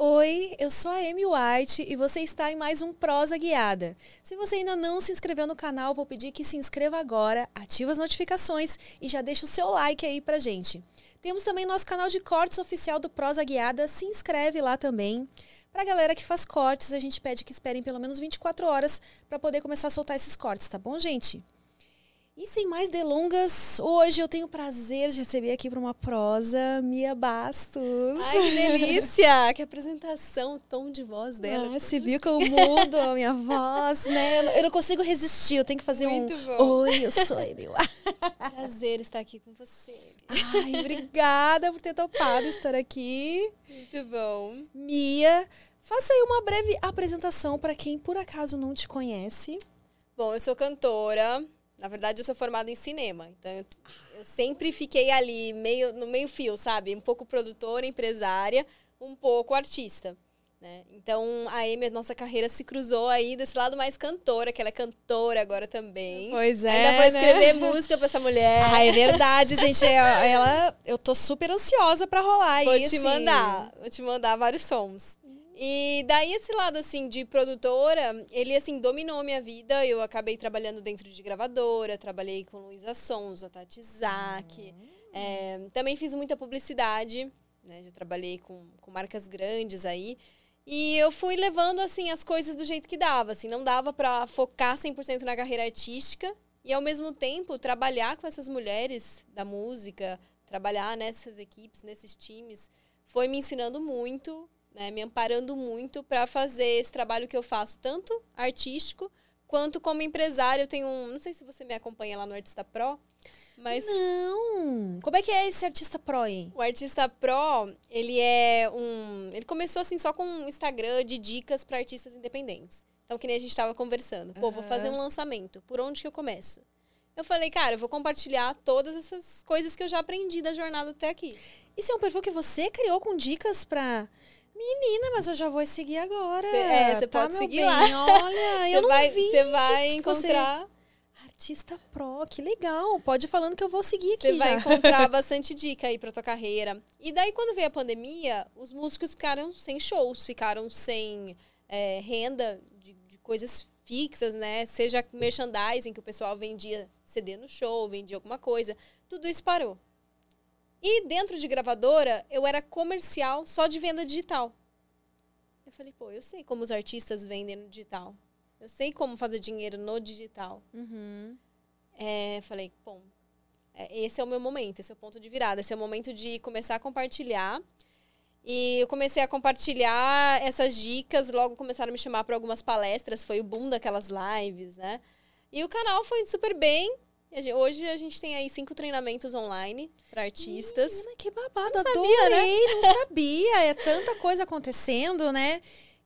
Oi, eu sou a Amy White e você está em mais um Prosa Guiada. Se você ainda não se inscreveu no canal, vou pedir que se inscreva agora, ative as notificações e já deixe o seu like aí pra gente. Temos também nosso canal de cortes oficial do Prosa Guiada, se inscreve lá também. Pra galera que faz cortes, a gente pede que esperem pelo menos 24 horas para poder começar a soltar esses cortes, tá bom, gente? E sem mais delongas, hoje eu tenho o prazer de receber aqui para uma prosa Mia Bastos. Ai, que delícia! que apresentação, o tom de voz dela. Ah, você viu que eu mudo a minha voz, né? Eu não consigo resistir, eu tenho que fazer Muito um... bom. Oi, eu sou Amy. Prazer estar aqui com você. Ai, obrigada por ter topado estar aqui. Muito bom. Mia, faça aí uma breve apresentação para quem por acaso não te conhece. Bom, eu sou cantora. Na verdade, eu sou formada em cinema. Então, eu, eu sempre fiquei ali, meio, no meio fio, sabe? Um pouco produtora, empresária, um pouco artista. Né? Então, a Amy, a nossa carreira se cruzou aí desse lado mais cantora, que ela é cantora agora também. Pois é, Ainda vou né? escrever música pra essa mulher. Ah, é verdade, gente. É- Ela, eu tô super ansiosa para rolar Vou isso. te mandar, vou te mandar vários sons. E daí esse lado assim de produtora, ele assim dominou minha vida. Eu acabei trabalhando dentro de gravadora, trabalhei com Luísa Sonza, Tati Zak. É, também fiz muita publicidade, né? Já trabalhei com, com marcas grandes aí. E eu fui levando assim as coisas do jeito que dava, assim, não dava pra focar 100% na carreira artística e ao mesmo tempo trabalhar com essas mulheres da música, trabalhar nessas equipes, nesses times, foi me ensinando muito, né, me amparando muito para fazer esse trabalho que eu faço, tanto artístico quanto como empresária. Eu tenho um, não sei se você me acompanha lá no Artista Pro, mas Não. Como é que é esse artista pro aí? o Artista Pro, ele é um. Ele começou assim só com um Instagram de dicas para artistas independentes. Então, que nem a gente estava conversando. Pô, vou Aham. fazer um lançamento. Por onde que eu começo? Eu falei, cara, eu vou compartilhar todas essas coisas que eu já aprendi da jornada até aqui. Isso é um perfil que você criou com dicas pra. Menina, mas eu já vou seguir agora. Cê- é, cê tá, pode seguir bem? lá. Olha, eu Você não vai, vi. Você vai você- encontrar. Artista pro, que legal. Pode ir falando que eu vou seguir aqui Você vai encontrar bastante dica aí pra tua carreira. E daí, quando veio a pandemia, os músicos ficaram sem shows, ficaram sem é, renda de, de coisas fixas, né? Seja merchandising, que o pessoal vendia CD no show, vendia alguma coisa. Tudo isso parou. E dentro de gravadora, eu era comercial só de venda digital. Eu falei, pô, eu sei como os artistas vendem no digital. Eu sei como fazer dinheiro no digital. Uhum. É, falei, bom, é, esse é o meu momento, esse é o ponto de virada, esse é o momento de começar a compartilhar. E eu comecei a compartilhar essas dicas, logo começaram a me chamar para algumas palestras, foi o boom daquelas lives, né? E o canal foi super bem. Hoje a gente tem aí cinco treinamentos online para artistas. Menina, que babado, Não sabia, né? adorei, não sabia. É tanta coisa acontecendo, né?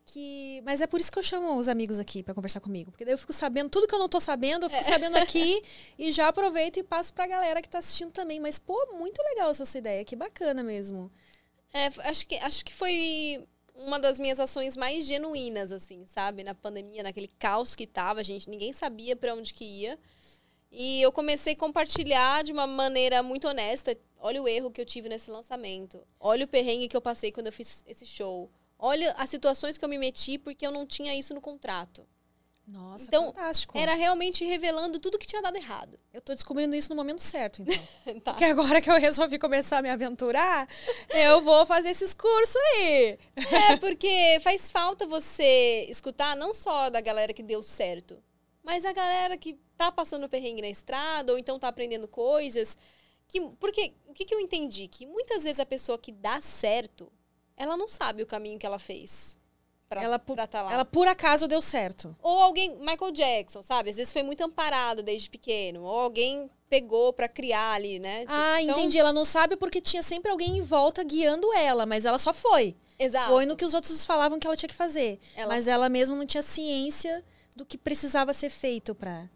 Que... Mas é por isso que eu chamo os amigos aqui pra conversar comigo. Porque daí eu fico sabendo tudo que eu não tô sabendo, eu fico sabendo aqui e já aproveito e passo pra galera que tá assistindo também. Mas, pô, muito legal essa sua ideia, que bacana mesmo. É, acho, que, acho que foi uma das minhas ações mais genuínas, assim, sabe? Na pandemia, naquele caos que tava, gente, ninguém sabia para onde que ia. E eu comecei a compartilhar de uma maneira muito honesta. Olha o erro que eu tive nesse lançamento. Olha o perrengue que eu passei quando eu fiz esse show. Olha as situações que eu me meti porque eu não tinha isso no contrato. Nossa, Então, fantástico. Era realmente revelando tudo que tinha dado errado. Eu tô descobrindo isso no momento certo, então. Tá. Porque agora que eu resolvi começar a me aventurar, eu vou fazer esses cursos aí. É, porque faz falta você escutar não só da galera que deu certo, mas a galera que tá passando perrengue na estrada ou então tá aprendendo coisas. Que, porque o que, que eu entendi? Que muitas vezes a pessoa que dá certo, ela não sabe o caminho que ela fez pra, Ela, por, pra tá lá. ela por acaso deu certo. Ou alguém, Michael Jackson, sabe? Às vezes foi muito amparado desde pequeno. Ou alguém pegou pra criar ali, né? Ah, Então- entendi. Ela não sabe porque tinha sempre alguém em volta guiando ela, mas ela só foi. Exato. Foi no que os outros falavam que ela tinha que fazer. Ela- Mas ela mesma não tinha ciência do que precisava ser feito pra.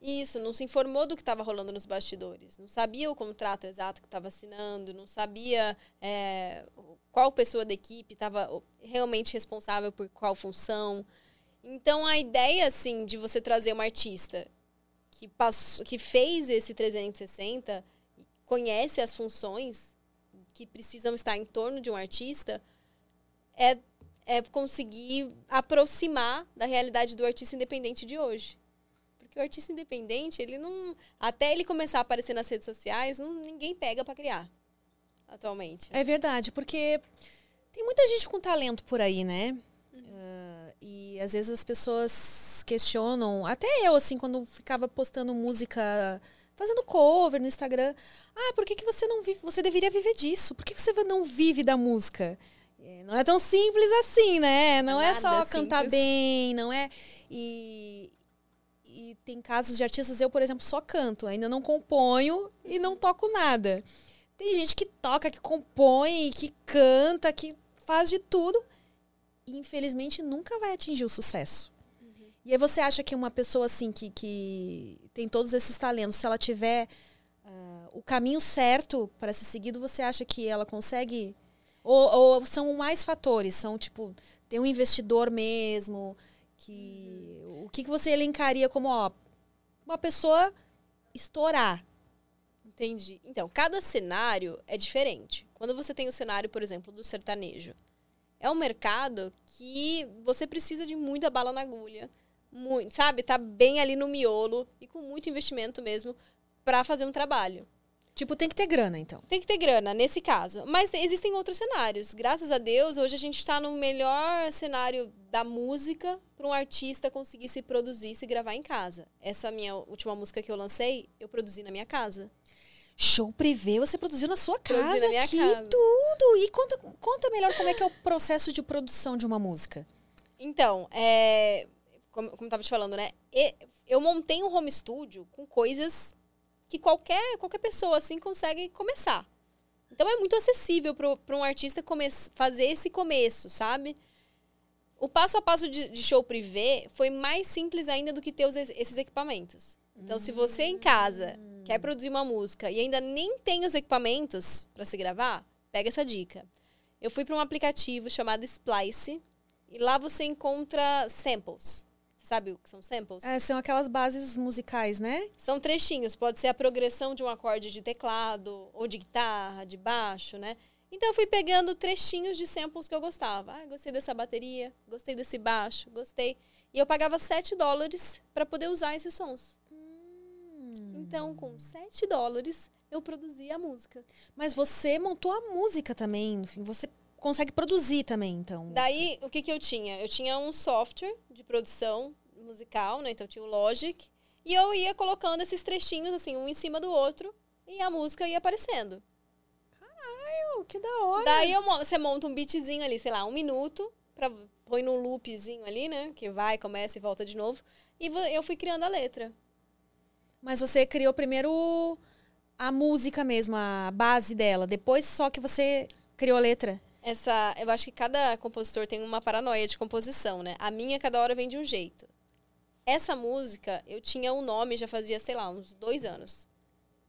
Isso, não se informou do que estava rolando nos bastidores. Não sabia o contrato exato que estava assinando, não sabia é, qual pessoa da equipe estava realmente responsável por qual função. Então, a ideia, assim, de você trazer uma artista que, passou, que fez esse 360, conhece as funções que precisam estar em torno de um artista, é, é conseguir aproximar da realidade do artista independente de hoje. O artista independente, ele não. Até ele começar a aparecer nas redes sociais, não, ninguém pega pra criar. Atualmente. É verdade, porque tem muita gente com talento por aí, né? Ah, e às vezes as pessoas questionam, até eu, assim, quando ficava postando música, fazendo cover no Instagram, ah, por que, que você não vive? Você deveria viver disso. Por que, você não vive da música? É, Não é tão simples assim, né? Não é Nada só cantar simples. bem, não é. E, e tem casos de artistas, eu, por exemplo, só canto, ainda não componho e não toco nada. Tem gente que toca, que compõe, que canta, que faz de tudo e infelizmente nunca vai atingir o sucesso. E aí você acha que uma pessoa assim que, que tem todos esses talentos, se ela tiver ah, o caminho certo para ser seguido, você acha que ela consegue? Ou, ou são mais fatores? São tipo ter um investidor mesmo? Que o que, que você elencaria como ó, uma pessoa estourar? Entendi. Então, cada cenário é diferente. Quando você tem o cenário, por exemplo, do sertanejo, é um mercado que você precisa de muita bala na agulha. Muito, sabe? Tá bem ali no miolo e com muito investimento mesmo para fazer um trabalho. Tipo, tem que ter grana, então. Tem que ter grana, nesse caso. Mas existem outros cenários. Graças a Deus, hoje a gente está no melhor cenário da música para um artista conseguir se produzir, se gravar em casa. Essa minha última música que eu lancei, eu produzi na minha casa. Show privê, você produziu na sua casa. Produzi na minha que casa. tudo! E conta, conta melhor como é que é o processo de produção de uma música. Então, é, como, como eu tava te falando, né? Eu montei um home studio com coisas que qualquer, qualquer pessoa assim consegue começar. Então é muito acessível para um artista fazer esse começo, sabe? O passo a passo de, de show privê foi mais simples ainda do que ter os- esses equipamentos. Então, se você em casa quer produzir uma música e ainda nem tem os equipamentos para se gravar, pega essa dica. Eu fui para um aplicativo chamado Splice e lá você encontra samples. Você sabe o que são samples? É, são aquelas bases musicais, né? São trechinhos, pode ser a progressão de um acorde de teclado, ou de guitarra, de baixo, né? Então eu fui pegando trechinhos de samples que eu gostava. Ah, gostei dessa bateria, gostei desse baixo, gostei. E eu pagava 7 dólares para poder usar esses sons. Então, com 7 dólares, eu produzia a música. Mas você montou a música também, enfim, você consegue produzir também, então. Daí, o que, que eu tinha? Eu tinha um software de produção musical, né? Então, eu tinha o Logic. E eu ia colocando esses trechinhos, assim, um em cima do outro. E a música ia aparecendo. Oh, que da hora! Daí eu você monta um beatzinho ali, sei lá, um minuto, pra, põe num loopzinho ali, né? Que vai, começa e volta de novo. E eu fui criando a letra. Mas você criou primeiro a música mesmo, a base dela. Depois só que você criou a letra. Essa, eu acho que cada compositor tem uma paranoia de composição, né? A minha, cada hora vem de um jeito. Essa música, eu tinha um nome já fazia, sei lá, uns dois anos.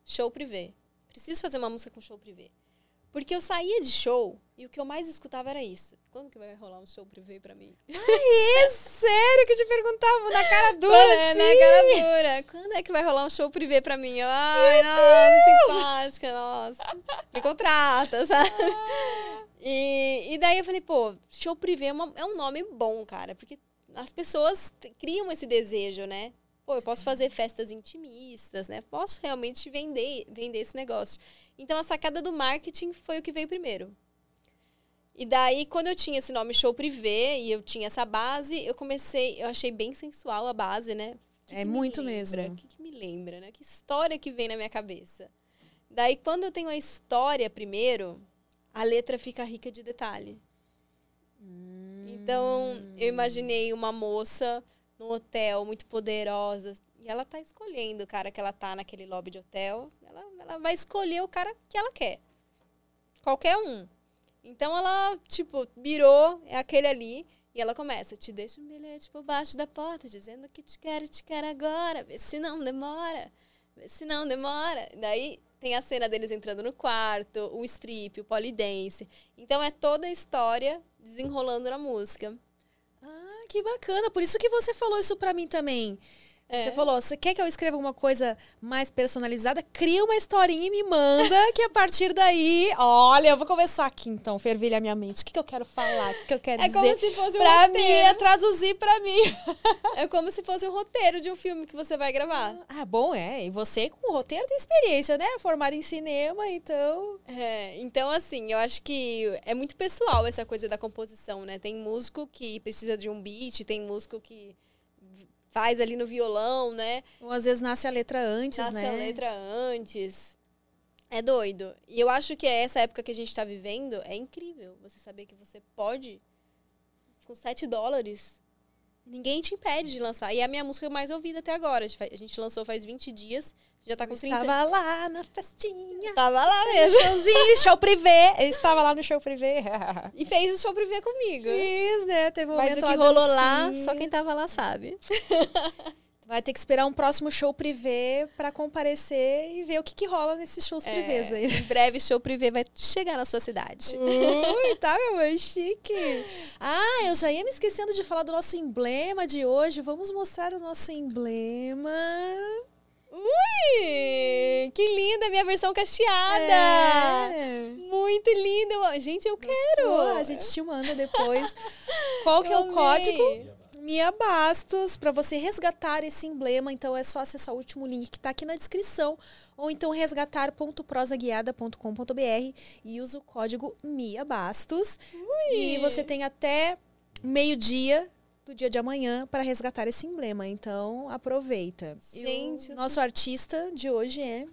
Show privê. Preciso fazer uma música com show privê. Porque eu saía de show e o que eu mais escutava era isso. Quando que vai rolar um show privê pra mim? É sério que eu te perguntava na cara dura, é, assim? na cara dura. Quando é que vai rolar um show privê pra mim? Eu, Ai, nossa, simpática, nossa. Me contrata, sabe? E, e daí eu falei, pô, show privê é, uma- é um nome bom, cara. Porque as pessoas criam esse desejo, né? Pô, eu posso fazer festas intimistas, né? Posso realmente vender, vender esse negócio. Então, a sacada do marketing foi o que veio primeiro. E daí, quando eu tinha esse nome show privê e eu tinha essa base, eu comecei, eu achei bem sensual a base, né? Que É que muito lembra? mesmo. O que, que me lembra, né? Que história que vem na minha cabeça. Daí, quando eu tenho a história primeiro, a letra fica rica de detalhe. Hum. Então, eu imaginei uma moça num hotel muito poderosa. E ela tá escolhendo o cara que ela tá naquele lobby de hotel. Ela, ela vai escolher o cara que ela quer. Qualquer um. Então ela, tipo, virou, é aquele ali. E ela começa, te deixa um bilhete por baixo da porta, dizendo que te quero, te quero agora. Vê se não demora. Vê se não demora. Daí tem a cena deles entrando no quarto, o strip, o polidense. Então é toda a história desenrolando na música. Ah, que bacana. Por isso que você falou isso pra mim também. É. Você falou, você quer que eu escreva alguma coisa mais personalizada? Cria uma historinha e me manda, que a partir daí, olha, eu vou começar aqui então, fervilhar minha mente. O que, que eu quero falar? O que, que eu quero É dizer? como se fosse um pra mim, roteiro. é traduzir pra mim. É como se fosse um roteiro de um filme que você vai gravar. Ah, bom, é. E você com o roteiro tem experiência, né? Formada em cinema, então. É, então, assim, eu acho que é muito pessoal essa coisa da composição, né? Tem músico que precisa de um beat, tem músico que faz ali no violão, né? Ou às vezes nasce a letra antes, Nasce né? a letra antes. É doido. E eu acho que essa época que a gente tá vivendo é incrível. Você saber que você pode, com 7 dólares, ninguém te impede de lançar. E é a minha música mais ouvida até agora. A gente lançou faz 20 dias, já tá com 30. Estava lá na festinha. Tava lá mesmo. showzinho, show privê. Eu estava lá no show privê. E fez o show privê comigo. Fiz, né? Teve um Mas momento o que rolou lá, só quem tava lá sabe. Vai ter que esperar um próximo show privê pra comparecer e ver o que, que rola nesses shows privês aí. Em breve, show privê vai chegar na sua cidade. Ui, tá, meu amor, chique. Ah, eu já ia me esquecendo de falar do nosso emblema de hoje. Vamos mostrar o nosso emblema. Ui! Que linda, minha versão cacheada! É. Muito linda! Gente, eu quero! A gente te manda depois. Qual que é Eu o amei. código? Mia Bastos, para você resgatar esse emblema, então é só acessar o último link que está aqui na descrição, ou então resgatar.prosaguiada.com.br e usa o código Mia Bastos. E você tem até meio-dia do dia de amanhã para resgatar esse emblema. Então, aproveita. E o Gente, nosso artista de hoje é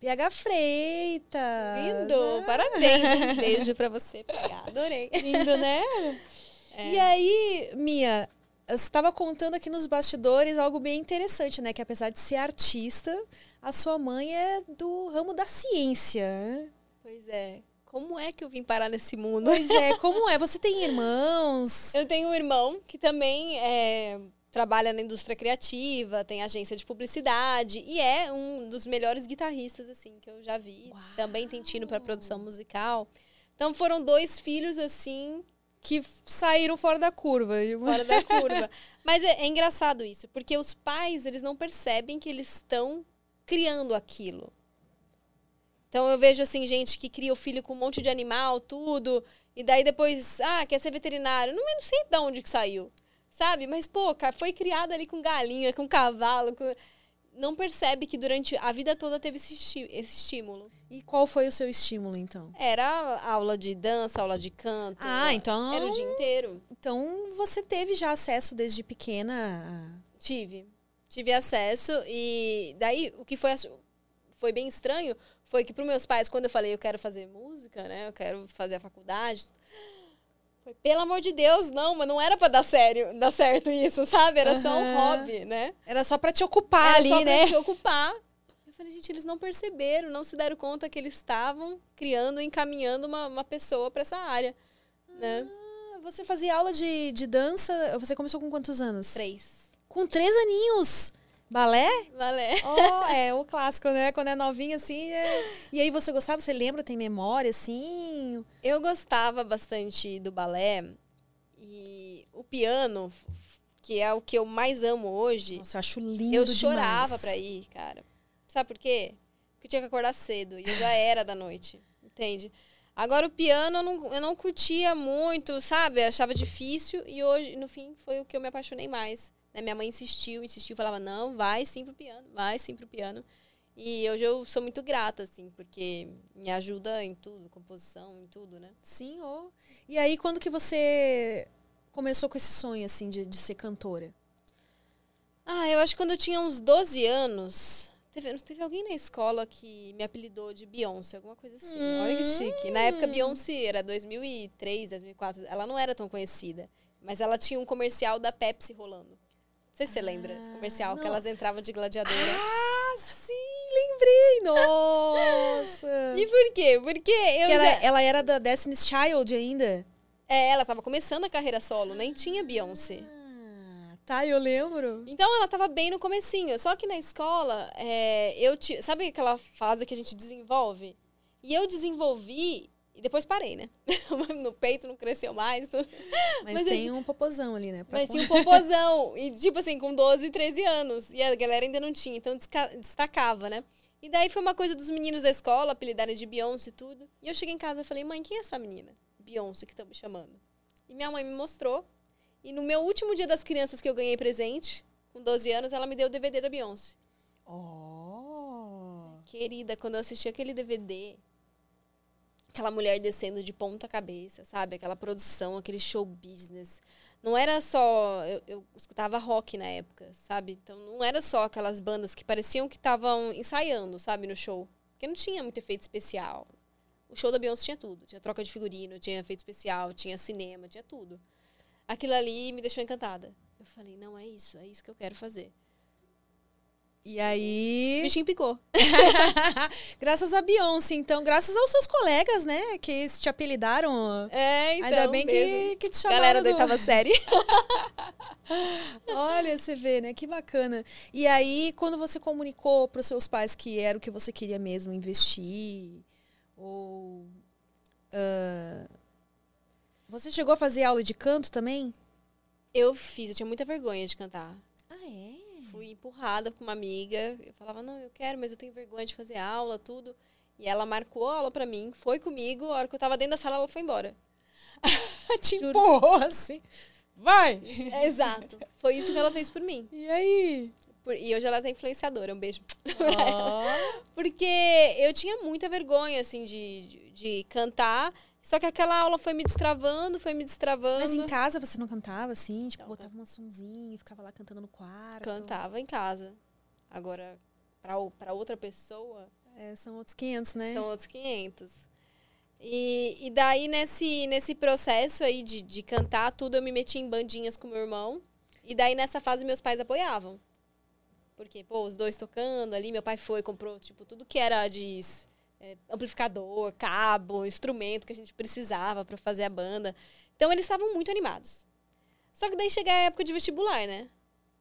PH Freitas. Lindo! Parabéns! Um beijo pra você, pegar. Adorei. Lindo, né? E aí, Mia, você estava contando aqui nos bastidores algo bem interessante, né? Que apesar de ser artista, a sua mãe é do ramo da ciência. Pois é. Como é que eu vim parar nesse mundo? Pois é, como é? Você tem irmãos? Eu tenho um irmão que também é, trabalha na indústria criativa, tem agência de publicidade e é um dos melhores guitarristas assim que eu já vi. Uau! Também tem tino para produção musical. Então foram dois filhos assim Que saíram fora da curva. fora da curva. Mas é, é engraçado isso, porque os pais eles não percebem que eles estão criando aquilo. Então eu vejo assim gente que cria o filho com um monte de animal, tudo, e daí depois, ah, quer ser veterinário. Não, eu não sei de onde que saiu. Sabe? Mas pô, foi criado ali com galinha, com cavalo, com... não percebe que durante a vida toda teve esse, estímulo. E qual foi o seu estímulo, então? Era aula de dança, aula de canto. Ah, então- Era o dia inteiro. Então, você teve já acesso desde pequena Tive. Tive acesso e daí o que foi foi bem estranho foi que para meus pais quando eu falei eu quero fazer música, né? Eu quero fazer a faculdade. Foi, pelo amor de Deus, não, mas não era para dar sério, dar certo isso, sabe? Era só um hobby, né? Era só pra te ocupar Era ali, só pra né? te ocupar. Eu falei, gente, eles não perceberam, não se deram conta que eles estavam criando, encaminhando uma, uma pessoa para essa área, né? Ah, Você fazia aula de, de dança, você começou com quantos anos? Três. Com três aninhos. Balé? Valé. Oh, é o clássico, né? Quando é novinho assim. é- E aí você gostava, você lembra, tem memória, assim? Eu gostava bastante do balé e o piano, que é o que eu mais amo hoje, Nossa, eu acho lindo eu demais. chorava pra ir, cara. Sabe por quê? Porque tinha que acordar cedo e eu já era da noite, entende? Agora o piano eu não, eu não curtia muito, sabe? Eu achava difícil e hoje, no fim, foi o que eu me apaixonei mais. Né? Minha mãe insistiu, insistiu, falava, não, vai sim pro piano, vai sim pro piano. E hoje eu sou muito grata, assim, porque me ajuda em tudo, composição, em tudo, né? Sim, ó. E aí, quando que você começou com esse sonho, assim, de, de ser cantora? Ah, eu acho que quando eu tinha uns 12 anos, Teve, teve alguém na escola que me apelidou de Beyoncé, alguma coisa assim. Hum. Olha que chique. Na época, Beyoncé era 2003, 2004. Ela não era tão conhecida. Mas ela tinha um comercial da Pepsi rolando. Sei se você lembra desse comercial, não. que elas entravam de gladiadora. Ah, sim, lembrei! Nossa! e por quê? Porque eu já... ela, ela, era da Destiny's Child ainda? É, ela tava começando a carreira solo, nem tinha Beyoncé. Ah, tá, eu lembro. Então ela tava bem no comecinho. Só que na escola, é, eu te, sabe aquela fase que a gente desenvolve? E eu desenvolvi e depois parei, né? no peito não cresceu mais. Tudo. Mas, mas tem um popozão ali, né? Mas tinha um popozão. e, tipo assim, com 12, 13 anos. E a galera ainda não tinha, então destacava, né? E daí foi uma coisa dos meninos da escola, apelidarem de Beyoncé e tudo. E eu cheguei em casa e falei, mãe, quem é essa menina? Beyoncé que estão me chamando. E minha mãe me mostrou. E no meu último dia das crianças que eu ganhei presente, com 12 anos, ela me deu o DVD da Beyoncé. Oh! Querida, quando eu assisti aquele DVD, aquela mulher descendo de ponta cabeça, sabe? Aquela produção, aquele show business. Não era só. Eu, eu, escutava rock na época, sabe? Então não era só aquelas bandas que pareciam que estavam ensaiando, sabe, no show. Porque não tinha muito efeito especial. O show da Beyoncé tinha tudo. Tinha troca de figurino, tinha efeito especial, tinha cinema, tinha tudo. Aquilo ali me deixou encantada. Eu falei, não, é isso, é isso que eu quero fazer. E aí. O bichinho picou. graças a Beyoncé, então, graças aos seus colegas, né? Que te apelidaram. É, então. Ainda bem que, que te chamaram. Galera do oitava série. Olha, você vê, né? Que bacana. E aí, quando você comunicou para os seus pais que era o que você queria mesmo investir, ou. Uh, você chegou a fazer aula de canto também? Eu fiz, eu tinha muita vergonha de cantar. Ah, é? Empurrada por uma amiga. Eu falava, não, eu quero, mas eu tenho vergonha de fazer aula, tudo. E ela marcou a aula pra mim, foi comigo. A hora que eu tava dentro da sala, ela foi embora. Te Juro. empurrou assim. Vai! É, exato. Foi isso que ela fez por mim. E aí? Por, e hoje ela é influenciadora. Um beijo. Oh. Porque eu tinha muita vergonha, assim, de, de, de cantar. Só que aquela aula foi me destravando, foi me destravando. Mas em casa você não cantava assim? Tipo, botava uma sonzinha e ficava lá cantando no quarto? Cantava em casa. Agora, para outra pessoa. É, são outros 500, né? São outros 500. E, e daí, nesse, nesse processo aí de, de cantar tudo, eu me meti em bandinhas com meu irmão. E daí, nessa fase, meus pais apoiavam. Porque, pô, os dois tocando ali, meu pai foi, comprou, tipo, tudo que era de é, amplificador, cabo, instrumento que a gente precisava para fazer a banda. Então eles estavam muito animados. Só que daí chega a época de vestibular, né?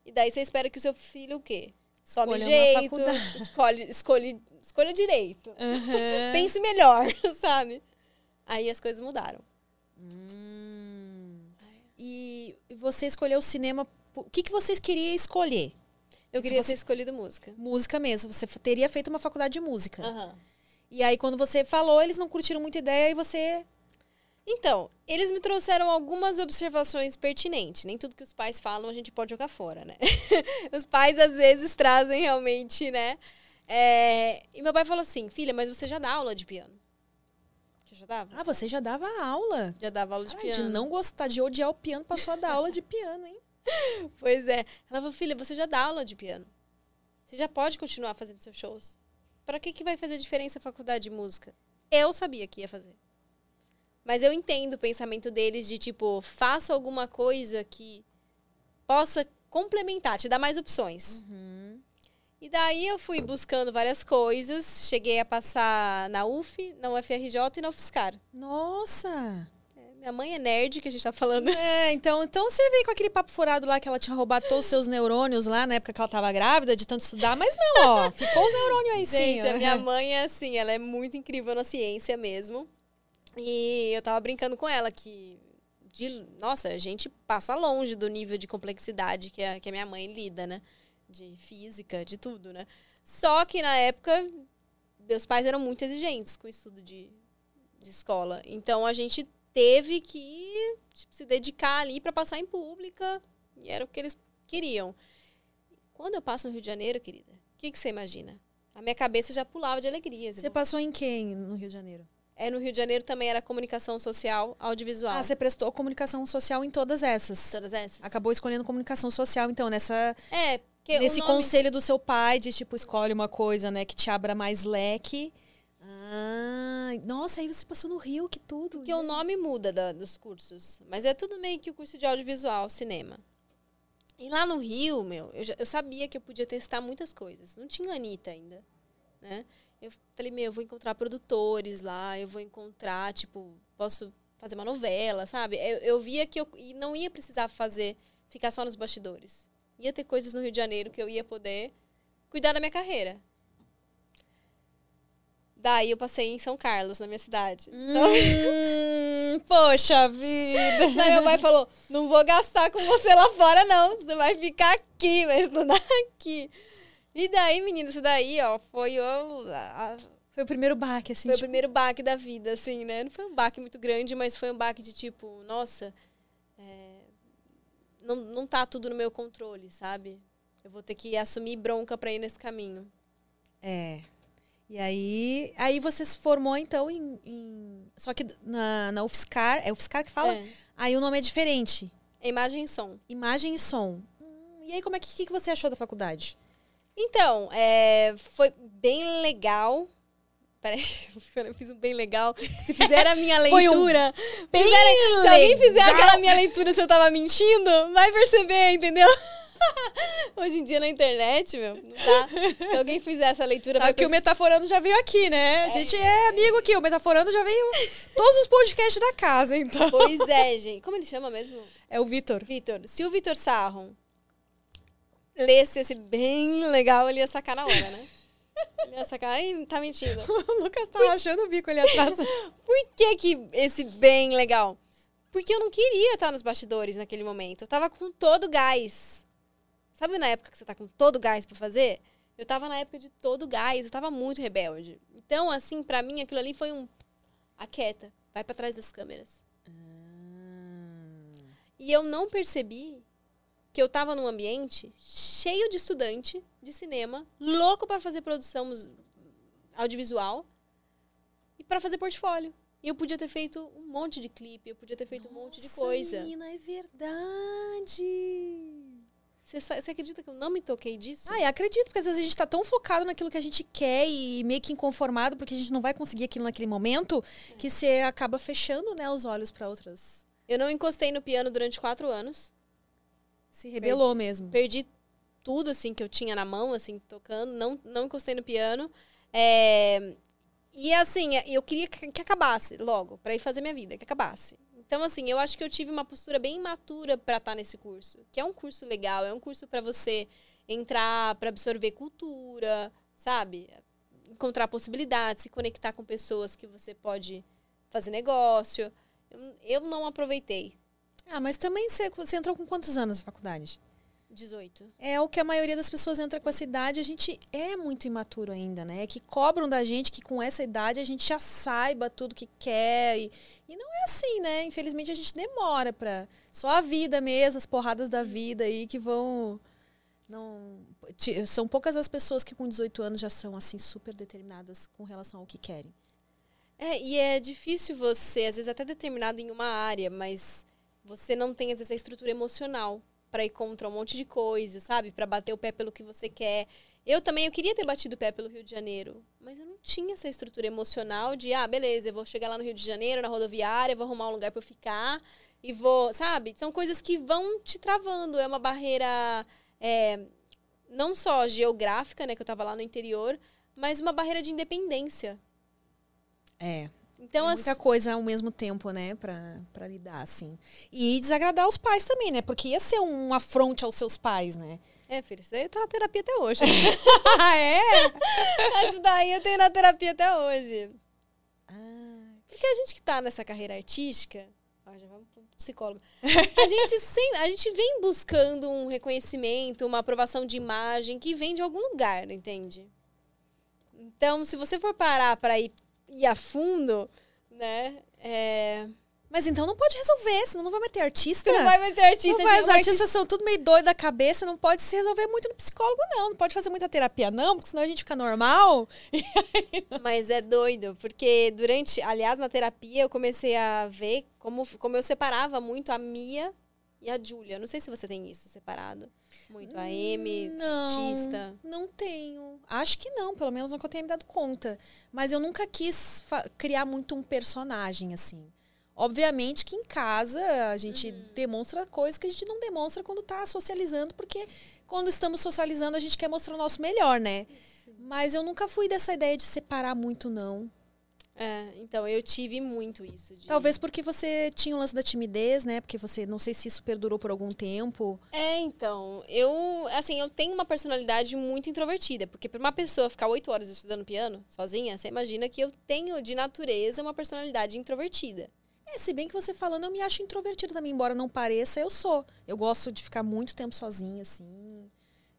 E daí você espera que o seu filho o quê? Some jeito, escolhe, escolhe, escolha direito. Uhum. Pense melhor, sabe? Aí as coisas mudaram. Hum. E você escolheu o cinema. O que, que vocês queriam escolher? Eu queria você... ter escolhido música. Música mesmo. Você teria feito uma faculdade de música. Uhum. E aí, quando você falou, eles não curtiram muita ideia e você. Então, eles me trouxeram algumas observações pertinentes. Nem tudo que os pais falam a gente pode jogar fora, né? os pais às vezes trazem realmente, né? É... E meu pai falou assim: filha, mas você já dá aula de piano. Você já dava? Ah, você já dava aula. Já dava aula de Ai, piano. De não gostar, de odiar o piano, passou a dar aula de piano, hein? Pois é. Ela falou: filha, você já dá aula de piano. Você já pode continuar fazendo seus shows. Para que, que vai fazer diferença a faculdade de música? Eu sabia que ia fazer. Mas eu entendo o pensamento deles de tipo, faça alguma coisa que possa complementar, te dar mais opções. Uhum. E daí eu fui buscando várias coisas, cheguei a passar na UF, na UFRJ e na UFSCar. Nossa! Minha mãe é nerd, que a gente tá falando. É, então, então você veio com aquele papo furado lá que ela tinha roubado todos os seus neurônios lá na época que ela tava grávida, de tanto estudar, mas não, ó, ficou os neurônios aí sim. Gente, a minha mãe é assim, ela é muito incrível na ciência mesmo. E eu tava brincando com ela que de, nossa, a gente passa longe do nível de complexidade que a, que a minha mãe lida, né? De física, de tudo, né? Só que na época, meus pais eram muito exigentes com o estudo de, de escola. Então a gente teve que tipo, se dedicar ali para passar em pública. E era o que eles queriam. Quando eu passo no Rio de Janeiro, querida, o que, que você imagina? A minha cabeça já pulava de alegria. Você passou em quem no Rio de Janeiro? É, no Rio de Janeiro também era comunicação social, audiovisual. Ah, você prestou comunicação social em todas essas? Todas essas. Acabou escolhendo comunicação social, então, nessa... É, Nesse nome... conselho do seu pai de tipo, escolhe uma coisa, né, que te abra mais leque. Ah, nossa, aí você passou no Rio, que tudo. Porque o nome muda da- dos cursos. Mas é tudo meio que o curso de audiovisual, cinema. E lá no Rio, meu, eu, já- eu sabia que eu podia testar muitas coisas. Não tinha Anitta ainda, né? Eu falei, meu, eu vou encontrar produtores lá, eu vou encontrar, tipo, posso fazer uma novela, sabe? Eu, eu via que eu e não ia precisar fazer, ficar só nos bastidores. Ia ter coisas no Rio de Janeiro que eu ia poder cuidar da minha carreira. Daí eu passei em São Carlos, na minha cidade. Hum, poxa vida. Daí meu pai falou: não vou gastar com você lá fora, não. Você vai ficar aqui, vai estudar aqui. E daí, menina, isso daí, ó, foi o, a- Foi o primeiro baque, assim. foi o tipo, primeiro baque da vida, assim, né? Não foi um baque muito grande, mas foi um baque de tipo, nossa, é, não, não tá tudo no meu controle, sabe? Eu vou ter que assumir bronca pra ir nesse caminho. É. E aí, aí você se formou, então, em... em- Só que na, na UFSCar, é UFSCar que fala? É. Aí o nome é diferente. Imagem e som. Imagem e som. Hum, e aí, como é que, que você achou da faculdade? Então, é, foi bem legal. Peraí, eu fiz um bem legal. Se fizer a minha Foi um leitura. Bem Se alguém fizer aquela minha leitura se eu tava mentindo, vai perceber, entendeu? Hoje em dia na internet, meu, não dá. Se alguém fizer essa leitura, vai Sabe que o. Metaforando já veio aqui, né? A gente é amigo aqui. O Metaforando já veio todos os podcasts da casa, então. Pois é, gente. Como ele chama mesmo? É o Vitor. Vitor. Se o Vitor Sarron lesse esse bem legal, ele ia sacar na hora, né? Ele ia sacar. Ai, tá mentindo. O Lucas tava achando o bico ali atrás. Por que, que esse bem legal? Porque eu não queria estar nos bastidores naquele momento. Eu tava com todo o gás. Sabe na época que você tá com todo o gás pra fazer? Eu tava na época de todo o gás, eu tava muito rebelde. Então, assim, pra mim aquilo ali foi um aquieta, vai pra trás das câmeras. E eu não percebi que eu tava num ambiente cheio de estudante de cinema, louco para fazer produção audiovisual e para fazer portfólio. E eu podia ter feito um monte de clipe, eu podia ter feito um monte de Nossa, coisa. Menina, é verdade. Você, acredita que eu não me toquei disso? Ah, eu acredito, porque às vezes a gente tá tão focado naquilo que a gente quer e meio que inconformado porque a gente não vai conseguir aquilo naquele momento que você acaba fechando, né, os olhos pra outras. Eu não encostei no piano durante quatro anos. Se rebelou mesmo. Perdi tudo, assim, que eu tinha na mão, assim, tocando. Não, não encostei no piano. É, E, assim, eu queria que que acabasse logo, pra ir fazer minha vida, que acabasse. Então, assim, eu acho que eu tive uma postura bem imatura pra estar nesse curso. Que é um curso legal, é um curso pra você entrar, pra absorver cultura, sabe? Encontrar possibilidades, se conectar com pessoas que você pode fazer negócio. Eu, eu não aproveitei. Ah, mas também você, você entrou com quantos anos na faculdade? 18. É o que a maioria das pessoas entra com essa idade. A gente é muito imaturo ainda, né? Que cobram da gente que com essa idade a gente já saiba tudo que quer. E, e não é assim, né? Infelizmente a gente demora pra. Só a vida mesmo, as porradas da vida aí que vão. Não, são poucas as pessoas que com 18 anos já são assim super determinadas com relação ao que querem. É, e é difícil você, às vezes até determinado em uma área, mas você não tem, às vezes, a estrutura emocional para ir contra um monte de coisa, sabe? Para bater o pé pelo que você quer. Eu também, eu queria ter batido o pé pelo Rio de Janeiro, mas eu não tinha essa estrutura emocional de, ah, beleza, eu vou chegar lá no Rio de Janeiro, na rodoviária, vou arrumar um lugar para eu ficar e vou, sabe? São coisas que vão te travando, é uma barreira é, não só geográfica, né, que eu tava lá no interior, mas uma barreira de independência. É. Então, é muita assim, coisa ao mesmo tempo, né, pra, pra lidar, assim. E desagradar os pais também, né? Porque ia ser um afronte aos seus pais, né? É, filho, isso aí tá na terapia até hoje. ah, é? isso daí eu tenho na terapia até hoje. Ah, Porque a gente que tá nessa carreira artística, ó, já vamos pro psicólogo. A gente, sem, a gente vem buscando um reconhecimento, uma aprovação de imagem que vem de algum lugar, entende? Então, se você for parar pra ir, ir a fundo, né? É... Mas então não pode resolver, senão não vai meter artista. Não vai mais ser artista. Não vai, os artistas são tudo meio doido da cabeça, não pode se resolver muito no psicólogo, não. Não pode fazer muita terapia, não, porque senão a gente fica normal. Mas é doido, porque durante, aliás, na terapia eu comecei a ver como, como eu separava muito a Mia e a Júlia. Não sei se você tem isso separado. Muito a M, não, artista. Não tenho. Acho que não, pelo menos nunca eu tenha me dado conta. Mas eu nunca quis criar muito um personagem, assim. Obviamente que em casa a gente uhum. demonstra coisas que a gente não demonstra quando está socializando, porque quando estamos socializando a gente quer mostrar o nosso melhor, né? Mas eu nunca fui dessa ideia de separar muito, não. É, então eu tive muito isso. De... Talvez porque você tinha o lance da timidez, né? Porque você, não sei se isso perdurou por algum tempo. É, então, eu, assim, eu tenho uma personalidade muito introvertida, porque para uma pessoa ficar oito horas estudando piano sozinha, você imagina que eu tenho de natureza uma personalidade introvertida. É, se bem que você falando, eu me acho introvertida também, embora não pareça, eu sou. Eu gosto de ficar muito tempo sozinha, assim.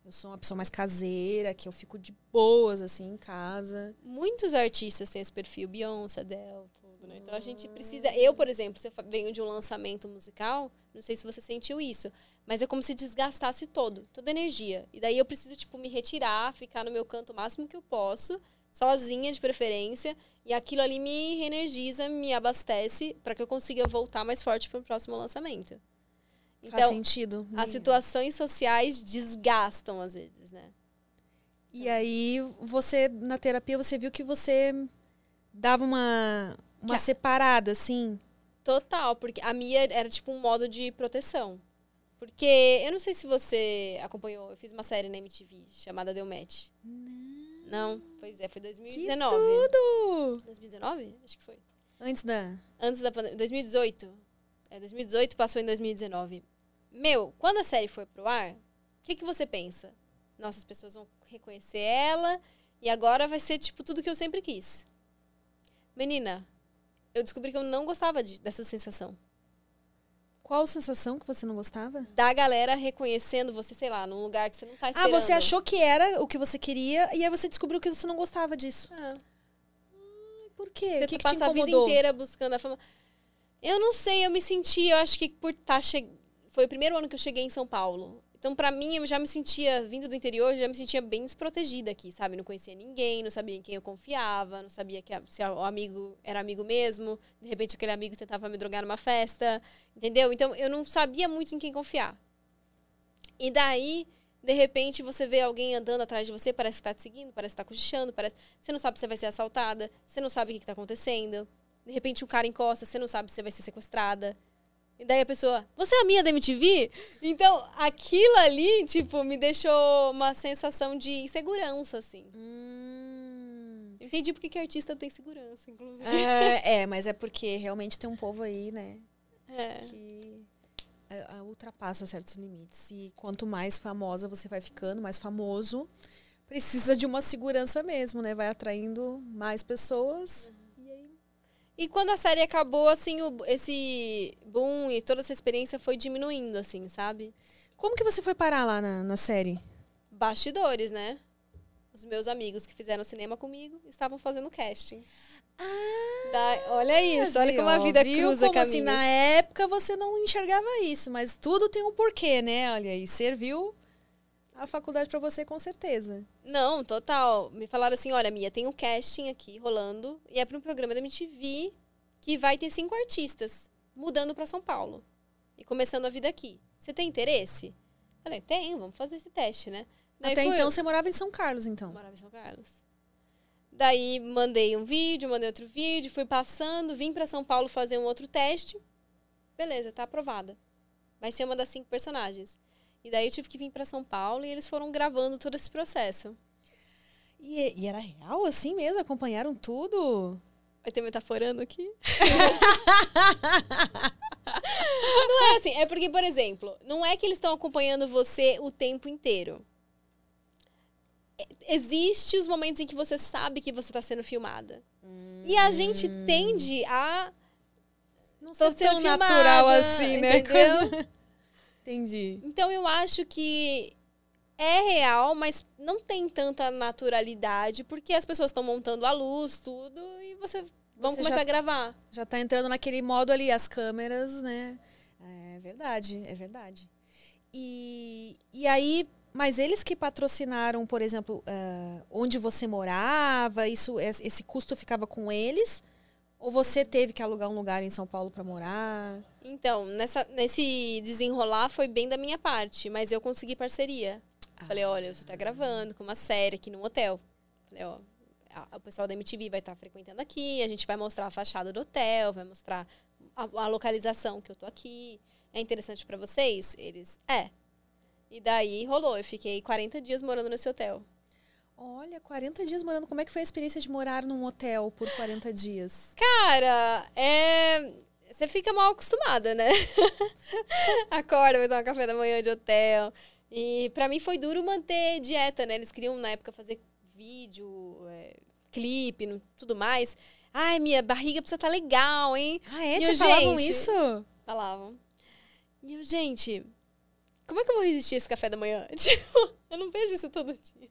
Eu sou uma pessoa mais caseira, que eu fico de boas, assim, em casa. Muitos artistas têm esse perfil, Beyoncé, Adele, tudo, né? Então a gente precisa. Eu, por exemplo, se eu venho de um lançamento musical, não sei se você sentiu isso, mas é como se desgastasse todo, toda a energia. E daí eu preciso, tipo, me retirar, ficar no meu canto o máximo que eu posso sozinha de preferência, e aquilo ali me reenergiza, me abastece para que eu consiga voltar mais forte para o próximo lançamento. Então, Faz sentido. As situações sociais desgastam às vezes, né? E aí você na terapia você viu que você dava uma uma que separada assim? Total, porque a minha era tipo um modo de proteção. Porque eu não sei se você acompanhou, eu fiz uma série na MTV chamada Deu Match. Não. Não, pois é, foi 2019. Que tudo! 2019? Acho que foi. Antes da. Antes da pandemia. 2018. É, 2018 passou em 2019. Meu, quando a série foi pro ar, o que, que você pensa? Nossa, as pessoas vão reconhecer ela e agora vai ser, tipo, tudo que eu sempre quis. Menina, eu descobri que eu não gostava de, dessa sensação. Qual sensação que você não gostava? Da galera reconhecendo você, sei lá, num lugar que você não tá esperando. Ah, você achou que era o que você queria e aí você descobriu que você não gostava disso. Ah. Hum, por quê? Você o que, que passa a vida inteira buscando a fama. Eu não sei, eu me senti, eu acho que por estar tá che... foi o primeiro ano que eu cheguei em São Paulo. Então, para mim, eu já me sentia, vindo do interior, já me sentia bem desprotegida aqui, sabe? Não conhecia ninguém, não sabia em quem eu confiava, não sabia que a, se o amigo era amigo mesmo. De repente, aquele amigo tentava me drogar numa festa, entendeu? Então, eu não sabia muito em quem confiar. E daí, de repente, você vê alguém andando atrás de você, parece que está te seguindo, parece que está cochichando, parece... Você não sabe se vai ser assaltada, você não sabe o que está acontecendo. De repente, um cara encosta, você não sabe se vai ser sequestrada. E daí a pessoa, você é a minha da MTV? Então, aquilo ali, tipo, me deixou uma sensação de insegurança, assim. Hum. Entendi porque que artista tem segurança, inclusive. É, é, mas é porque realmente tem um povo aí, né? É. Que é, é, ultrapassa certos limites. E quanto mais famosa você vai ficando, mais famoso, precisa de uma segurança mesmo, né? Vai atraindo mais pessoas. Uhum. E quando a série acabou, assim, o, esse boom e toda essa experiência foi diminuindo, assim, sabe? Como que você foi parar lá na, na série? Bastidores, né? Os meus amigos que fizeram cinema comigo estavam fazendo casting. Ah, da, olha isso, olha como a vida viu cruza como assim, na época você não enxergava isso, mas tudo tem um porquê, né? Olha, e serviu a faculdade para você com certeza. Não, total. Me falaram assim, olha, Mia, tem um casting aqui rolando e é para um programa da MTV que vai ter cinco artistas mudando para São Paulo e começando a vida aqui. Você tem interesse? Falei, tenho, vamos fazer esse teste, né? Daí Até então você morava em São Carlos, então? Morava em São Carlos. Daí mandei um vídeo, mandei outro vídeo, fui passando, vim para São Paulo fazer um outro teste. Beleza, tá aprovada. Vai ser uma das cinco personagens. E daí eu tive que vir para São Paulo e eles foram gravando todo esse processo. E, e era real assim mesmo? Acompanharam tudo? Vai ter metaforando aqui? não é assim. É porque, por exemplo, não é que eles estão acompanhando você o tempo inteiro. É, existe os momentos em que você sabe que você está sendo filmada. Hum. E a gente tende a. Não ser tão filmada, natural assim, né? Entendeu? Entendi. Então eu acho que é real, mas não tem tanta naturalidade, porque as pessoas estão montando a luz, tudo, e você vamos começar já, a gravar. Já tá entrando naquele modo ali, as câmeras, né? É verdade, é verdade. E, e aí, mas eles que patrocinaram, por exemplo, uh, onde você morava, isso, esse custo ficava com eles? Ou você teve que alugar um lugar em São Paulo para morar? Então, nessa, nesse desenrolar foi bem da minha parte, mas eu consegui parceria. Ah. Falei, olha, você tá gravando com uma série aqui no hotel. Falei, ó, a, o pessoal da MTV vai estar tá frequentando aqui, a gente vai mostrar a fachada do hotel, vai mostrar a, a localização que eu tô aqui. É interessante para vocês? Eles, é. E daí rolou, eu fiquei 40 dias morando nesse hotel. Olha, 40 dias morando. Como é que foi a experiência de morar num hotel por 40 dias? Cara, é. Você fica mal acostumada, né? Acorda, vai tomar café da manhã de hotel. E para mim foi duro manter dieta, né? Eles queriam na época fazer vídeo, é, clipe, tudo mais. Ai, minha barriga precisa estar tá legal, hein? Ah, é? Te falavam isso? Falavam. E eu, gente, como é que eu vou resistir a esse café da manhã? Tipo, eu não vejo isso todo dia.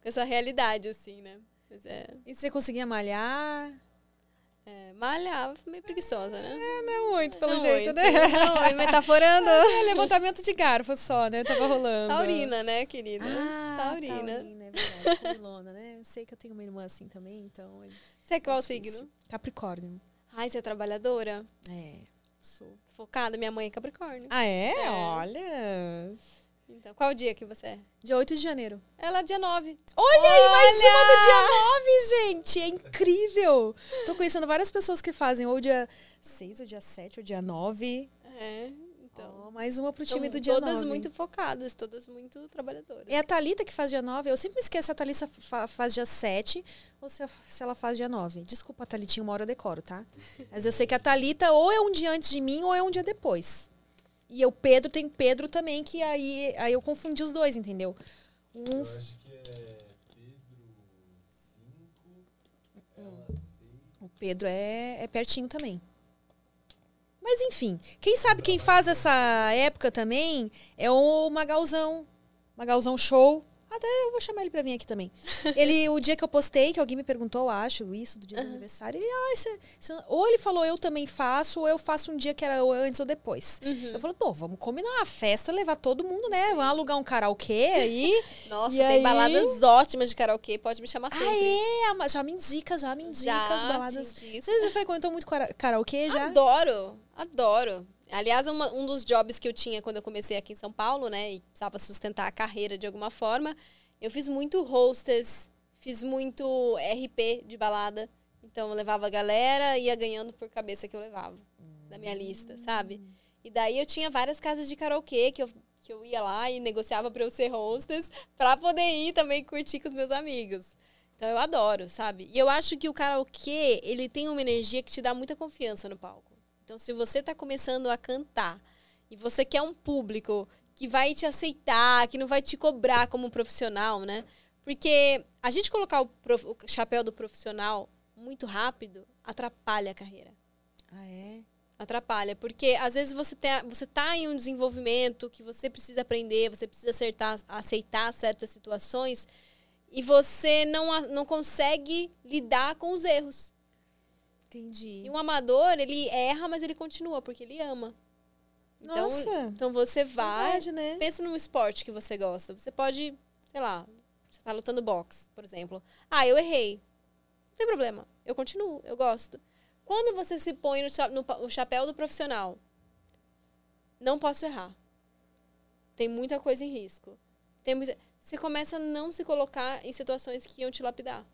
com essa realidade, assim, né? É... E você conseguia malhar? É, malhava, meio preguiçosa, né? É, não muito, pelo não jeito, muito. né? Não, metaforando. É, levantamento de garfo só, né? Tava rolando. Taurina, né, querida? Ah, taurina. Taurina, é verdade. Né? Sei que eu tenho uma irmã assim também, então... É você é qual signo? Capricórnio. Ai, você é trabalhadora? É, sou. Focada, minha mãe é Capricórnio. Ah, é? é. Olha... Então, qual dia que você é? Dia 8 de janeiro. Ela é dia 9. Olha, Olha aí, mais uma do dia 9, gente. É incrível. Tô conhecendo várias pessoas que fazem ou dia 6, ou dia 7, ou dia 9. É. Então, oh, mais uma pro time do dia todas 9. muito focadas, todas muito trabalhadoras. É a Thalita que faz dia 9. Eu sempre me esqueço se a Thalita faz dia 7 ou se, se ela faz dia 9. Desculpa, Thalitinha, uma hora eu decoro, tá? Mas eu sei que a Thalita ou é um dia antes de mim ou é um dia depois. E o Pedro tem Pedro também, que aí, aí eu confundi os dois, entendeu? Um... Eu acho que é Pedro 5, ela 6. O Pedro é, é pertinho também. Mas enfim, quem sabe quem faz essa época também é o Magalzão. Magalzão Show. Até eu vou chamar ele pra vir aqui também. Ele, o dia que eu postei, que alguém me perguntou, acho, isso, do dia uhum. do aniversário, ele, ah, esse, esse, ou ele falou, eu também faço, ou eu faço um dia que era antes ou depois. Uhum. Eu falei, pô, vamos combinar uma festa, levar todo mundo, né? Vamos alugar um karaokê aí. Nossa, tem aí... baladas ótimas de karaokê, pode me chamar sempre. Ah, é? Já me indica, já me indica já as baladas. Vocês já frequentam muito karaokê já? Adoro, adoro. Aliás, uma, um dos jobs que eu tinha quando eu comecei aqui em São Paulo, né, e precisava sustentar a carreira de alguma forma, eu fiz muito hostess, fiz muito RP de balada. Então, eu levava a galera e ia ganhando por cabeça que eu levava da minha lista, sabe? E daí eu tinha várias casas de karaokê que eu, que eu ia lá e negociava para eu ser hostess, para poder ir também curtir com os meus amigos. Então, eu adoro, sabe? E eu acho que o karaokê, ele tem uma energia que te dá muita confiança no palco. Então, se você está começando a cantar e você quer um público que vai te aceitar, que não vai te cobrar como profissional, né? Porque a gente colocar o, prof, o chapéu do profissional muito rápido atrapalha a carreira. Ah, é? Atrapalha, porque às vezes você, tem, você tá em um desenvolvimento que você precisa aprender, você precisa acertar, aceitar certas situações e você não, não consegue lidar com os erros. Entendi. E um amador, ele erra, mas ele continua, porque ele ama. Então, Nossa. Então você vai, Verdade, né? pensa num esporte que você gosta. Você pode, sei lá, você tá lutando boxe, por exemplo. Ah, eu errei. Não tem problema. Eu continuo, eu gosto. Quando você se põe no, no, no chapéu do profissional, não posso errar. Tem muita coisa em risco. Tem muita... Você começa a não se colocar em situações que iam te lapidar.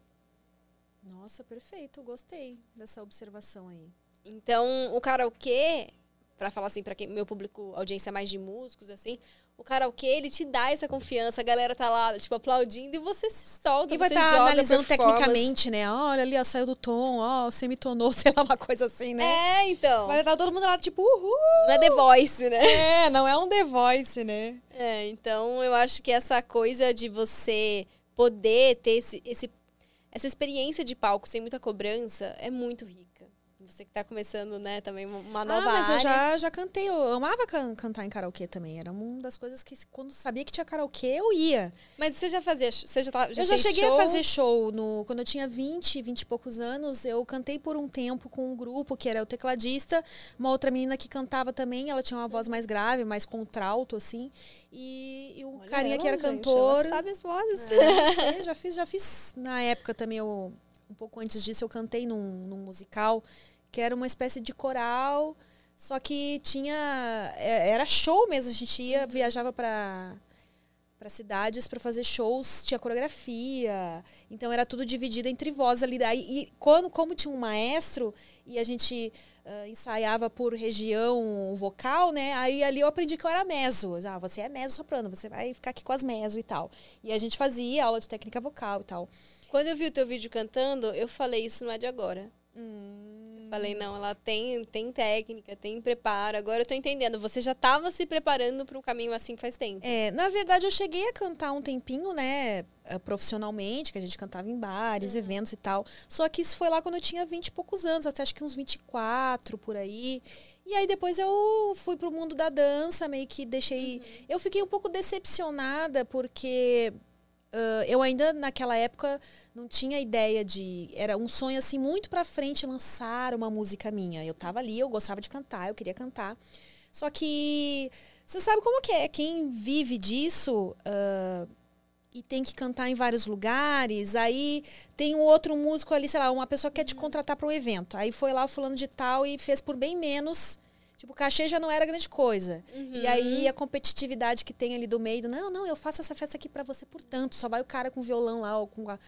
Nossa, perfeito. Gostei dessa observação aí. Então, o karaokê, para falar assim, para quem meu público, audiência mais de músicos, assim, o karaokê, ele te dá essa confiança, a galera tá lá, tipo, aplaudindo e você se solta. E vai estar tá analisando tecnicamente, né? Olha ali, ó, saiu do tom, ó, semitonou, sei lá, uma coisa assim, né? É, então. Vai estar tá todo mundo lá, tipo, uhul! Não é The Voice, né? É, não é um The Voice, né? É, então eu acho que essa coisa de você poder ter esse, esse essa experiência de palco sem muita cobrança é muito rica. Você que tá começando, né, também uma nova ah, mas área. eu já, já cantei. Eu amava can- cantar em karaokê também. Era uma das coisas que, quando sabia que tinha karaokê, eu ia. Mas você já fazia, você já, tá, já eu já cheguei show? a fazer show. No, quando eu tinha 20, 20 e poucos anos, eu cantei por um tempo com um grupo que era o tecladista, uma outra menina que cantava também. Ela tinha uma voz mais grave, mais contralto, assim. E, e o Olha carinha ela, que era gente, cantor. Ela sabe as vozes. É, sei, já fiz, já fiz. Na época também, eu, um pouco antes disso, eu cantei num, num musical que era uma espécie de coral, só que tinha. é, Era show mesmo, a gente ia, viajava para para cidades para fazer shows, tinha coreografia. Então era tudo dividido entre vozes ali. Daí, e quando, como tinha um maestro e a gente ah, ensaiava por região vocal, né? Aí ali eu aprendi que eu era meso. Ah, você é meso soprano, você vai ficar aqui com as meso e tal. E a gente fazia aula de técnica vocal e tal. Quando eu vi o teu vídeo cantando, eu falei, isso não é de agora. Hum. Falei, não, ela tem, tem técnica, tem preparo. Agora eu tô entendendo. Você já estava se preparando para um caminho assim faz tempo. É, na verdade, eu cheguei a cantar um tempinho, né, eh, profissionalmente, que a gente cantava em bares, eventos e tal. Só que isso foi lá quando eu tinha 20 e poucos anos, até acho que uns 24 por aí. E aí depois eu fui pro mundo da dança, meio que deixei. Eu fiquei um pouco decepcionada, porque ah, eu ainda naquela época não tinha ideia de. Era um sonho assim muito pra frente lançar uma música minha. Eu tava ali, eu gostava de cantar, eu queria cantar. Só que você sabe como que é? Quem vive disso ah, e tem que cantar em vários lugares, aí tem um outro músico ali, sei lá, uma pessoa que quer te contratar para um evento. Aí foi lá o fulano de tal e fez por bem menos. Tipo, o cachê já não era grande coisa. E aí a competitividade que tem ali do meio, não, não, eu faço essa festa aqui para você por tanto. Só vai o cara com violão lá ou com a,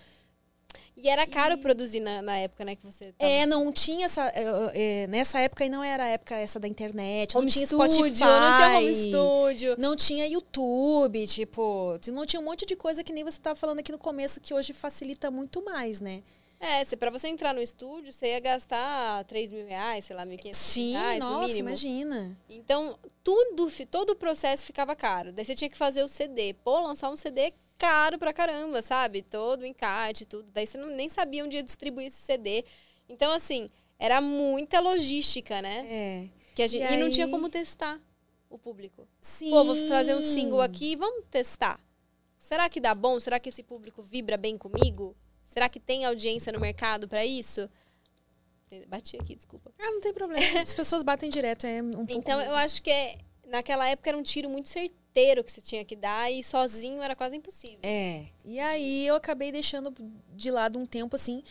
E era caro produzir na, na época, né, que você tava... É, não tinha essa. é, nessa época aí não era a época essa da internet. home não tinha studio, Spotify. não tinha home studio. Não tinha YouTube, tipo, não tinha um monte de coisa que nem você estava falando aqui no começo, que hoje facilita muito mais, né? É, se pra você entrar no estúdio, você ia gastar 3 mil reais, sei lá, 1.500 Sim, reais, no nossa, mínimo. imagina. Então, tudo, todo o processo ficava caro. Daí você tinha que fazer o CD. Pô, lançar um CD caro pra caramba, sabe? Todo o encarte, tudo. Daí você não, nem sabia onde ia distribuir esse CD. Então, assim, era muita logística, né? É. Que a gente, E e, não tinha como testar o público. Sim. Pô, vou fazer um single aqui, vamos testar. Será que dá bom? Será que esse público vibra bem comigo? Será que tem audiência no mercado pra isso? Bati aqui, desculpa. Ah, não tem problema. As pessoas batem direto, é um pouco. Então, eu acho que é, naquela época era um tiro muito certeiro que você tinha que dar e sozinho era quase impossível. É. E aí eu acabei deixando de lado um tempo assim,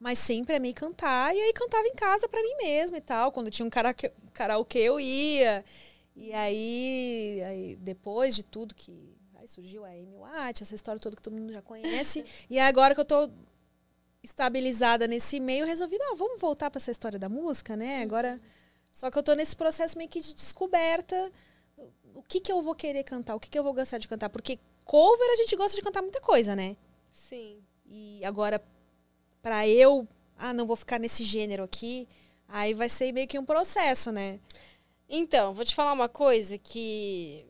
mas sempre amei cantar. E aí cantava em casa pra mim mesma e tal. Quando tinha um karaokê, karaokê eu ia. E aí, aí, depois de tudo que. Aí surgiu a Amy Watt, essa história toda que todo mundo já conhece. e agora que eu tô estabilizada nesse meio, eu resolvi, não, vamos voltar pra essa história da música, né? Agora. Só que eu tô nesse processo meio que de descoberta. O que que eu vou querer cantar? O que que eu vou gostar de cantar? Porque cover a gente gosta de cantar muita coisa, né? Sim. E agora, pra eu, ah, não vou ficar nesse gênero aqui, aí vai ser meio que um processo, né? Então, vou te falar uma coisa que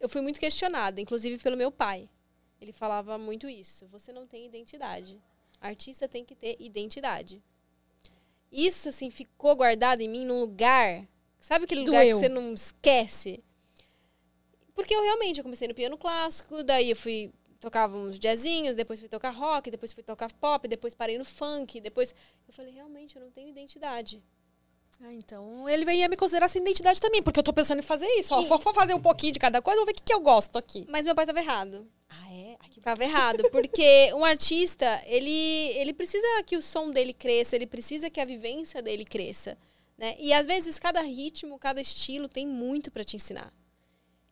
eu fui muito questionada, inclusive pelo meu pai. Ele falava muito isso. Você não tem identidade. Artista tem que ter identidade. Isso, assim, ficou guardado em mim num lugar. Sabe aquele lugar Doeu. que você não esquece? Porque eu realmente eu comecei no piano clássico, daí eu fui tocava uns jazzinhos, depois fui tocar rock, depois fui tocar pop, depois parei no funk, depois eu falei, realmente eu não tenho identidade. Ah, então ele ia me considerar sem identidade também, porque eu tô pensando em fazer isso. Ó, vou, vou fazer um pouquinho de cada coisa, vou ver o que, que eu gosto aqui. Mas meu pai estava errado. Ah, é? Ai, que... Ficava errado, porque um artista, ele, ele precisa que o som dele cresça, ele precisa que a vivência dele cresça, né? E às vezes cada ritmo, cada estilo tem muito para te ensinar.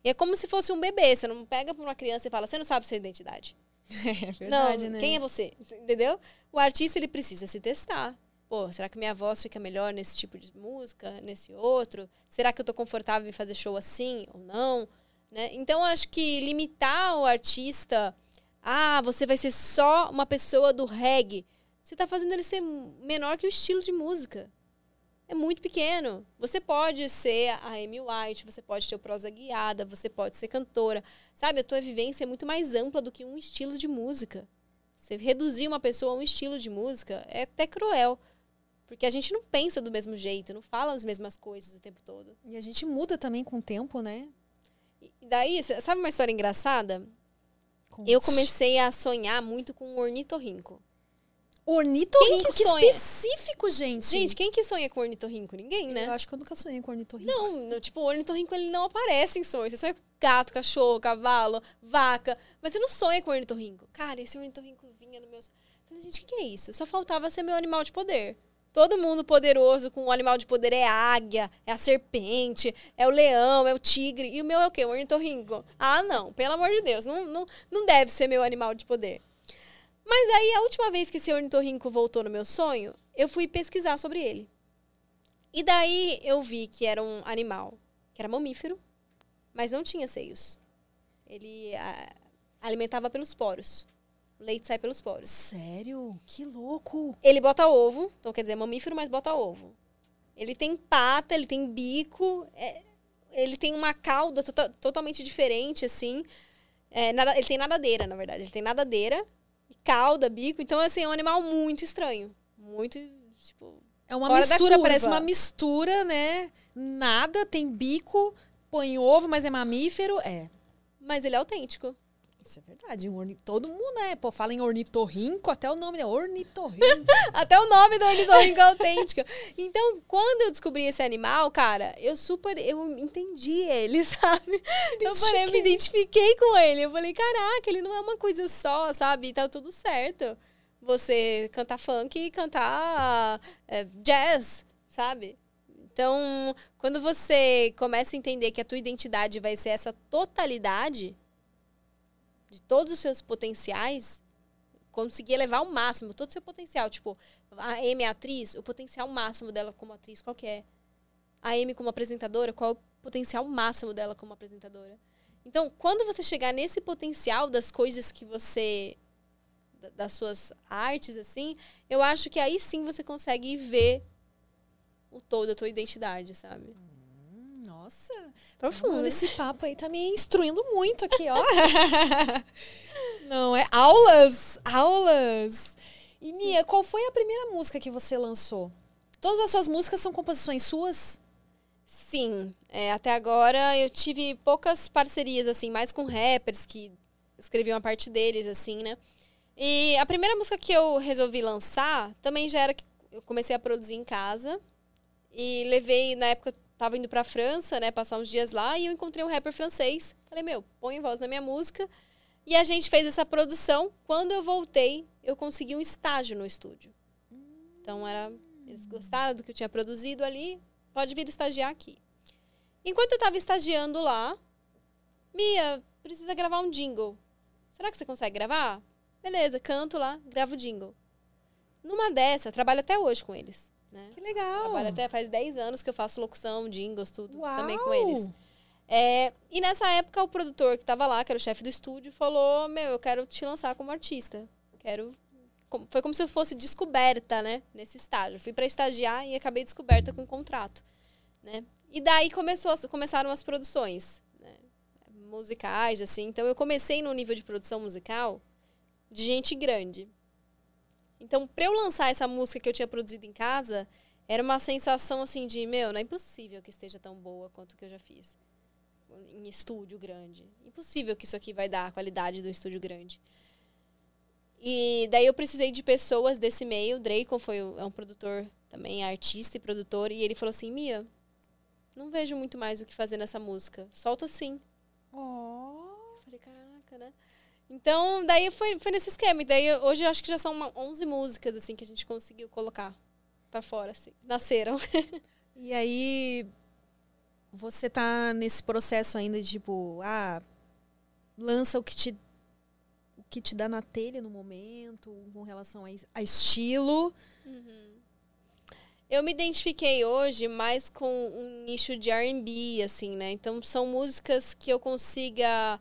E é como se fosse um bebê, você não pega para uma criança e fala: "Você não sabe sua identidade". É verdade, não, né? quem é você? Entendeu? O artista ele precisa se testar. Pô, será que minha voz fica melhor nesse tipo de música, nesse outro? Será que eu tô confortável em fazer show assim ou não? Né? Então, acho que limitar o artista, ah, você vai ser só uma pessoa do reggae, você tá fazendo ele ser menor que o estilo de música. É muito pequeno. Você pode ser a Amy White, você pode ter prosa guiada, você pode ser cantora. Sabe, a tua vivência é muito mais ampla do que um estilo de música. Você reduzir uma pessoa a um estilo de música é até cruel. Porque a gente não pensa do mesmo jeito, não fala as mesmas coisas o tempo todo. E a gente muda também com o tempo, né? E daí, sabe uma história engraçada? Conte. Eu comecei a sonhar muito com ornitorrinco. Ornitorrinco, Quem que, que sonha? específico, gente. Gente, quem que sonha com ornitorrinco? Ninguém, eu né? acho que eu nunca sonhei com ornitorrinco. Não, tipo, o ornitorrinco ele não aparece em sonhos. Você sonha com gato, cachorro, cavalo, vaca, mas você não sonha com ornitorrinco. Cara, esse ornitorrinco vinha no meu sonho. Eu Falei, gente, o que, que é isso? Só faltava ser meu animal de poder. Todo mundo poderoso com o animal de poder é a águia, é a serpente, é o leão, é o tigre. E o meu é o quê? O ornitorrinco. Ah, não, pelo amor de Deus, não, não, não deve ser meu animal de poder. Mas aí, a última vez que esse ornitorrinco voltou no meu sonho, eu fui pesquisar sobre ele. E daí eu vi que era um animal que era mamífero, mas não tinha seios. Ele ah, alimentava pelos poros. O leite sai pelos poros. Sério? Que louco. Ele bota ovo, então quer dizer, é mamífero, mas bota ovo. Ele tem pata, ele tem bico, é- ele tem uma cauda tota- totalmente diferente, assim. É, nada- ele tem nadadeira, na verdade. Ele tem nadadeira, cauda, bico. Então, assim, é um animal muito estranho. Muito, tipo... É uma mistura, parece uma mistura, né? Nada, tem bico, põe ovo, mas é mamífero. É. Mas ele é autêntico. Isso é verdade. Um orni... Todo mundo, né? Pô, fala em ornitorrinco, até o nome é ornitorrinco. Até o nome do ornitorrinco é autêntico. Então, quando eu descobri esse animal, cara, eu super. Eu entendi ele, sabe? Eu falei, eu me identifiquei com ele. Eu falei, caraca, ele não é uma coisa só, sabe? Tá tudo certo. Você cantar funk e cantar é, jazz, sabe? Então, quando você começa a entender que a tua identidade vai ser essa totalidade de todos os seus potenciais, conseguir elevar ao máximo todo o seu potencial. Tipo, a Amy é atriz, o potencial máximo dela como atriz, qual que é? A Amy como apresentadora, qual é o potencial máximo dela como apresentadora? Então, quando você chegar nesse potencial das coisas que você. da- das suas artes, assim, eu acho que aí sim você consegue ver o todo, a tua identidade, sabe? Nossa. Profundo. Mano, esse papo aí tá me instruindo muito aqui, ó. Não, é aulas, aulas. E Mia, qual foi a primeira música que você lançou? Todas as suas músicas são composições suas? Sim, é, até agora eu tive poucas parcerias, assim, mais com rappers que escreviam a parte deles, assim, né? E a primeira música que eu resolvi lançar também já era que eu comecei a produzir em casa. E levei, na época, tava indo pra França, né, passar uns dias lá, e eu encontrei um rapper francês. Falei, meu, põe voz na minha música. E a gente fez essa produção. Quando eu voltei, eu consegui um estágio no estúdio. Então era. Eles gostaram do que eu tinha produzido ali, pode vir estagiar aqui. Enquanto eu estava estagiando lá, Mia, precisa gravar um jingle. Será que você consegue gravar? Beleza, canto lá, gravo o jingle. Numa dessa, trabalho até hoje com eles. Né? Que legal. Trabalho até faz 10 anos que eu faço locução, jingles, tudo Uau. também com eles. É, e nessa época, o produtor que estava lá, que era o chefe do estúdio, falou: Meu, eu quero te lançar como artista. Quero. Foi como se eu fosse descoberta, né? Nesse estágio. Fui para estagiar e acabei descoberta com um contrato. Né? E daí começou, começaram as produções né? musicais, assim. Então eu comecei no nível de produção musical de gente grande. Então, para eu lançar essa música que eu tinha produzido em casa, era uma sensação assim de, meu, não é impossível que esteja tão boa quanto que eu já fiz em estúdio grande. Impossível que isso aqui vai dar a qualidade do estúdio grande. E daí eu precisei de pessoas desse meio. O foi é um produtor também, artista e produtor, e ele falou assim: Mia, não vejo muito mais o que fazer nessa música. Solta sim. Oh. Eu falei, caraca, né? Então, daí foi, foi nesse esquema. E daí hoje eu acho que já são uma, 11 músicas assim que a gente conseguiu colocar pra fora, assim. Nasceram. E aí, você tá nesse processo ainda de tipo, ah, lança o que te o que te dá na telha no momento, com relação a, a estilo. Eu me identifiquei hoje mais com um nicho de R&B, assim, né? Então, são músicas que eu consiga...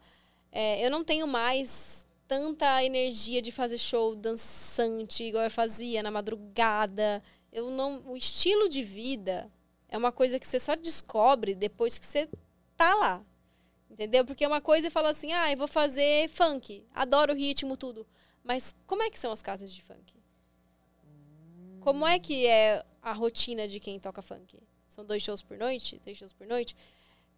é, eu não tenho mais tanta energia de fazer show dançante, igual eu fazia na madrugada. Eu não... O estilo de vida é uma coisa que você só descobre depois que você tá lá. Entendeu? Porque uma coisa é falar assim, ah, eu vou fazer funk. Adoro o ritmo, tudo. Mas como é que são as casas de funk? Como é que é a rotina de quem toca funk? São dois shows por noite? Três shows por noite?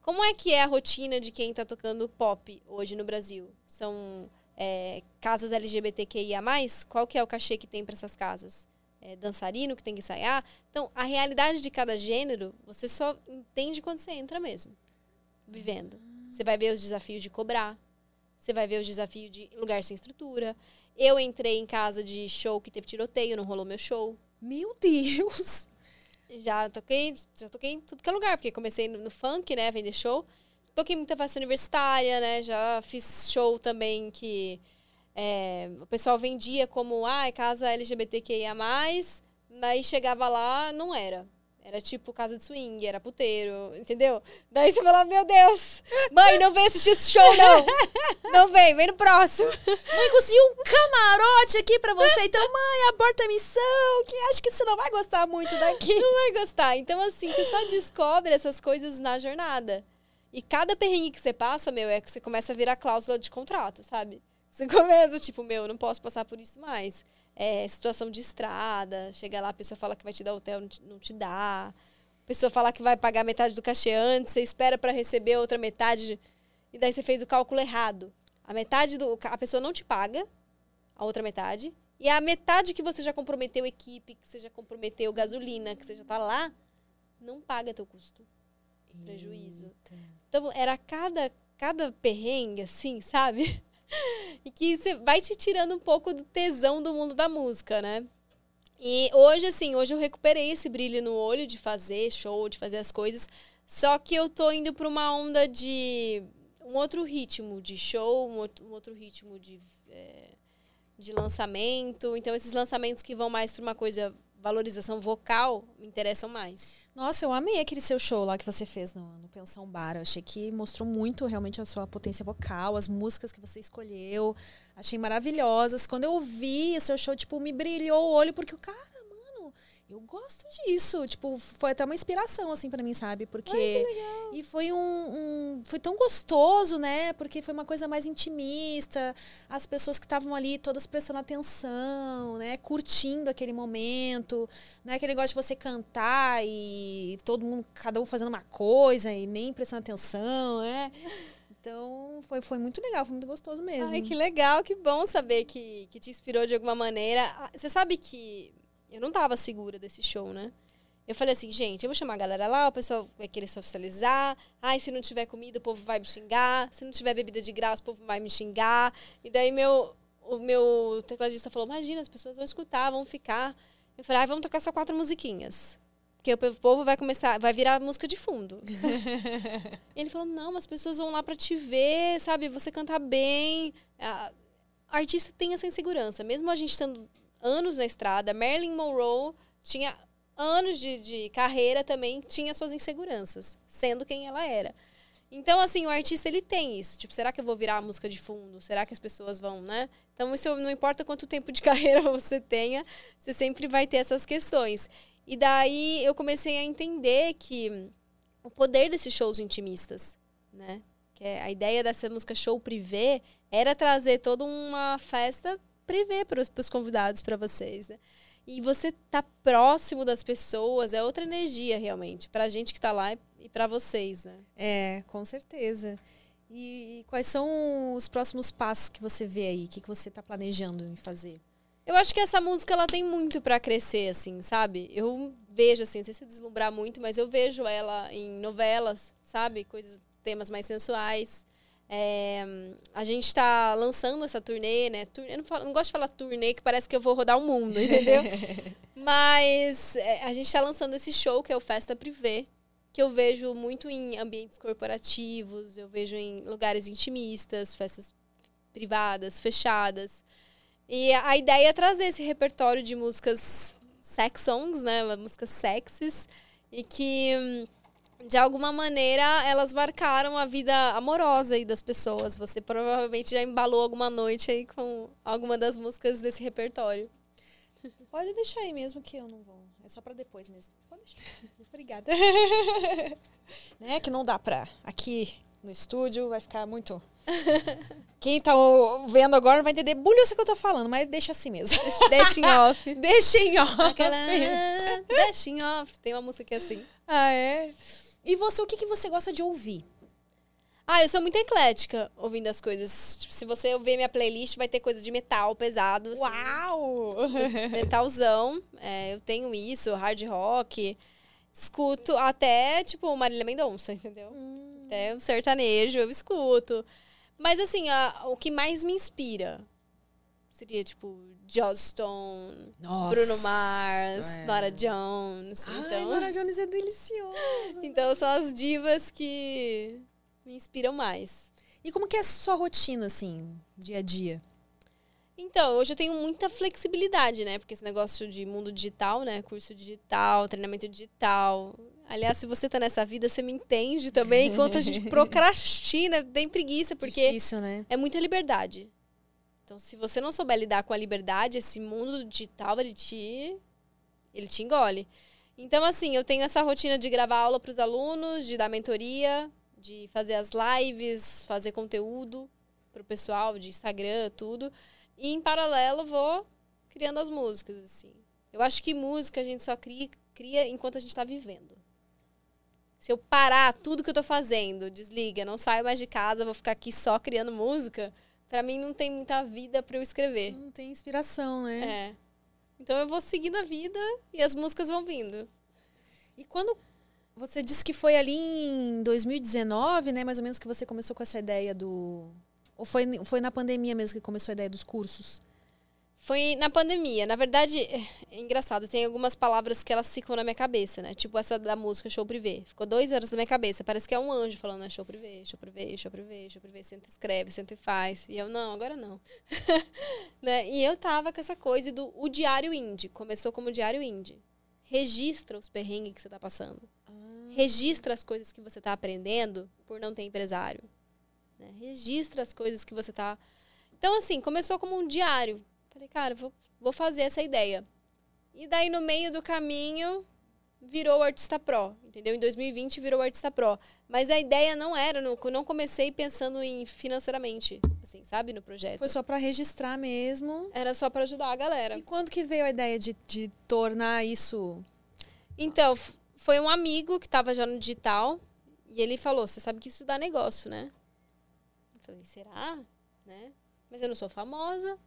Como é que é a rotina de quem tá tocando pop hoje no Brasil? São é, casas LGBTQIA+, qual que é o cachê que tem para essas casas? É dançarino que tem que ensaiar? Então, a realidade de cada gênero, você só entende quando você entra mesmo, vivendo. Você vai ver os desafios de cobrar, você vai ver os desafios de lugar sem estrutura. Eu entrei em casa de show que teve tiroteio, não rolou meu show. Meu Deus! Já toquei, já toquei em tudo que é lugar, porque comecei no, no funk, né, vender show. Toquei muita festa universitária, né? Já fiz show também que é, o pessoal vendia como, ah, é casa LGBTQIA+, daí chegava lá, não era. Era tipo casa de swing, era puteiro, entendeu? Daí você fala, meu Deus, mãe, não vem assistir esse show, não. Não vem, vem no próximo. Mãe, consegui um camarote aqui pra você. Então, mãe, aborta a missão, que acho que você não vai gostar muito daqui. Não vai gostar. Então, assim, você só descobre essas coisas na jornada. E cada perrengue que você passa, meu, é que você começa a virar cláusula de contrato, sabe? Você começa, tipo, meu, não posso passar por isso mais é, situação de estrada, chega lá, a pessoa fala que vai te dar hotel, não te, não te dá. A pessoa fala que vai pagar metade do cachê antes, você espera para receber a outra metade, e daí você fez o cálculo errado. A metade do. A pessoa não te paga, a outra metade, e a metade que você já comprometeu equipe, que você já comprometeu gasolina, que você já tá lá, não paga teu custo. Prejuízo. Então, era cada, cada perrengue, assim, sabe? e que você vai te tirando um pouco do tesão do mundo da música, né? E hoje, assim, hoje eu recuperei esse brilho no olho de fazer show, de fazer as coisas. Só que eu tô indo pra uma onda de um outro ritmo de show, um outro, ritmo de, é, de lançamento. Então, esses lançamentos que vão mais pra uma coisa valorização vocal me interessam mais. Nossa, eu amei aquele seu show lá que você fez no, no Pensão Bar. Eu achei que mostrou muito realmente a sua potência vocal, as músicas que você escolheu. Achei maravilhosas. Quando eu vi o seu show, tipo, me brilhou o olho, porque o cara, eu gosto disso. Tipo, foi até uma inspiração, assim, para mim, sabe? Porque. Ai, e foi um, um, Foi tão gostoso, né? Porque foi uma coisa mais intimista. As pessoas que estavam ali todas prestando atenção, né? Curtindo aquele momento. Não é aquele negócio de você cantar e todo mundo, cada um fazendo uma coisa e nem prestando atenção, né? Então, foi, foi muito legal, foi muito gostoso mesmo. Ai, que legal, que bom saber que, que te inspirou de alguma maneira. Ah, você sabe que eu não tava segura desse show, né? Eu falei assim, gente, eu vou chamar a galera lá, o pessoal vai querer socializar. Ai, se não tiver comida, o povo vai me xingar. Se não tiver bebida de graça, o povo vai me xingar. E daí meu, o meu tecladista falou, imagina, as pessoas vão escutar, vão ficar. Eu falei, ai, vamos tocar só quatro musiquinhas. Porque o povo vai começar, vai virar música de fundo. ele falou, não, as pessoas vão lá para te ver, sabe? Você cantar bem. A, artista tem essa insegurança. Mesmo a gente estando anos na estrada. Marilyn Monroe tinha anos de, de carreira também, tinha suas inseguranças, sendo quem ela era. Então, assim, o artista, ele tem isso. Tipo, será que eu vou virar a música de fundo? Será que as pessoas vão, né? Então, isso não importa quanto tempo de carreira você tenha, você sempre vai ter essas questões. E daí, eu comecei a entender que o poder desses shows intimistas, né? Que é a ideia dessa música show privê era trazer toda uma festa prever para os convidados, para vocês, né? E você tá próximo das pessoas, é outra energia realmente, para a gente que está lá e para vocês, né? É, com certeza. E, e, quais são os próximos passos que você vê aí? O que, que você está planejando em fazer? Eu acho que essa música ela tem muito para crescer, assim, sabe? Eu vejo, assim, não sei se deslumbrar muito, mas eu vejo ela em novelas, sabe? Coisas, temas mais sensuais. É, a gente está lançando essa turnê, né? Eu não, falo, não, gosto de falar turnê, que parece que eu vou rodar o mundo, entendeu? Mas é, a gente está lançando esse show, que é o Festa Privé, que eu vejo muito em ambientes corporativos, eu vejo em lugares intimistas, festas privadas, fechadas. E a ideia é trazer esse repertório de músicas sex songs, né? Músicas sexys, e que hum, de alguma maneira, elas marcaram a vida amorosa aí das pessoas. Você provavelmente já embalou alguma noite aí com alguma das músicas desse repertório. Pode deixar aí mesmo que eu não vou. É só para depois mesmo. Pode deixar. Obrigada. né? Que não dá pra aqui no estúdio, vai ficar muito. Quem tá vendo agora vai entender bulhos que eu tô falando, mas deixa assim mesmo. Deixa em off. deixa em off. Aquela. Deixa em off. Tem uma música que é assim. Ah, é? E você, o que, que você gosta de ouvir? Ah, eu sou muito eclética ouvindo as coisas. Tipo, se você ver minha playlist, vai ter coisa de metal pesado. assim. Uau! metalzão. É, eu tenho isso, hard rock. Escuto até, tipo, Marília Mendonça, entendeu? Até o sertanejo eu escuto. Mas, assim, a- o que mais me inspira seria, tipo, Joss Stone, Nossa, Bruno Mars, é. Nora Jones. Ai, então, Nora Jones é delicioso. então, são as divas que me inspiram mais. E como que é a sua rotina, assim, dia a dia? Então, hoje eu tenho muita flexibilidade, né? Porque esse negócio de mundo digital, né? Curso digital, treinamento digital. Aliás, se você tá nessa vida, você me entende também. Enquanto a gente procrastina, tem preguiça, porque Difícil, né? é muita liberdade. Então, se você não souber lidar com a liberdade, esse mundo digital, ele te, ele te engole. Então, assim, eu tenho essa rotina de gravar aula para os alunos, de dar mentoria, de fazer as lives, fazer conteúdo para o pessoal de Instagram, tudo. E, em paralelo, vou criando as músicas, assim. Eu acho que música a gente só cria, cria enquanto a gente está vivendo. Se eu parar tudo que eu tô fazendo, desliga, não saio mais de casa, vou ficar aqui só criando música, pra mim não tem muita vida pra eu escrever. Não tem inspiração, né? É. Então eu vou seguindo a vida e as músicas vão vindo. E quando você disse que foi ali em 2019, né, mais ou menos que você começou com essa ideia do ou foi foi na pandemia mesmo que começou a ideia dos cursos? Foi na pandemia. Na verdade, é engraçado, tem algumas palavras que elas ficam na minha cabeça, né? Tipo essa da música show privê. Ficou dois anos na minha cabeça. Parece que é um anjo falando, né? Show privê, show privê, show privê, show privê. Senta escreve, senta e faz. E eu, não, agora não. né? E eu tava com essa coisa do o diário indie. Começou como diário indie. Registra os perrengues que você tá passando. Registra as coisas que você tá aprendendo por não ter empresário. né? Registra as coisas que você tá... Então, assim, começou como um diário. Falei, cara, vou, vou fazer essa ideia. E daí, no meio do caminho, virou o Artista Pro, entendeu? Em 2020 virou Artista Pro. Mas a ideia não era, não, eu não comecei pensando em financeiramente, assim, sabe, no projeto. Foi só para registrar mesmo. Era só para ajudar a galera. E quando que veio a ideia de, de tornar isso Então, foi um amigo que estava já no digital e ele falou: Você sabe que isso dá negócio, né? Eu falei: Será? Né? Mas eu não sou famosa.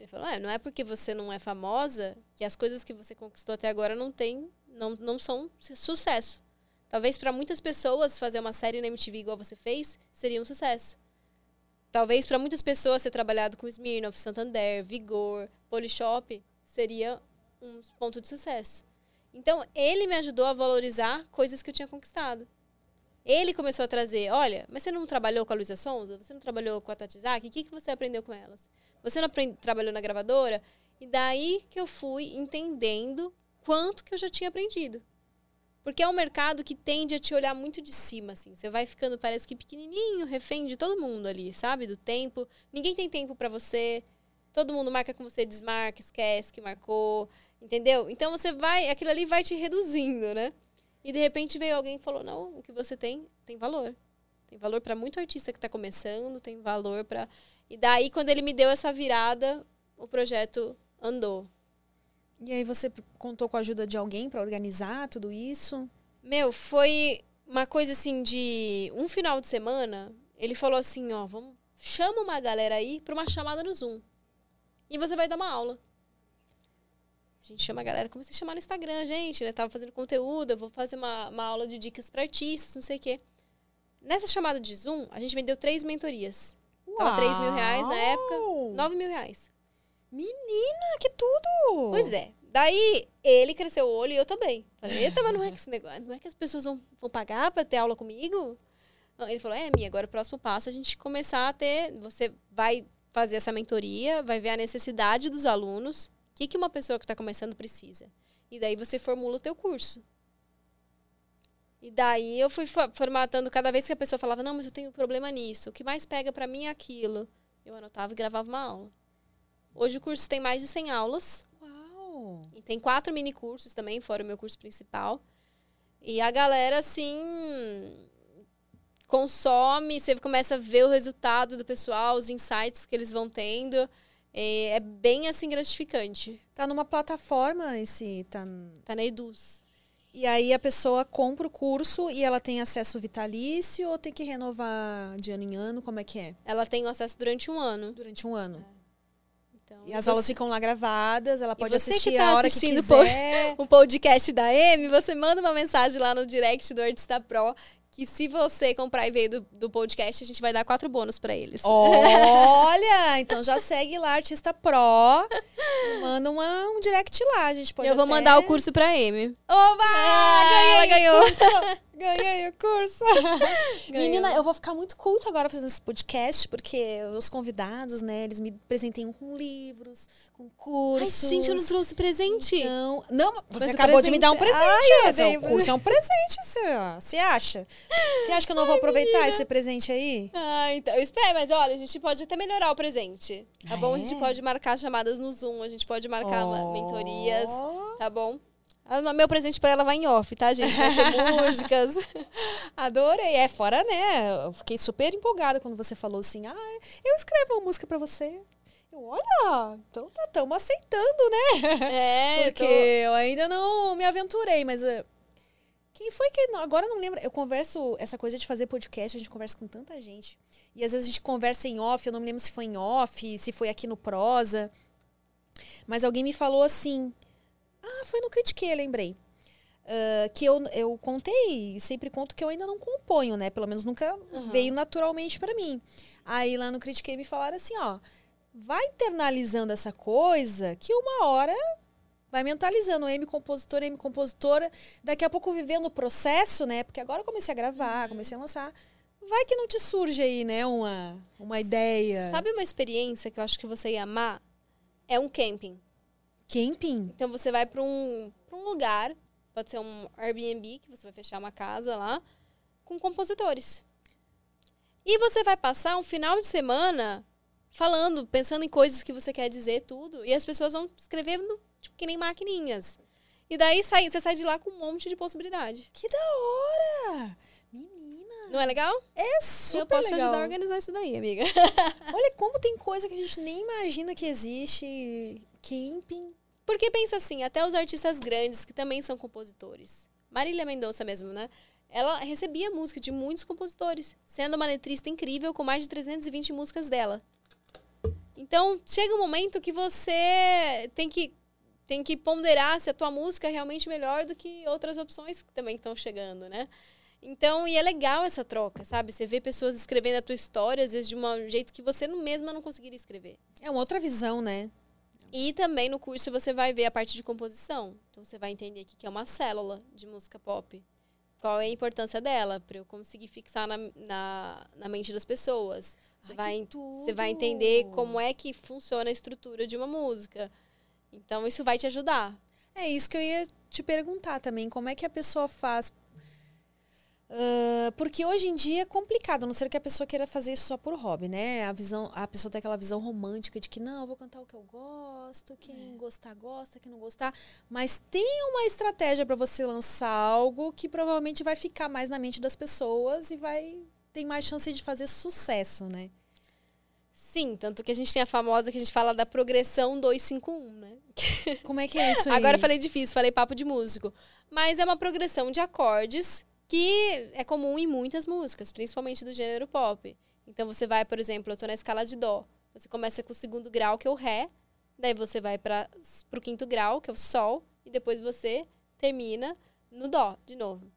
Ele falou: é, Não é porque você não é famosa que as coisas que você conquistou até agora não tem, não, não são su- sucesso. Talvez para muitas pessoas fazer uma série na MTV igual você fez seria um sucesso. Talvez para muitas pessoas ser trabalhado com Smirnoff, Santander, Vigor, Polishop seria um ponto de sucesso. Então, ele me ajudou a valorizar coisas que eu tinha conquistado. Ele começou a trazer, olha, mas você não trabalhou com a Luísa Sonza? Você não trabalhou com a Tati Zaki? O que, que você aprendeu com elas? Você não aprend- trabalhou na gravadora? E daí que eu fui entendendo quanto que eu já tinha aprendido. Porque é um mercado que tende a te olhar muito de cima, assim. Você vai ficando, parece que pequenininho, refém de todo mundo ali, sabe? Do tempo. Ninguém tem tempo pra você. Todo mundo marca com você, desmarca, esquece que marcou. Entendeu? Então você vai, aquilo ali vai te reduzindo, né? E de repente veio alguém e falou: "Não, o que você tem tem valor. Tem valor para muito artista que tá começando, tem valor para E daí quando ele me deu essa virada, o projeto andou. E aí você contou com a ajuda de alguém para organizar tudo isso? Meu, foi uma coisa assim de um final de semana, ele falou assim, ó, vamos chama uma galera aí para uma chamada no Zoom. E você vai dar uma aula. A gente chama a galera, comecei a chamar no Instagram, gente, né? Tava fazendo conteúdo, eu vou fazer uma, uma aula de dicas para artistas, não sei o quê. Nessa chamada de Zoom, a gente vendeu três mentorias. Tava 3 mil reais na época, Uau! 9 mil reais. Menina, que tudo! Pois é. Daí ele cresceu o olho e eu também. Falei, eita, mas não é que esse negócio, não é que as pessoas vão, vão pagar pra ter aula comigo? Ele falou, é, Mia, agora o próximo passo é a gente começar a ter. Você vai fazer essa mentoria, vai ver a necessidade dos alunos, o que, que uma pessoa que está começando precisa. E daí você formula o teu curso. E daí eu fui formatando cada vez que a pessoa falava, não, mas eu tenho problema nisso. O que mais pega pra mim é aquilo. Eu anotava e gravava uma aula. Hoje o curso tem mais de 100 aulas. Uau! E tem quatro mini cursos também, fora o meu curso principal. E a galera, assim, consome, você começa a ver o resultado do pessoal, os insights que eles vão tendo. É, é bem assim gratificante. Tá numa plataforma esse. Tá... Tá na Eduz. E aí a pessoa compra o curso e ela tem acesso vitalício ou tem que renovar de ano em ano? Como é que é? Ela tem acesso durante um ano. Durante um ano. Então, E as você- aulas ficam lá gravadas, ela pode assistir tá a hora assistindo que quiser. o podcast da Amy, você manda uma mensagem lá no direct do Artista Pro que se você comprar e veio do, do podcast, a gente vai dar quatro bônus pra eles. Olha, então já segue lá, Artista Pro. manda uma, um direct lá. A gente pode eu vou até- mandar o curso pra Amy. Oba! Ah, ela ganhei o curso! Ganhei o! Menina, eu vou ficar muito culta agora fazendo esse podcast, porque os convidados, né, eles me presenteiam com livros, com Ai, cursos. gente, eu não trouxe presente. Então, não, você Mas o acabou de me dar um presente- presente. Ai, dei- um curso é um presente, você, você acha? Você acha que eu não vou aproveitar esse presente aí? Ah, então, eu espero, mas olha, a gente pode até melhorar o presente. Tá Ah, bom? A é? gente pode marcar chamadas no Zoom, a gente pode marcar ma- mentorias, Oh, tá bom? Meu presente pra ela vai em off, tá, gente? Vai ser músicas. Adorei. É, fora, né? Eu fiquei super empolgada quando você falou assim: ah, eu escrevo uma música pra você. Eu, olha, então tá, tamo aceitando, né? É, Porque eu tô- eu ainda não me aventurei, mas. eh, Quem foi que. Agora eu não lembro. Eu converso. Essa coisa de fazer podcast, a gente conversa com tanta gente. E às vezes a gente conversa em off, eu não me lembro se foi em off, se foi aqui no prosa. Mas alguém me falou assim. Ah, foi no Critiquei, lembrei. Ah, que eu, eu contei, sempre conto que eu ainda não componho, né? Pelo menos nunca veio naturalmente pra mim. Aí lá no Critiquei me falaram assim, ó. Vai internalizando essa coisa que uma hora vai mentalizando. M compositora, M compositora. Daqui a pouco vivendo o processo, né? Porque agora eu comecei a gravar, comecei a lançar. Vai que não te surge aí, né? Uma, uma ideia. Sabe uma experiência que eu acho que você ia amar? É um camping. Camping? Então você vai pra um, pra um lugar, pode ser um Airbnb, que você vai fechar uma casa lá, com compositores. E você vai passar um final de semana falando, pensando em coisas que você quer dizer, tudo. E as pessoas vão escrevendo, tipo, que nem maquininhas. E daí sai, você sai de lá com um monte de possibilidade. Que da hora! Menina, Não é legal? é super eu posso te legal. ajudar a organizar isso daí, amiga. Olha como tem coisa que a gente nem imagina que existe. Camping. Porque pensa assim, até os artistas grandes, que também são compositores. Marília Mendonça mesmo, né? Ela recebia música de muitos compositores, sendo uma letrista incrível com mais de 320 músicas dela. Então, chega um momento que você tem que, tem que ponderar se a tua música é realmente melhor do que outras opções que também estão chegando, né? Então, e é legal essa troca, sabe? Você vê pessoas escrevendo a tua história, às vezes de um jeito que você mesma não conseguiria escrever. É uma outra visão, né? E também no curso você vai ver a parte de composição. Então você vai entender o que é uma célula de música pop. Qual é a importância dela, para eu conseguir fixar na, na, na mente das pessoas. Você Ai, vai, você vai entender como é que funciona a estrutura de uma música. Então isso vai te ajudar. É isso que eu ia te perguntar também. Como é que a pessoa faz? Ah, porque hoje em dia é complicado, a não ser que a pessoa queira fazer isso só por hobby, né? A, visão, a pessoa tem aquela visão romântica de que não, eu vou cantar o que eu gosto, quem gostar, gosta, quem não gostar. Mas tem uma estratégia para você lançar algo que provavelmente vai ficar mais na mente das pessoas e vai tem mais chance de fazer sucesso, né? Sim, tanto que a gente tem a famosa que a gente fala da progressão 251, né? Como é que é isso aí? Agora eu falei difícil, falei papo de músico. Mas é uma progressão de acordes que é comum em muitas músicas, principalmente do gênero pop. Então você vai, por exemplo, eu tô na escala de dó. Você começa com o segundo grau, que é o ré, daí você vai para pro quinto grau, que é o sol, e depois você termina no dó de novo.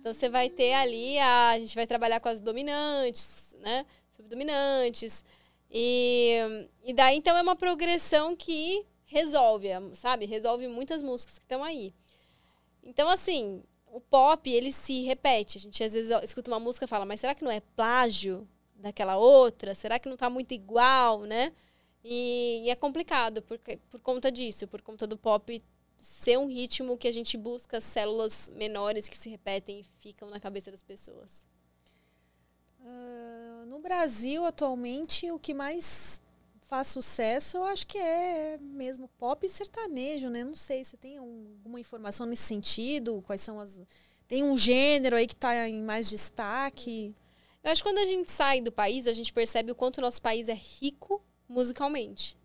Então você vai ter ali a, a gente vai trabalhar com as dominantes, né? Subdominantes. E, e daí então é uma progressão que resolve, sabe? Resolve muitas músicas que estão aí. Então, assim, o pop, ele se repete. A gente às vezes escuta uma música e fala, mas será que não é plágio daquela outra? Será que não tá muito igual, né? E, e é complicado por, por conta disso, por conta do pop ser um ritmo que a gente busca células menores que se repetem e ficam na cabeça das pessoas. Ah, no Brasil, atualmente, o que mais faz sucesso, eu acho que é mesmo pop e sertanejo, né? Não sei, você tem um- alguma informação nesse sentido? Quais são as... Tem um gênero aí que tá em mais destaque? Eu acho que quando a gente sai do país, a gente percebe o quanto o nosso país é rico musicalmente.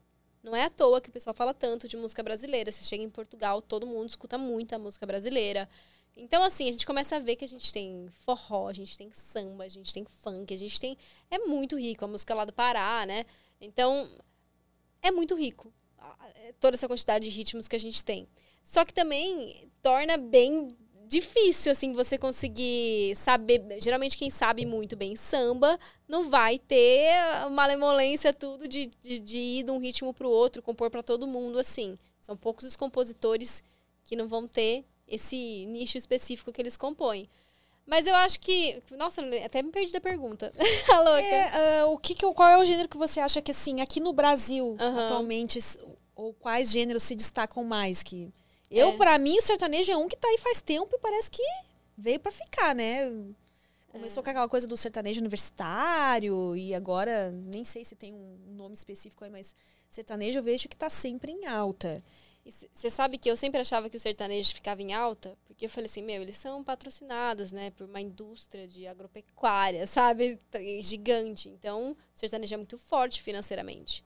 Não é à toa que o pessoal fala tanto de música brasileira. Você chega em Portugal, todo mundo escuta muito a música brasileira. Então, assim, a gente começa a ver que a gente tem forró, a gente tem samba, a gente tem funk, a gente tem. É muito rico a música lá do Pará, né? Então, é muito rico é, toda essa quantidade de ritmos que a gente tem. Só que também torna bem difícil, assim, você conseguir saber. Geralmente, quem sabe muito bem samba não vai ter malemolência, tudo de, de, de ir de um ritmo para o outro, compor para todo mundo, assim. São poucos os compositores que não vão ter esse nicho específico que eles compõem. Mas eu acho que. Nossa, até me perdi da pergunta. a louca. É, uh, o que, que, qual é o gênero que você acha que, assim, aqui no Brasil, uhum. atualmente, ou quais gêneros se destacam mais? Que eu, é. para mim, o sertanejo é um que tá aí faz tempo e parece que veio para ficar, né? Começou é. com aquela coisa do sertanejo universitário e agora nem sei se tem um nome específico aí, mas sertanejo eu vejo que tá sempre em alta. Você sabe que eu sempre achava que o sertanejo ficava em alta, porque eu falei assim, meu, eles são patrocinados, né, por uma indústria de agropecuária, sabe, gigante. Então, o sertanejo é muito forte financeiramente.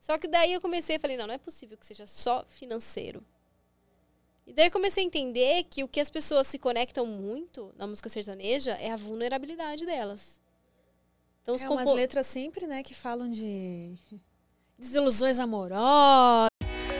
Só que daí eu comecei a falei, não, não é possível que seja só financeiro. E daí eu comecei a entender que o que as pessoas se conectam muito na música sertaneja é a vulnerabilidade delas. Então, é compo... umas letras sempre, né, que falam de desilusões amorosas,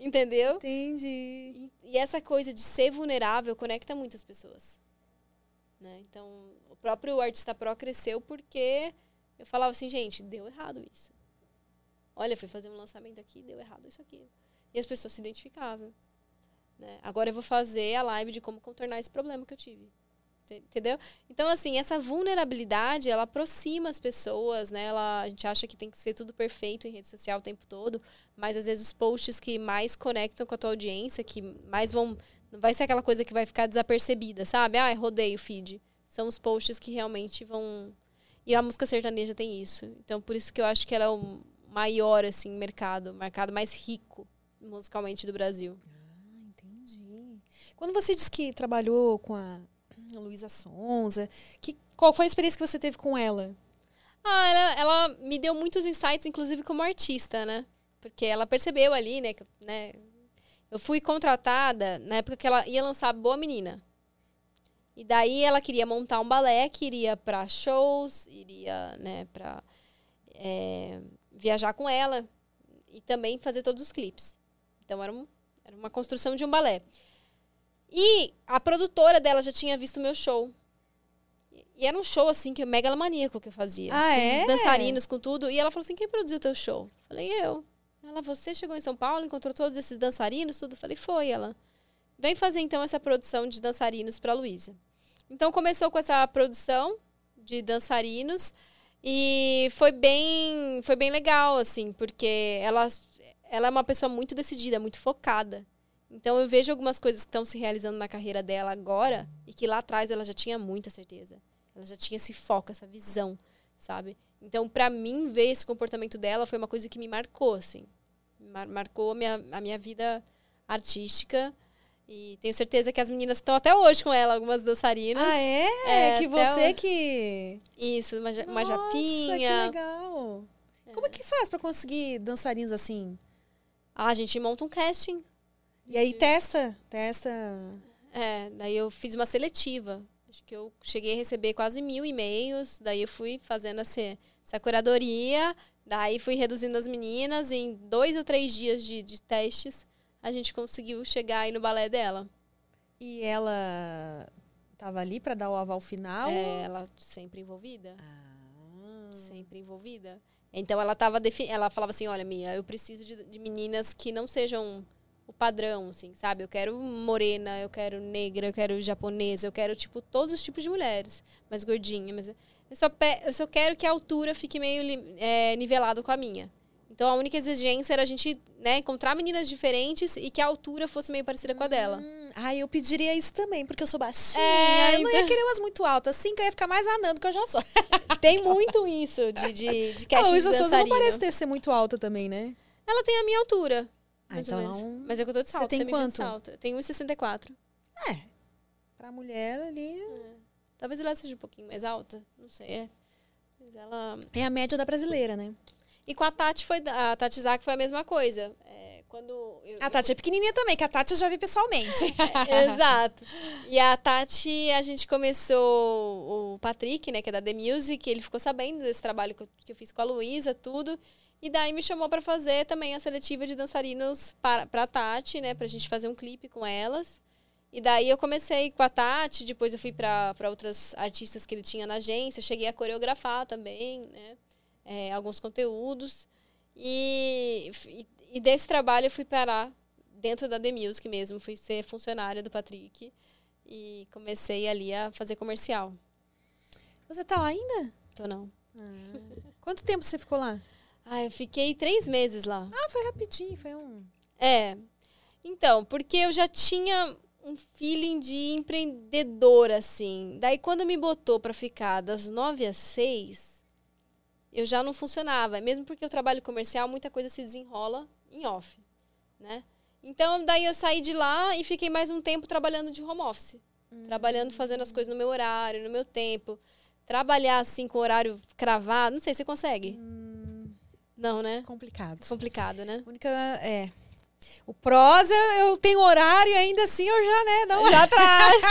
Entendeu? Entendi. E, e, essa coisa de ser vulnerável conecta muitas pessoas. Né? Então, o próprio Artista Pro cresceu porque eu falava assim, gente, deu errado isso. Olha, fui fazer um lançamento aqui, deu errado isso aqui. E as pessoas se identificavam. Né? Agora eu vou fazer a live de como contornar esse problema que eu tive. Entendeu? Então, assim, essa vulnerabilidade, ela aproxima as pessoas, né? Ela, a gente acha que tem que ser tudo perfeito em rede social o tempo todo, mas às vezes os posts que mais conectam com a tua audiência, que mais vão. Não vai ser aquela coisa que vai ficar desapercebida, sabe? Ah, rodei o feed. São os posts que realmente vão. E a música sertaneja tem isso. Então, por isso que eu acho que ela é o maior, assim, mercado, mercado mais rico musicalmente do Brasil. Ah, entendi. Quando você disse que trabalhou com a Luísa Sonza. Que, qual foi a experiência que você teve com ela? Ah, ela, ela me deu muitos insights, inclusive como artista, né? Porque ela percebeu ali, né, que, né? Eu fui contratada na época que ela ia lançar Boa Menina. E daí ela queria montar um balé que iria para shows, iria, né, para é, viajar com ela e também fazer todos os clipes. Então era, um, era uma construção de um balé. E a produtora dela já tinha visto meu show. E era um show, assim, que é megalomaníaco que eu fazia. Ah, é? Dançarinos, com tudo. E ela falou assim, quem produziu o teu show? Falei, eu. Ela, você chegou em São Paulo, encontrou todos esses dançarinos, tudo? Falei, foi. Ela, vem fazer, então, essa produção de dançarinos pra Luísa. Então, começou com essa produção de dançarinos. E foi bem, foi bem legal, assim, porque ela, ela é uma pessoa muito decidida, muito focada. Então eu vejo algumas coisas que estão se realizando na carreira dela agora e que lá atrás ela já tinha muita certeza. Ela já tinha esse foco, essa visão, sabe? Então, para mim, ver esse comportamento dela foi uma coisa que me marcou, assim. Mar marcou a minha, a minha vida artística. E tenho certeza que as meninas estão até hoje com ela, algumas dançarinas. Ah, é? é que você que. Isso, uma, Nossa, uma japinha. Que legal. É. Como é que faz para conseguir dançarinos assim? Ah, a gente monta um casting. E aí testa, testa. É, daí eu fiz uma seletiva. Acho que eu cheguei a receber quase mil e-mails. Daí eu fui fazendo essa, essa curadoria. Daí fui reduzindo as meninas. Em dois ou três dias de, de testes, a gente conseguiu chegar aí no balé dela. E ela estava ali para dar o aval final? É, ela sempre envolvida. Ah. Sempre envolvida. Então ela tava ela falava assim, olha, Mia, eu preciso de, de meninas que não sejam o padrão, assim, sabe? Eu quero morena, eu quero negra, eu quero japonesa, eu quero, tipo, todos os tipos de mulheres. Mais gordinha, mas... Eu só, pe- eu só quero que a altura fique meio é, nivelado com a minha. Então a única exigência era a gente né, encontrar meninas diferentes e que a altura fosse meio parecida com a dela. Ah, eu pediria isso também, porque eu sou baixinha. É, eu não ia então- querer umas muito altas. Assim que eu ia ficar mais anã do que eu já sou. Tem muito isso de, de, de A casting de Luísa Souza não dançarino. parece ter ser muito alta também, né? Ela tem a minha altura. Ah, então Mas é que eu tô de Você salto. tem você de quanto? salto. Eu tenho 1,64. É. Pra mulher ali. Talvez ela seja um pouquinho mais alta. Não sei. É. Mas ela. É a média da brasileira, né? E com a Tati foi. A Tati Zak foi a mesma coisa. É, quando. eu- A Tati é pequenininha também, que a Tati eu já vi pessoalmente. Exato. E a Tati, a gente começou o Patrick, né, que é da The Music, ele ficou sabendo desse trabalho que eu, que eu fiz com a Luísa, tudo. E daí me chamou pra fazer também a seletiva de dançarinos para pra Tati, né, pra gente fazer um clipe com elas. E daí eu comecei com a Tati, depois eu fui pra outras artistas que ele tinha na agência, cheguei a coreografar também, né, é, alguns conteúdos. E, e, e desse trabalho eu fui parar dentro da The Music mesmo, fui ser funcionária do Patrick e comecei ali a fazer comercial. Você tá lá ainda? Então não. Quanto tempo você ficou lá? Ah, eu fiquei três meses lá. Ah, foi rapidinho, foi um. É. Então, porque eu já tinha um feeling de empreendedora, assim. Daí, quando me botou pra ficar das nove às seis, eu já não funcionava. Mesmo porque eu trabalho comercial, muita coisa se desenrola em off, né? Então, daí eu saí de lá e fiquei mais um tempo trabalhando de home office. Trabalhando, fazendo as coisas no meu horário, no meu tempo. Trabalhar, assim, com horário cravado, não sei, você consegue? Não, né? Complicado. Complicado, né? A única. É. O prosa, eu tenho horário e ainda assim eu já, né? Não, Já atrás.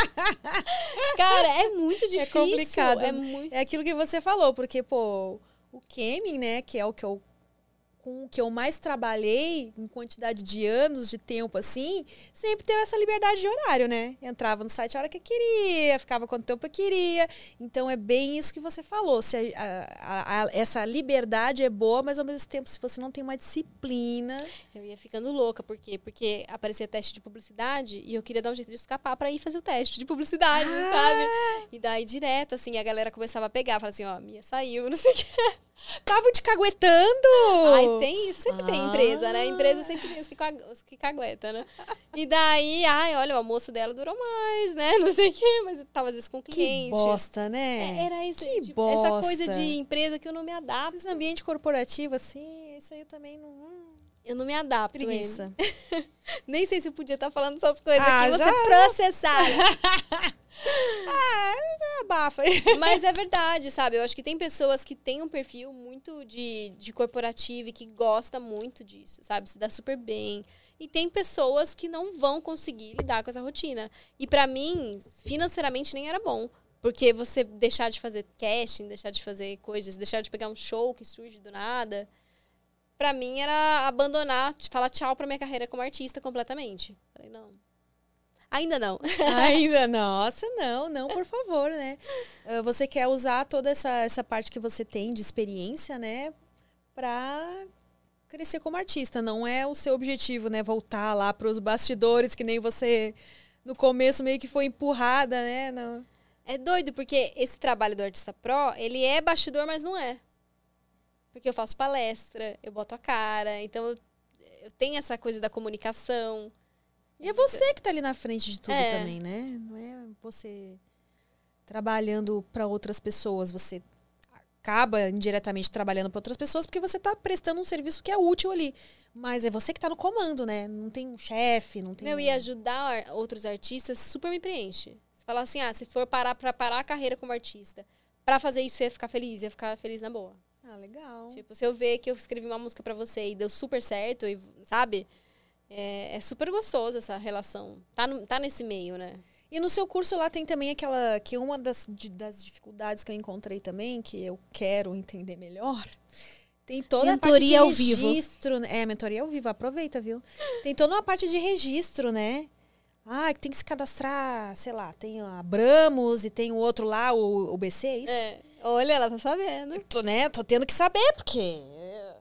Cara, é muito difícil. É complicado. É muito. É aquilo que você falou, porque, pô, o Keming, né, que é o que eu com o que eu mais trabalhei em quantidade de anos, de tempo assim, sempre teve essa liberdade de horário, né? Entrava no site a hora que queria, ficava quanto tempo eu queria. Então é bem isso que você falou. Se a- a- a- essa liberdade é boa, mas ao mesmo tempo, se você não tem uma disciplina. Eu ia ficando louca, por quê? Porque aparecia teste de publicidade e eu queria dar um jeito de escapar pra ir fazer o teste de publicidade, Ah! sabe? E daí, direto, assim, a galera começava a pegar, falava assim, ó, Mia saiu, não sei o que. Tava te caguetando! Ai, tem isso, sempre tem Ah. empresa, né? Empresa sempre tem os que, os que cagueta, né? E daí, ai, olha, o almoço dela durou mais, né? Não sei o quê, mas eu tava às vezes com Que cliente. bosta, né? É, Era isso, Que tipo, essa bosta. coisa de empresa que eu não me adapto. Esse ambiente corporativo, assim, isso aí eu também não. Eu não me adapto. Preguiça. Nem sei se eu podia estar falando essas coisas Ah, aqui, já- você processar. Ah, abafa. Mas é verdade, sabe? Eu acho que tem pessoas que têm um perfil muito de, de corporativo e que gosta muito disso, sabe? Se dá super bem. E tem pessoas que não vão conseguir lidar com essa rotina. E pra mim, financeiramente nem era bom. Porque você deixar de fazer casting, deixar de fazer coisas, deixar de pegar um show que surge do nada, pra mim era abandonar, falar tchau pra minha carreira como artista completamente. Falei, não. Ainda não. Ainda, nossa, não, não, por favor, né? Ah, Você quer usar toda essa, essa parte que você tem de experiência, né? Pra crescer como artista. Não é o seu objetivo, né? Voltar lá pros bastidores, que nem você no começo meio que foi empurrada, né? Não. É doido, porque esse trabalho do artista pro, ele é bastidor, mas não é. Porque eu faço palestra, eu boto a cara, então eu, eu tenho essa coisa da comunicação. E é você que tá ali na frente de tudo É. também, né? Não é você trabalhando para outras pessoas, você acaba indiretamente trabalhando para outras pessoas porque você tá prestando um serviço que é útil ali. Mas é você que tá no comando, né? Não tem um chefe, não tem Meu, um- e ajudar ar- outros artistas super me preenche. Você fala assim, ah, se for parar pra parar a carreira como artista, pra fazer isso, você ia ficar feliz, ia ficar feliz na boa. Ah, legal. Tipo, se eu ver que eu escrevi uma música pra você e deu super certo, e, sabe? É, é super gostoso essa relação. Tá, no- tá nesse meio, né? E no seu curso lá tem também aquela que uma das, das dificuldades que eu encontrei também, que eu quero entender melhor, tem toda Mentoria a ao parte de vivo. registro, né? É, mentoria ao vivo, aproveita, viu? Tem toda uma parte de registro, né? Ah, que tem que se cadastrar, sei lá, tem a Abramos e tem o outro lá, o, o BC, é isso? É. Olha, ela tá sabendo. Tô, né? Tô tendo que saber, porque. é,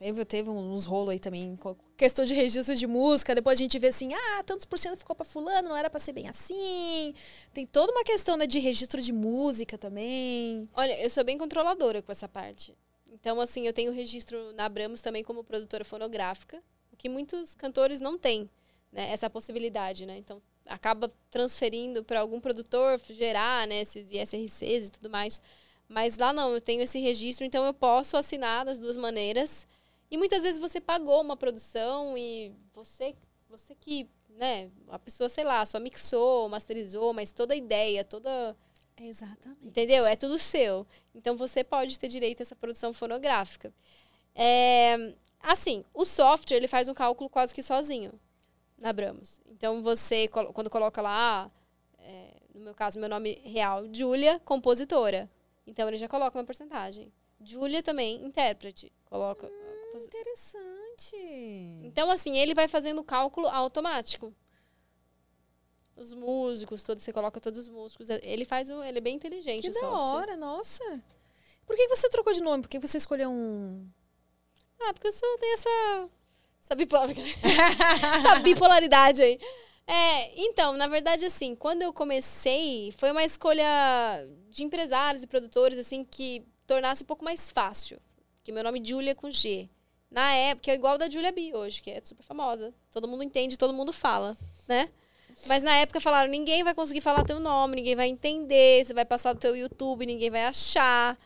Teve, teve uns rolos aí também, questão de registro de música. Depois a gente vê assim, ah, tantos por cento ficou pra fulano, não era pra ser bem assim. Tem toda uma questão né, de registro de música também. Olha, eu sou bem controladora com essa parte. Então, assim, eu tenho registro na Abramos também como produtora fonográfica, o que muitos cantores não têm, né? Essa possibilidade, né? Então, acaba transferindo para algum produtor gerar, né, esses ISRCs e tudo mais. Mas lá não, eu tenho esse registro, então eu posso assinar das duas maneiras. E muitas vezes você pagou uma produção e você, você que, né, a pessoa, sei lá, só mixou, masterizou, mas toda a ideia, toda. Exatamente. Entendeu? É tudo seu. Então você pode ter direito a essa produção fonográfica. É, assim, o software ele faz um cálculo quase que sozinho na Abramos. Então você, quando coloca lá, é, no meu caso, meu nome real, Júlia, compositora. Então ele já coloca uma porcentagem. Júlia também, intérprete. Coloca. Hum, interessante. Então, assim, ele vai fazendo o cálculo automático. Os músicos, todos, você coloca todos os músicos. Ele faz o. Ele é bem inteligente. Que da software. hora, nossa. Por que você trocou de nome? Por que você escolheu um. Ah, porque eu sou, tenho essa. Essa, bipolar... essa bipolaridade aí. É, então, na verdade, assim, quando eu comecei, foi uma escolha de empresários e produtores, assim, que tornasse um pouco mais fácil. Que meu nome é Julia com G. Na época, é igual da Julia B hoje, que é super famosa. Todo mundo entende, todo mundo fala, né? Mas na época falaram, ninguém vai conseguir falar teu nome, ninguém vai entender, você vai passar no teu YouTube, ninguém vai achar.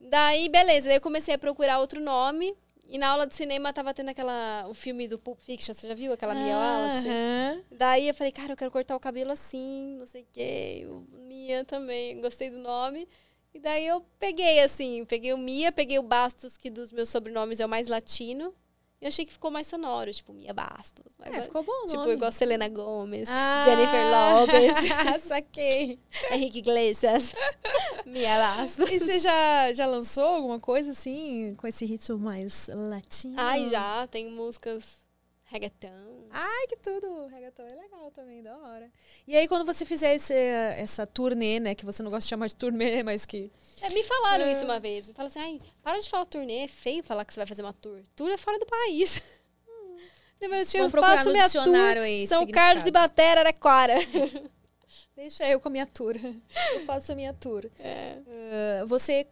Daí, beleza, daí eu comecei a procurar outro nome. E na aula de cinema tava tendo aquela. O filme do Pulp Fiction, você já viu aquela Mia Wallace? Aham. Daí eu falei, cara, eu quero cortar o cabelo assim, não sei o quê. O Mia também, gostei do nome. E daí eu peguei, assim, peguei o Mia, peguei o Bastos, que dos meus sobrenomes é o mais latino. Eu achei que ficou mais sonoro, tipo, Mia Bastos. Mas, É, ficou bom Tipo, nome. igual Selena Gomez, Ah, Jennifer Lopez, Saquei. Henrique Iglesias, Mia Bastos. E você já, já lançou alguma coisa assim, com esse ritmo mais latino? Ai, já, tem músicas reggaeton. Ai, que tudo! Reggaeton é legal também, da hora. E aí, quando você fizer esse, essa turnê, né? Que você não gosta de chamar de turnê, mas que. É, me falaram É. isso uma vez. Me falaram assim, ai, para de falar turnê, é feio falar que você vai fazer uma tour. Tour é fora do país. Depois eu Vamos procurar faço minha tour, aí, São. Carlos e Batera, Araraquara. Deixa eu com a minha tour. Eu faço a minha tour. É. Ah, você.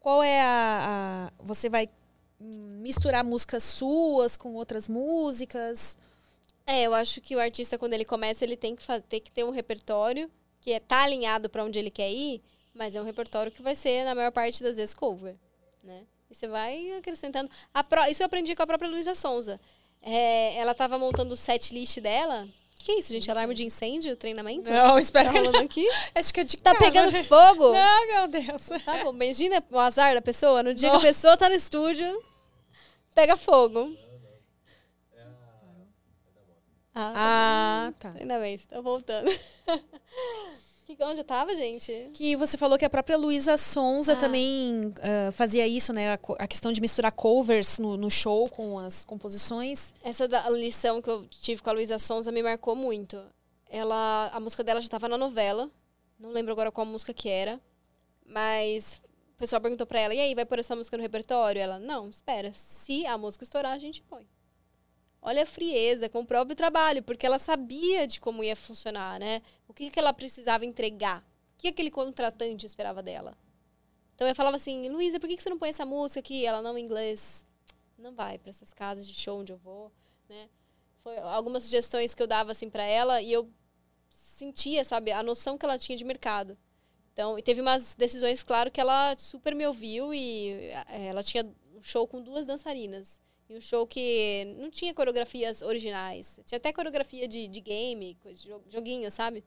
Qual é a, a- Você vai hum, misturar músicas suas com outras músicas? É, eu acho que o artista, quando ele começa, ele tem que, faz, tem que ter um repertório que é, tá alinhado para onde ele quer ir, mas é um repertório que vai ser, na maior parte das vezes, cover. Né? E você vai acrescentando. A pró- isso eu aprendi com a própria Luísa Sonza. É, ela tava montando o set list dela. Que é isso, gente? Alarme de incêndio? Treinamento? Não, espero Tá rolando aqui? Acho que é de Tá casa. pegando fogo? Não, meu Deus. Tá bom, imagina o azar da pessoa. No dia Nossa. que a pessoa tá no estúdio, pega fogo. Ah, Ah, tá. ainda bem, você tá voltando. Que- Onde eu tava, gente? Que você falou que a própria Luísa Sonza Ah. também ah, fazia isso, né? A, a questão de misturar covers no, no show com as composições. Essa da lição que eu tive com a Luísa Sonza me marcou muito. Ela, a música dela já tava na novela. Não lembro agora qual música que era. Mas o pessoal perguntou pra ela, e aí, vai pôr essa música no repertório? Ela, não, espera. Se a música estourar, a gente põe. Olha a frieza com o próprio trabalho, porque ela sabia de como ia funcionar, né? O que, que ela precisava entregar. O que aquele contratante esperava dela. Então eu falava assim, Luísa, por que, que você não põe essa música aqui? Ela, não, em inglês. Não vai para essas casas de show onde eu vou, né? Foi algumas sugestões que eu dava assim para ela e eu sentia, sabe, a noção que ela tinha de mercado. Então, e teve umas decisões, claro, que ela super me ouviu e eh, ela tinha um show com duas dançarinas. E um show que não tinha coreografias originais. Tinha até coreografia de, de game, joguinho, sabe?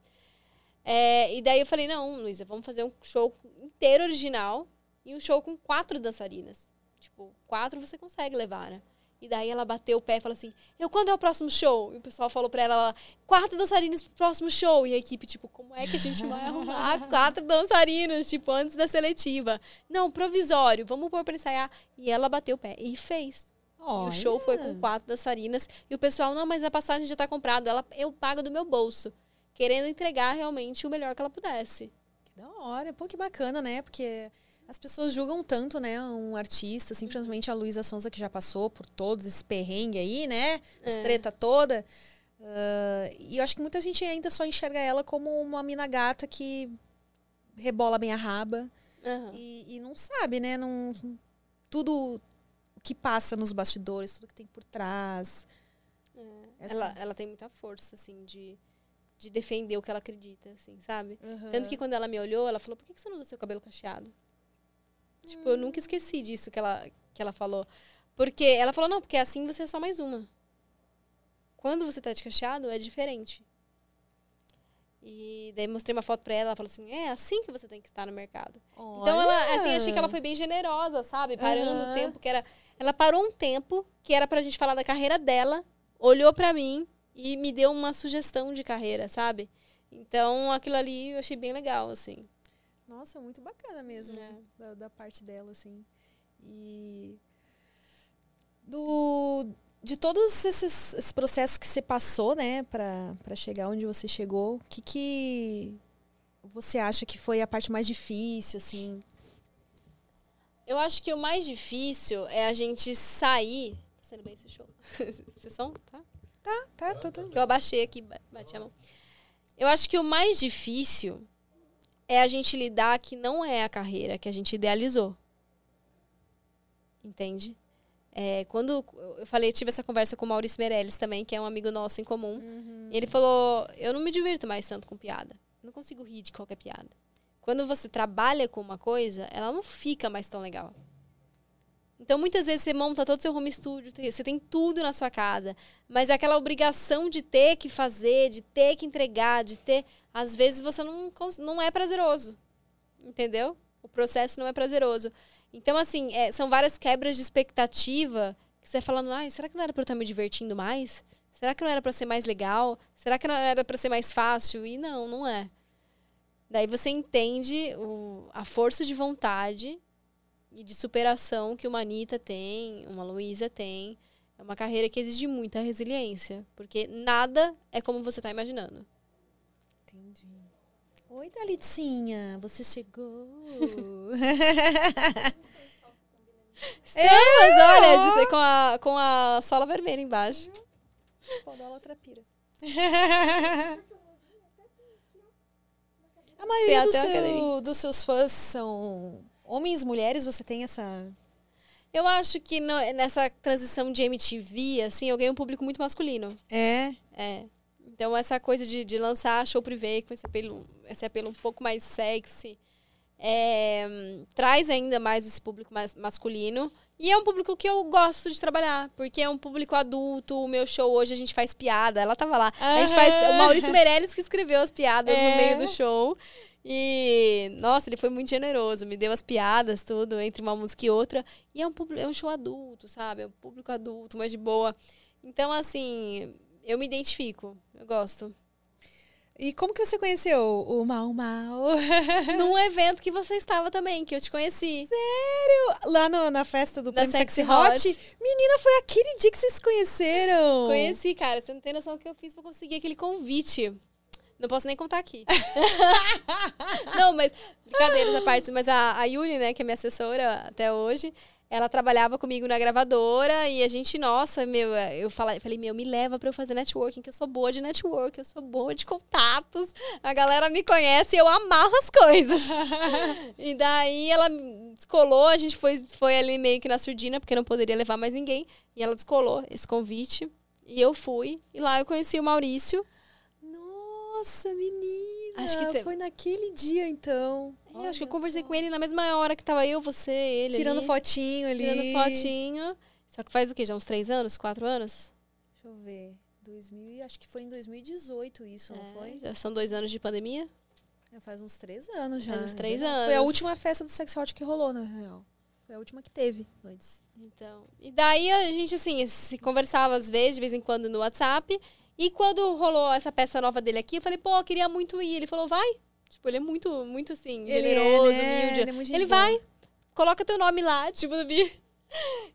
É, e daí eu falei, não, Luísa, vamos fazer um show inteiro original e um show com quatro dançarinas. Tipo, quatro você consegue levar, né? E daí ela bateu o pé e falou assim, eu, quando é o próximo show? E o pessoal falou pra ela, ela, quatro dançarinas pro próximo show. E a equipe, tipo, como é que a gente vai arrumar quatro dançarinos, tipo, antes da seletiva? Não, provisório, vamos pôr pra ensaiar. E ela bateu o pé e fez. E o show foi com quatro dançarinas. E o pessoal, não, mas a passagem já tá comprada. Ela, eu pago do meu bolso. Querendo entregar realmente o melhor que ela pudesse. Que da hora. Pô, que bacana, né? Porque As pessoas julgam tanto, né, um artista, assim, principalmente a Luísa Sonza, que já passou por todos esse perrengue aí, né? As É. treta toda. Ah, e eu acho que muita gente ainda só enxerga ela como uma mina gata que rebola bem a raba Aham. e, e não sabe, né? Não, tudo que passa nos bastidores, tudo que tem por trás. Essa- Ela, ela tem muita força, assim, de, de defender o que ela acredita, assim, sabe? Aham. Tanto que quando ela me olhou, ela falou, por que você não usa seu cabelo cacheado? Tipo, eu nunca esqueci disso que ela, que ela falou. Porque ela falou, não, porque assim você é só mais uma. Quando você tá de cacheado, é diferente. E daí mostrei uma foto pra ela, ela falou assim, é assim que você tem que estar no mercado. Então ela, assim, achei que ela foi bem generosa, sabe? Parando Aham. o tempo que era. Ela parou um tempo que era pra gente falar da carreira dela, olhou pra mim e me deu uma sugestão de carreira, sabe? Então aquilo ali eu achei bem legal, assim. Nossa, muito bacana mesmo, É. da, da parte dela, assim. E do de todos esses, esses processos que você passou, né, pra chegar onde você chegou, o que que você acha que foi a parte mais difícil, assim? Eu acho que o mais difícil é a gente sair. Tá sendo bem esse show? esse som? Tá? Tá, tá, tô, tô. Que eu abaixei aqui, ba- bati a mão. Eu acho que o mais difícil é a gente lidar que não é a carreira que a gente idealizou. Entende? É, quando eu falei, tive essa conversa com o Maurício Meirelles também, que é um amigo nosso em comum. Uhum. Ele falou: Eu não me divirto mais tanto com piada. Eu não consigo rir de qualquer piada. Quando você trabalha com uma coisa, ela não fica mais tão legal. Então, muitas vezes você monta todo o seu home studio, você tem tudo na sua casa, mas é aquela obrigação de ter que fazer, de ter que entregar, de ter. Às vezes você não, não é prazeroso. Entendeu? O processo não é prazeroso. Então, assim, é, são várias quebras de expectativa que você falando, ai, será que não era pra eu estar me divertindo mais? Será que não era pra ser mais legal? Será que não era pra ser mais fácil? E não, não é. Daí você entende o- a força de vontade e de superação que uma Anitta tem, uma Luísa tem. É uma carreira que exige muita resiliência, porque nada é como você está imaginando. Entendi. Oi, Thalitinha, você chegou. Estamos, olha, dizer, com a, com a sola vermelha embaixo. Pode dar outra pira. A maioria do seu- dos seus fãs são homens, mulheres? Você tem essa. Eu acho que no- nessa transição de MTV, assim, eu ganhei um público muito masculino. É. É. Então, essa coisa de, de lançar show privê com esse apelo, esse apelo um pouco mais sexy, é, traz ainda mais esse público mais masculino. E é um público que eu gosto de trabalhar, porque é um público adulto. O meu show hoje a gente faz piada. Ela tava lá. A gente faz. O Maurício Meirelles que escreveu as piadas É. no meio do show. E, nossa, ele foi muito generoso. Me deu as piadas, tudo, entre uma música e outra. E é um, público, é um show adulto, sabe? É um público adulto, mas de boa. Então, assim, eu me identifico. Eu gosto. E como que você conheceu o Mal Mal? Num evento que você estava também, que eu te conheci. Sério? Lá no- na festa do Prêmio Sexy Sexy Hot? Hot. Menina, foi aquele dia que vocês se conheceram. Conheci, cara. Você não tem noção do que eu fiz pra conseguir aquele convite. Não posso nem contar aqui. não, mas brincadeiras à parte. Mas a, a Yuli, né, que é minha assessora até hoje, ela trabalhava comigo na gravadora e a gente, nossa, meu, eu falei, falei, meu, me leva pra eu fazer networking, que eu sou boa de network, eu sou boa de contatos. A galera me conhece e eu amarro as coisas. e daí ela descolou, a gente foi, foi ali meio que na surdina, porque não poderia levar mais ninguém. E ela descolou esse convite. E eu fui. E lá eu conheci o Maurício. Nossa, menina. Acho que foi naquele dia, então. É, acho que eu conversei só. com ele na mesma hora que tava eu, você, ele. Tirando ali, fotinho ali. Tirando fotinho. Só que faz o quê? Já uns três anos? Quatro anos? Deixa eu ver. 2000, e- acho que foi em 2018 isso, não É, foi? Já são dois anos de pandemia? É, faz uns três anos já. Faz uns três verdade. Foi a anos. última festa do Sex Hot que rolou, na real. Foi a última que teve antes. Então. E daí a gente, assim, se conversava às vezes, de vez em quando, no WhatsApp. E quando rolou essa peça nova dele aqui, eu falei, pô, eu queria muito ir. Ele falou, vai. Tipo, ele é muito, muito assim, Ele é, generoso, né? humilde. Ele é muito Ele vai, coloca teu nome lá, tipo, bi-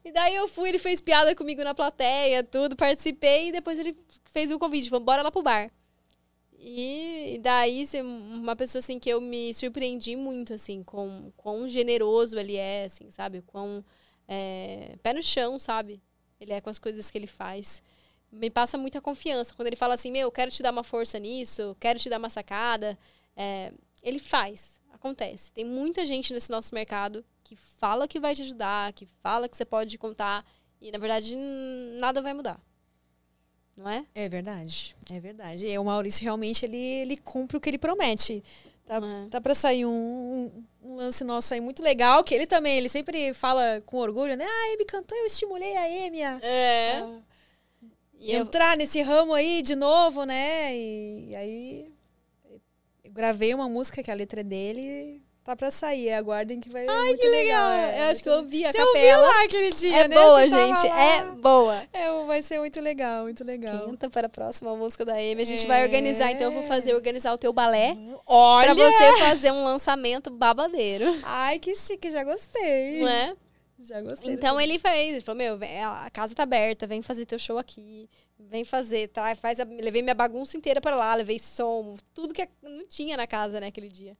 E daí eu fui, ele fez piada comigo na plateia, tudo, participei, e depois ele fez o convite, vamos bora lá pro bar. E, daí, ser uma pessoa assim que eu me surpreendi muito, assim, com quão generoso ele é, assim, sabe? Quão é, pé no chão, sabe? Ele é com as coisas que ele faz. Me passa muita confiança. Quando ele fala assim, meu, quero te dar uma força nisso, quero te dar uma sacada. É, ele faz, acontece. Tem muita gente nesse nosso mercado que fala que vai te ajudar, que fala que você pode contar. E, na verdade, nada vai mudar não é? É verdade, é verdade. E o Maurício realmente ele, ele cumpre o que ele promete. Tá, é. tá para sair um, um, lance nosso aí muito legal, que ele também, ele sempre fala com orgulho, né? Ah, a Amy cantou, eu estimulei a Amy a, é. a entrar eu... nesse ramo aí de novo, né? E, e aí gravei uma música que a letra é dele Tá pra sair, aguardem que vai Ai, muito que legal. legal. É, eu acho que eu ouvi a Você capela. ouviu lá aquele dia, é né? boa, gente, é boa. É, vai ser muito legal, muito legal. Quinta para a próxima música da Amy. A gente É. vai organizar, então eu vou fazer organizar o teu balé Olha! pra você fazer um lançamento babadeiro. Ai, que chique, já gostei. Não é? Já gostei. Então ele fez, ele falou, meu, vem, a casa tá aberta, vem fazer teu show aqui. Vem fazer, tá? Faz a- levei minha bagunça inteira pra lá, levei som, tudo que não tinha na casa, né, aquele dia.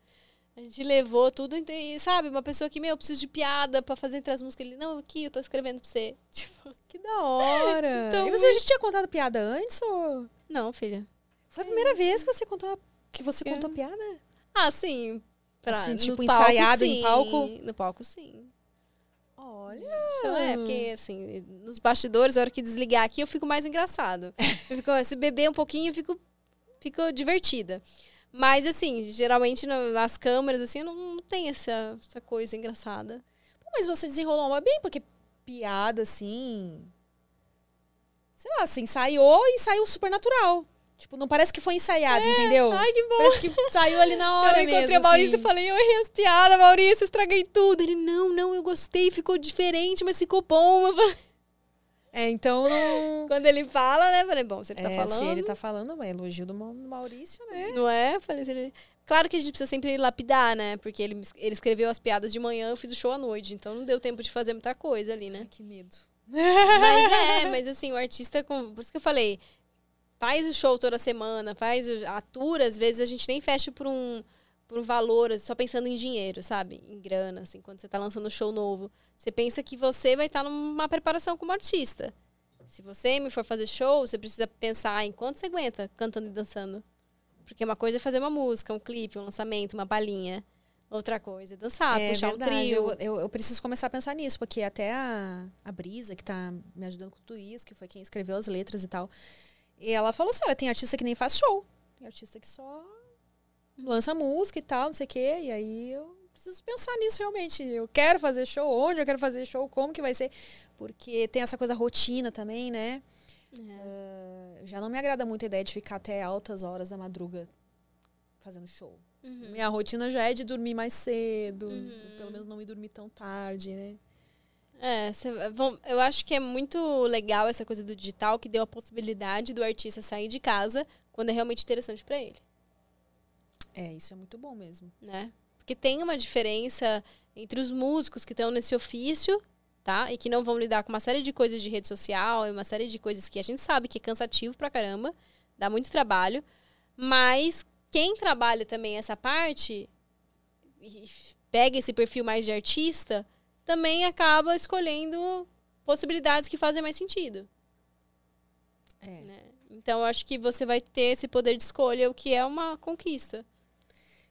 A gente levou tudo, então, e, sabe, uma pessoa que, meu, eu preciso de piada pra fazer entre as músicas. Ele, não, aqui, eu tô escrevendo pra você. Tipo, Que da hora. Então- E você já tinha contado piada antes ou... não, filha. Foi a primeira vez que você contou, que você É. contou piada? Ah, sim. Pra, Assim, no tipo, palco, ensaiado em sim. palco? No palco, sim. Olha. Então, é, porque, assim, nos bastidores, a hora que desligar aqui, eu fico mais engraçado. Eu fico, se beber um pouquinho, eu fico, fico divertida. Mas, assim, geralmente na- nas câmeras, assim, não, não tem essa, essa coisa engraçada. Pô, mas você desenrolou uma bem, porque piada, assim... Sei lá, você ensaiou e saiu super natural. Tipo, não parece que foi ensaiado, entendeu? Ai, que bom! Parece que saiu ali na hora eu encontrei mesmo, o Maurício assim. e falei, eu errei as piadas, Maurício, estraguei tudo. Ele, não, não, eu gostei, ficou diferente, mas ficou bom. Eu falei- É, então não... Quando ele fala, né, eu falei, bom, se ele tá É, falando... se ele tá falando, é elogio do Ma- Maurício, né? Não é? Falei assim, ele- Claro que a gente precisa sempre lapidar, né? Porque ele, ele escreveu as piadas de manhã, eu fiz o show à noite. Então não deu tempo de fazer muita coisa ali, né? Ai, que medo. Mas é, mas assim, o artista, com- por isso que eu falei, faz o show toda semana, faz o, atura, às vezes a gente nem fecha por um, por um valor, só pensando em dinheiro, sabe? Em grana, assim, quando você tá lançando um show novo. Você pensa que você vai estar numa preparação como artista. Se você me for fazer show, você precisa pensar em quanto você aguenta cantando e dançando. Porque uma coisa é fazer uma música, um clipe, um lançamento, uma palhinha. Outra coisa é dançar, é puxar verdade, um trio. eu, eu, eu preciso começar a pensar nisso, porque até a, a Brisa, que tá me ajudando com tudo isso, que foi quem escreveu as letras e tal, e ela falou assim, olha, tem artista que nem faz show. Tem artista que só lança música e tal, não sei o quê, e aí eu preciso pensar nisso realmente. Eu quero fazer show, onde eu quero fazer show, como que vai ser, porque tem essa coisa rotina também, né? Ah, já não me agrada muito a ideia de ficar até altas horas da madruga fazendo show. Uhum. Minha rotina já é de dormir mais cedo, Uhum. pelo menos não me dormir tão tarde, né? É, cê- bom, eu acho que é muito legal essa coisa do digital que deu a possibilidade do artista sair de casa quando é realmente interessante pra ele, É, isso é muito bom mesmo. né? Porque tem uma diferença entre os músicos que estão nesse ofício, tá? E que não vão lidar com uma série de coisas de rede social e uma série de coisas que a gente sabe que é cansativo pra caramba, dá muito trabalho, mas quem trabalha também essa parte e pega esse perfil mais de artista, também acaba escolhendo possibilidades que fazem mais sentido. É. né? Então, eu acho que você vai ter esse poder de escolha, o que é uma conquista.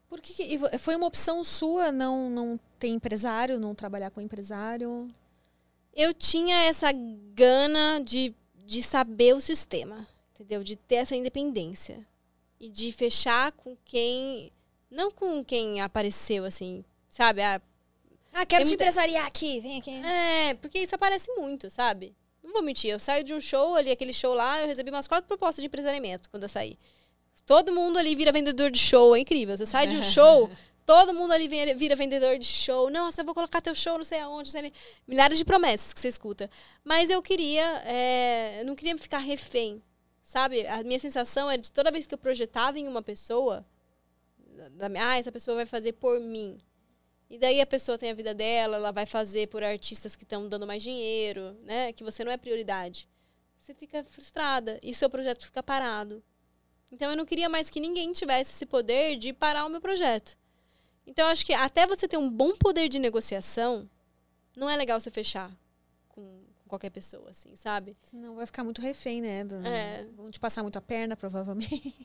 Por que, foi uma opção sua não, não ter empresário, não trabalhar com empresário? Eu tinha essa gana de, de saber o sistema, entendeu? De ter essa independência. E de fechar com quem. Não com quem apareceu, assim, sabe? Ah, Ah, quero te muita- empresariar aqui, vem aqui. É, porque isso aparece muito, sabe? Não vou mentir, eu saio de um show ali, aquele show lá, eu recebi umas quatro propostas de empresariamento quando eu saí. Todo mundo ali vira vendedor de show, é incrível. Você sai de um show, todo mundo ali vira, vendedor de show. Nossa, eu vou colocar teu show não sei aonde, não sei. Milhares de promessas que você escuta. Mas eu queria, é, eu não queria ficar refém, sabe? A minha sensação é de toda vez que eu projetava em uma pessoa, ah, essa pessoa vai fazer por mim. E daí a pessoa tem a vida dela, ela vai fazer por artistas que estão dando mais dinheiro, né? Que você não é prioridade. Você fica frustrada e seu projeto fica parado. Então eu não queria mais que ninguém tivesse esse poder de parar o meu projeto. Então eu acho que até você ter um bom poder de negociação, não é legal você fechar com, qualquer pessoa, assim, sabe? Senão vai ficar muito refém, né? do- É. Vão te passar muito a perna, provavelmente.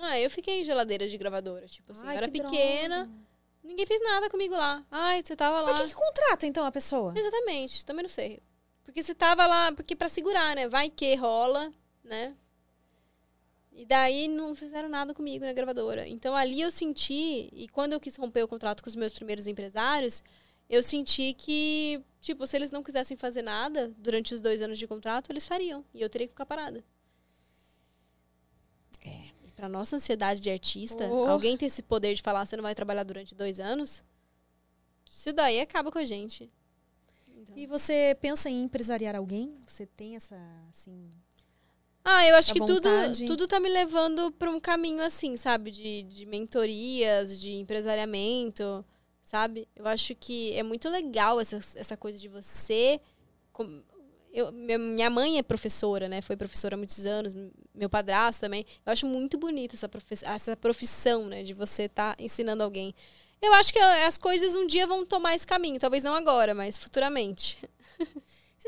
Ah, eu fiquei em geladeira de gravadora, tipo assim, Ai, eu era que pequena, droga. Ninguém fez nada comigo lá. Ai, você tava lá. Mas o que, contrata, então, a pessoa? Exatamente, também não sei. Porque você tava lá, porque pra segurar, né? Vai que rola, né? E daí não fizeram nada comigo na gravadora. Então ali eu senti, e quando eu quis romper o contrato com os meus primeiros empresários, eu senti que, tipo, se eles não quisessem fazer nada durante os dois anos de contrato, eles fariam. E eu teria que ficar parada. Pra nossa ansiedade de artista, Oh. alguém ter esse poder de falar, você não vai trabalhar durante dois anos, isso daí acaba com a gente. Então. E você pensa em empresariar alguém? Você tem essa, assim... Ah, eu acho que tudo, tudo tá me levando para um caminho assim, sabe? De, de mentorias, de empresariamento, sabe? Eu acho que é muito legal essa, essa coisa de você. Eu, minha- mãe é professora, né? Foi professora há muitos anos, meu padrasto também. Eu acho muito bonita essa, essa profissão, né? De você estar ensinando alguém. Eu acho que as coisas um dia vão tomar esse caminho. Talvez não agora, mas futuramente.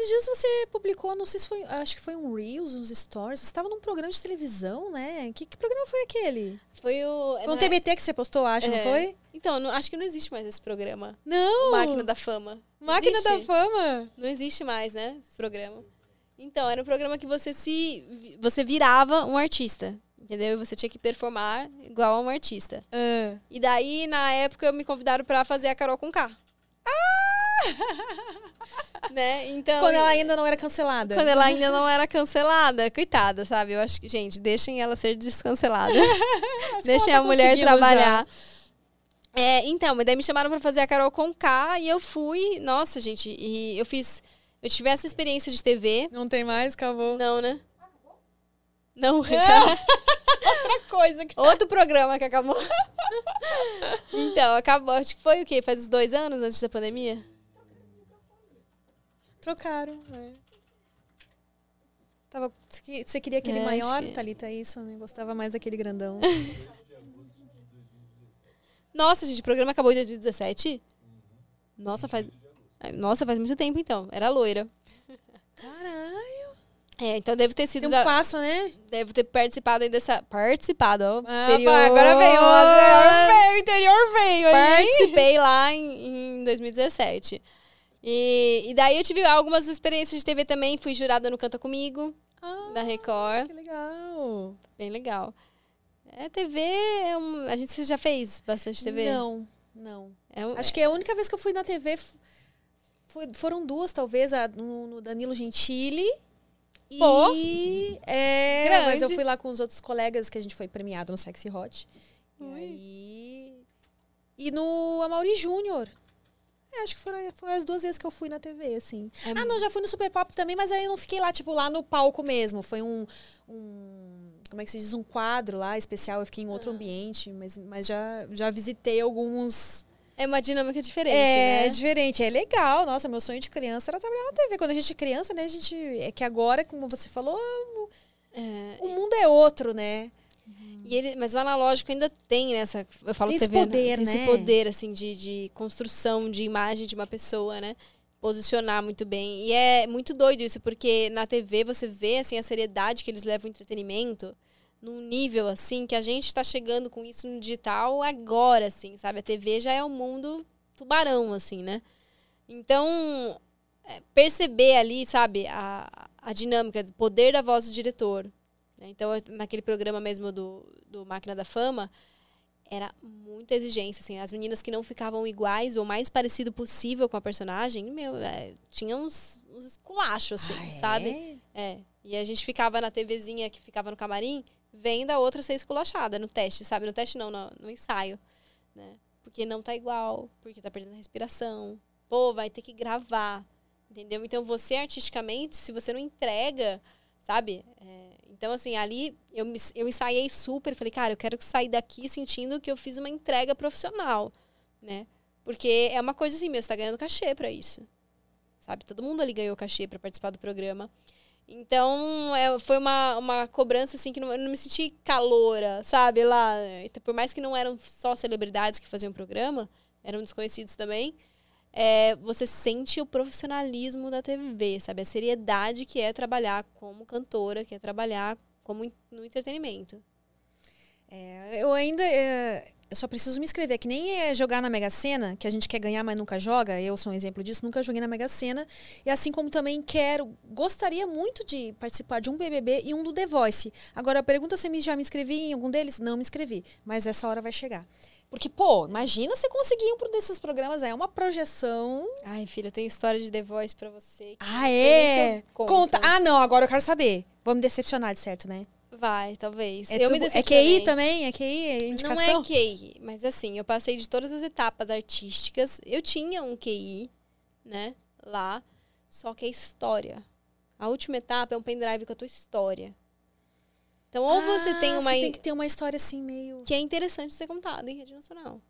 Esses dias você publicou, não sei se foi, acho que foi um Reels, uns Stories. Você estava num programa de televisão, né? Que, que programa foi aquele? Foi o. Foi um não é- TBT que você postou, acho, não É. foi? Então, não- acho que não existe mais esse programa. Não! Máquina da Fama. Máquina da Existe? Fama. Não existe mais, né? Esse programa. Então, era um programa que você se. Você virava um artista. Entendeu? E você tinha que performar igual a um artista. Ah. E daí, na época, me convidaram pra fazer a Carol com K. né? Então. Quando ela ainda não era cancelada. quando ela ainda não era cancelada, coitada, sabe? Eu acho que, gente, deixem ela ser descancelada. deixem ela a tá mulher trabalhar. É, então, mas daí me chamaram pra fazer a Carol com K e eu fui. Nossa, gente, e eu fiz. Eu tive essa experiência de TV. Não tem mais, acabou. Não, né? Não, Outra coisa. que- outro programa que acabou. então, acabou. Acho que foi o quê? Faz uns dois anos antes da pandemia? Trocaram, né? Tava, você queria aquele É, maior, que- Thalita, é isso? Né? Gostava mais daquele grandão. Nossa, gente, o programa acabou em 2017? Nossa, faz. Ai, Nossa, faz muito tempo então. Era loira. Caralho. É, então deve ter sido. Tem um da- passo, né? Deve ter participado aí dessa. Participado, ó. Ah, anterior. pá, agora veio. O interior veio aí. Participei lá em, em 2017. E, e daí eu tive algumas experiências de TV também. Fui jurada no Canta Comigo, Ah, da Record. que legal. Bem legal. É, TV é um. A gente já fez bastante TV? Não, não. É um- Acho que a única vez que eu fui na TV foi- foram duas, talvez, a, no, no Danilo Gentili. Pô. E. É, Grande. mas eu fui lá com os outros colegas que a gente foi premiado no Sexy Hot. E aí. E no Amaury Júnior. É, acho que foram, foram as duas vezes que eu fui na TV, assim. É ah, não, já fui no Super Pop também, mas aí eu não fiquei lá, tipo, lá no palco mesmo. Foi um. um como é que se diz? Um quadro lá especial. Eu fiquei em Ah. outro ambiente, mas, mas já, já visitei alguns. É uma dinâmica diferente, É, né? diferente, é legal. Nossa, meu sonho de criança era trabalhar na TV. Quando a gente é criança, né, a gente. É que agora, como você falou, É, o mundo é outro, né? E ele, mas o analógico ainda tem nessa. Eu falo Tem esse TV, né? poder, Tem né? Esse poder, assim, de, de construção de imagem de uma pessoa, né? Posicionar muito bem. E é muito doido isso, porque na TV você vê, assim, a seriedade que eles levam o entretenimento num nível, assim, que a gente tá chegando com isso no digital agora, assim, sabe? A TV já é um mundo tubarão, assim, né? Então, é, perceber ali, sabe, a, a dinâmica, o poder da voz do diretor. Né? Então, naquele programa mesmo do, do Máquina da Fama, era muita exigência, assim. As meninas que não ficavam iguais ou mais parecido possível com a personagem, meu, é, tinha uns, uns esculachos, assim, Ah, sabe? é? É. E a gente ficava na TVzinha que ficava no camarim, vendo a outra ser esculachada no teste, sabe? No teste não, no, no ensaio, né? Porque não tá igual, porque tá perdendo a respiração. Pô, vai ter que gravar, entendeu? Então você artisticamente, se você não entrega, sabe? É, então assim, ali eu, me, eu ensaiei super, falei, cara, eu quero sair daqui sentindo que eu fiz uma entrega profissional, né? Porque é uma coisa assim, meu, você tá ganhando cachê pra isso. Sabe? Todo mundo ali ganhou cachê pra participar do programa. Então, é, foi uma, uma cobrança, assim, que não, eu não me senti caloura, sabe? Lá, por mais que não eram só celebridades que faziam o programa, eram desconhecidos também, é, você sente o profissionalismo da TV, sabe? A seriedade que é trabalhar como cantora, que é trabalhar como no entretenimento. É, eu ainda. é, eu só preciso me inscrever, que nem é jogar na Mega Sena, que a gente quer ganhar, mas nunca joga. Eu sou um exemplo disso, nunca joguei na Mega Sena. E assim como também quero, gostaria muito de participar de um BBB e um do The Voice. Agora, pergunta se eu já me inscrevi em algum deles. Não me inscrevi, mas essa hora vai chegar. Porque, pô, imagina você conseguir um desses programas, é uma projeção. Ai, filha, eu tenho história de The Voice pra você. Ah, é? se conto. Conta. Ah, não, agora eu quero saber. Vou me decepcionar, de certo, né? Vai, talvez. É, eu tudo- me é. QI também? É QI? É indicação? Não é QI, mas assim, eu passei de todas as etapas artísticas. Eu tinha um QI, né, lá, só que é história. A última etapa é um pendrive com a tua história. Então, ou você tem Ah, uma. Você tem que ter uma história assim, meio. que é interessante ser contada em rede nacional.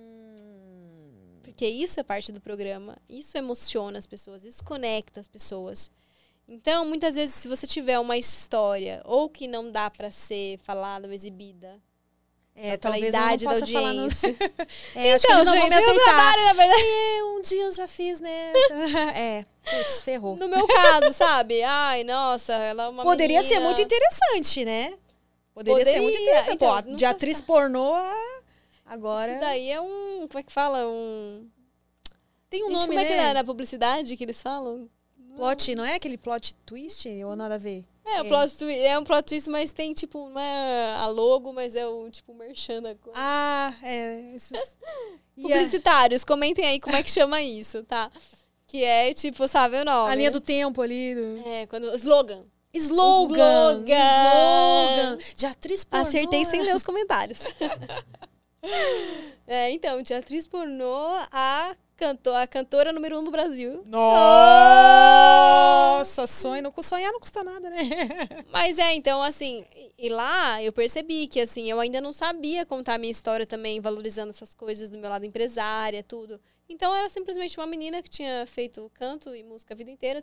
Hum. Porque isso é parte do programa, isso emociona as pessoas, isso conecta as pessoas. Então, muitas vezes, se você tiver uma história ou que não dá pra ser falada ou exibida, É, pela talvez idade da falar no... audiência. É, acho Então, vão gente, eu trabalho, na verdade. É, um dia eu já fiz, né? é, putz, ferrou. No meu caso, sabe? Ai, nossa, ela é uma Poderia ser menina- muito interessante, né? Poderia, ser muito Poderia, interessante. então, Pô, de atriz sabe. pornô, ah, agora... Isso daí é um. Como é que fala? Um. Tem um Gente, nome, como é que é né? na publicidade que eles falam? Plot, não é aquele plot twist ou nada a ver? É, É. plot twi- é um plot twist, mas tem, tipo, não é a logo, mas é o, tipo, merchan da coisa. Ah, é. Esses... Publicitários, comentem aí como é que chama isso, tá? Que é, tipo, sabe o nome? a linha do tempo ali. Do... É, quando... Slogan. Slogan! Slogan! Slogan! De atriz pornô. Acertei sem ler os comentários. é, então, de atriz pornô a, canto a cantora número um do Brasil. Nossa, sonho. Não, sonhar não custa nada, né? Mas é, então, assim, e- lá eu percebi que, assim, eu ainda não sabia contar a minha história também, valorizando essas coisas do meu lado empresária, tudo. Então, era simplesmente uma menina que tinha feito canto e música a vida inteira.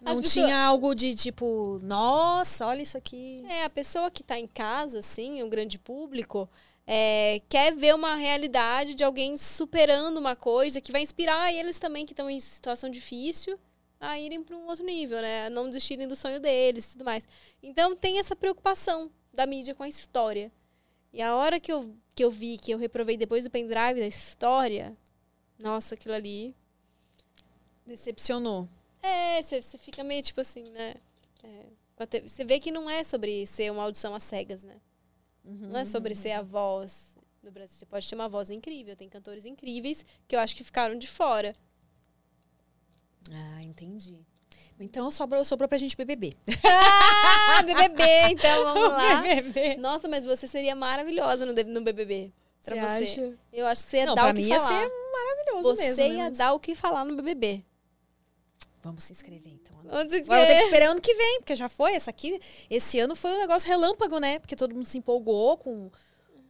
Não As pessoas- tinha algo de tipo, nossa, olha isso aqui. É, a pessoa que tá em casa, assim, um grande público, é, quer ver uma realidade de alguém superando uma coisa que vai inspirar eles também que estão em situação difícil a irem para um outro nível, né? A não desistirem do sonho deles e tudo mais. Então tem essa preocupação da mídia com a história. E a hora que eu, que eu vi que eu reprovei depois do pendrive da história, nossa, aquilo ali. Decepcionou. É, você você fica meio tipo assim, né? É, Você vê que não é sobre ser uma audição às cegas, né? Não é sobre ser a voz do Brasil. Você pode ter uma voz incrível, tem cantores incríveis que eu acho que ficaram de fora. Ah, entendi. Então sobrou, sobrou pra gente BBB. Ah, BBB, então vamos lá. BBB. Nossa, mas você seria maravilhosa no, no BBB. Pra Você você. acha? Eu acho que você ia Não, dar pra o que mim ia falar. ser maravilhoso você mesmo. né? ia dar o que falar no BBB. Vamos se inscrever, então. Vamos se Agora eu tenho que inscrever. esperar ano que vem, porque já foi essa aqui. Esse ano foi um negócio relâmpago, né? Porque todo mundo se empolgou com.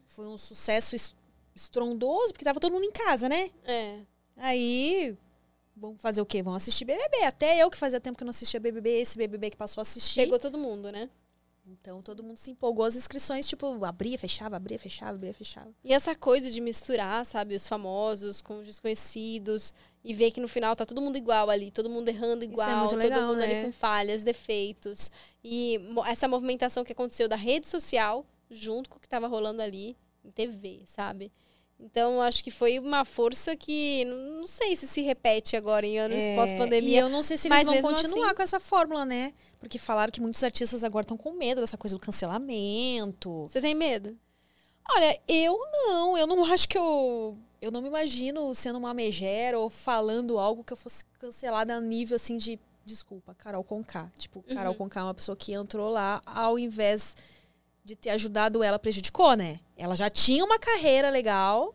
Foi um sucesso es- estrondoso, porque tava todo mundo em casa, né? É. Aí. Vamos fazer o quê? Vamos assistir BBB. Até eu que fazia tempo que não assistia BBB, esse BBB que passou a assistir. Chegou todo mundo, né? Então todo mundo se empolgou. As inscrições, tipo, abria, fechava, abria, fechava, abria, fechava. E essa coisa de misturar, sabe, os famosos com os desconhecidos e ver que no final tá todo mundo igual ali, todo mundo errando é igual, todo legal, mundo né? ali com falhas, defeitos. E essa movimentação que aconteceu da rede social junto com o que tava rolando ali em TV, sabe? Então, acho que foi uma força que não sei se se repete agora em anos É, E pós-pandemia. eu não sei se eles vão continuar assim- com essa fórmula, né? Porque falaram que muitos artistas agora estão com medo dessa coisa do cancelamento. Você tem medo? Olha, eu não. Eu não acho que eu. Eu não me imagino sendo uma megera ou falando algo que eu fosse cancelada a nível assim de Desculpa, Carol Conká. Tipo, Carol Conká é uma pessoa que entrou lá ao invés de ter ajudado ela, prejudicou, né? Ela já tinha uma carreira legal.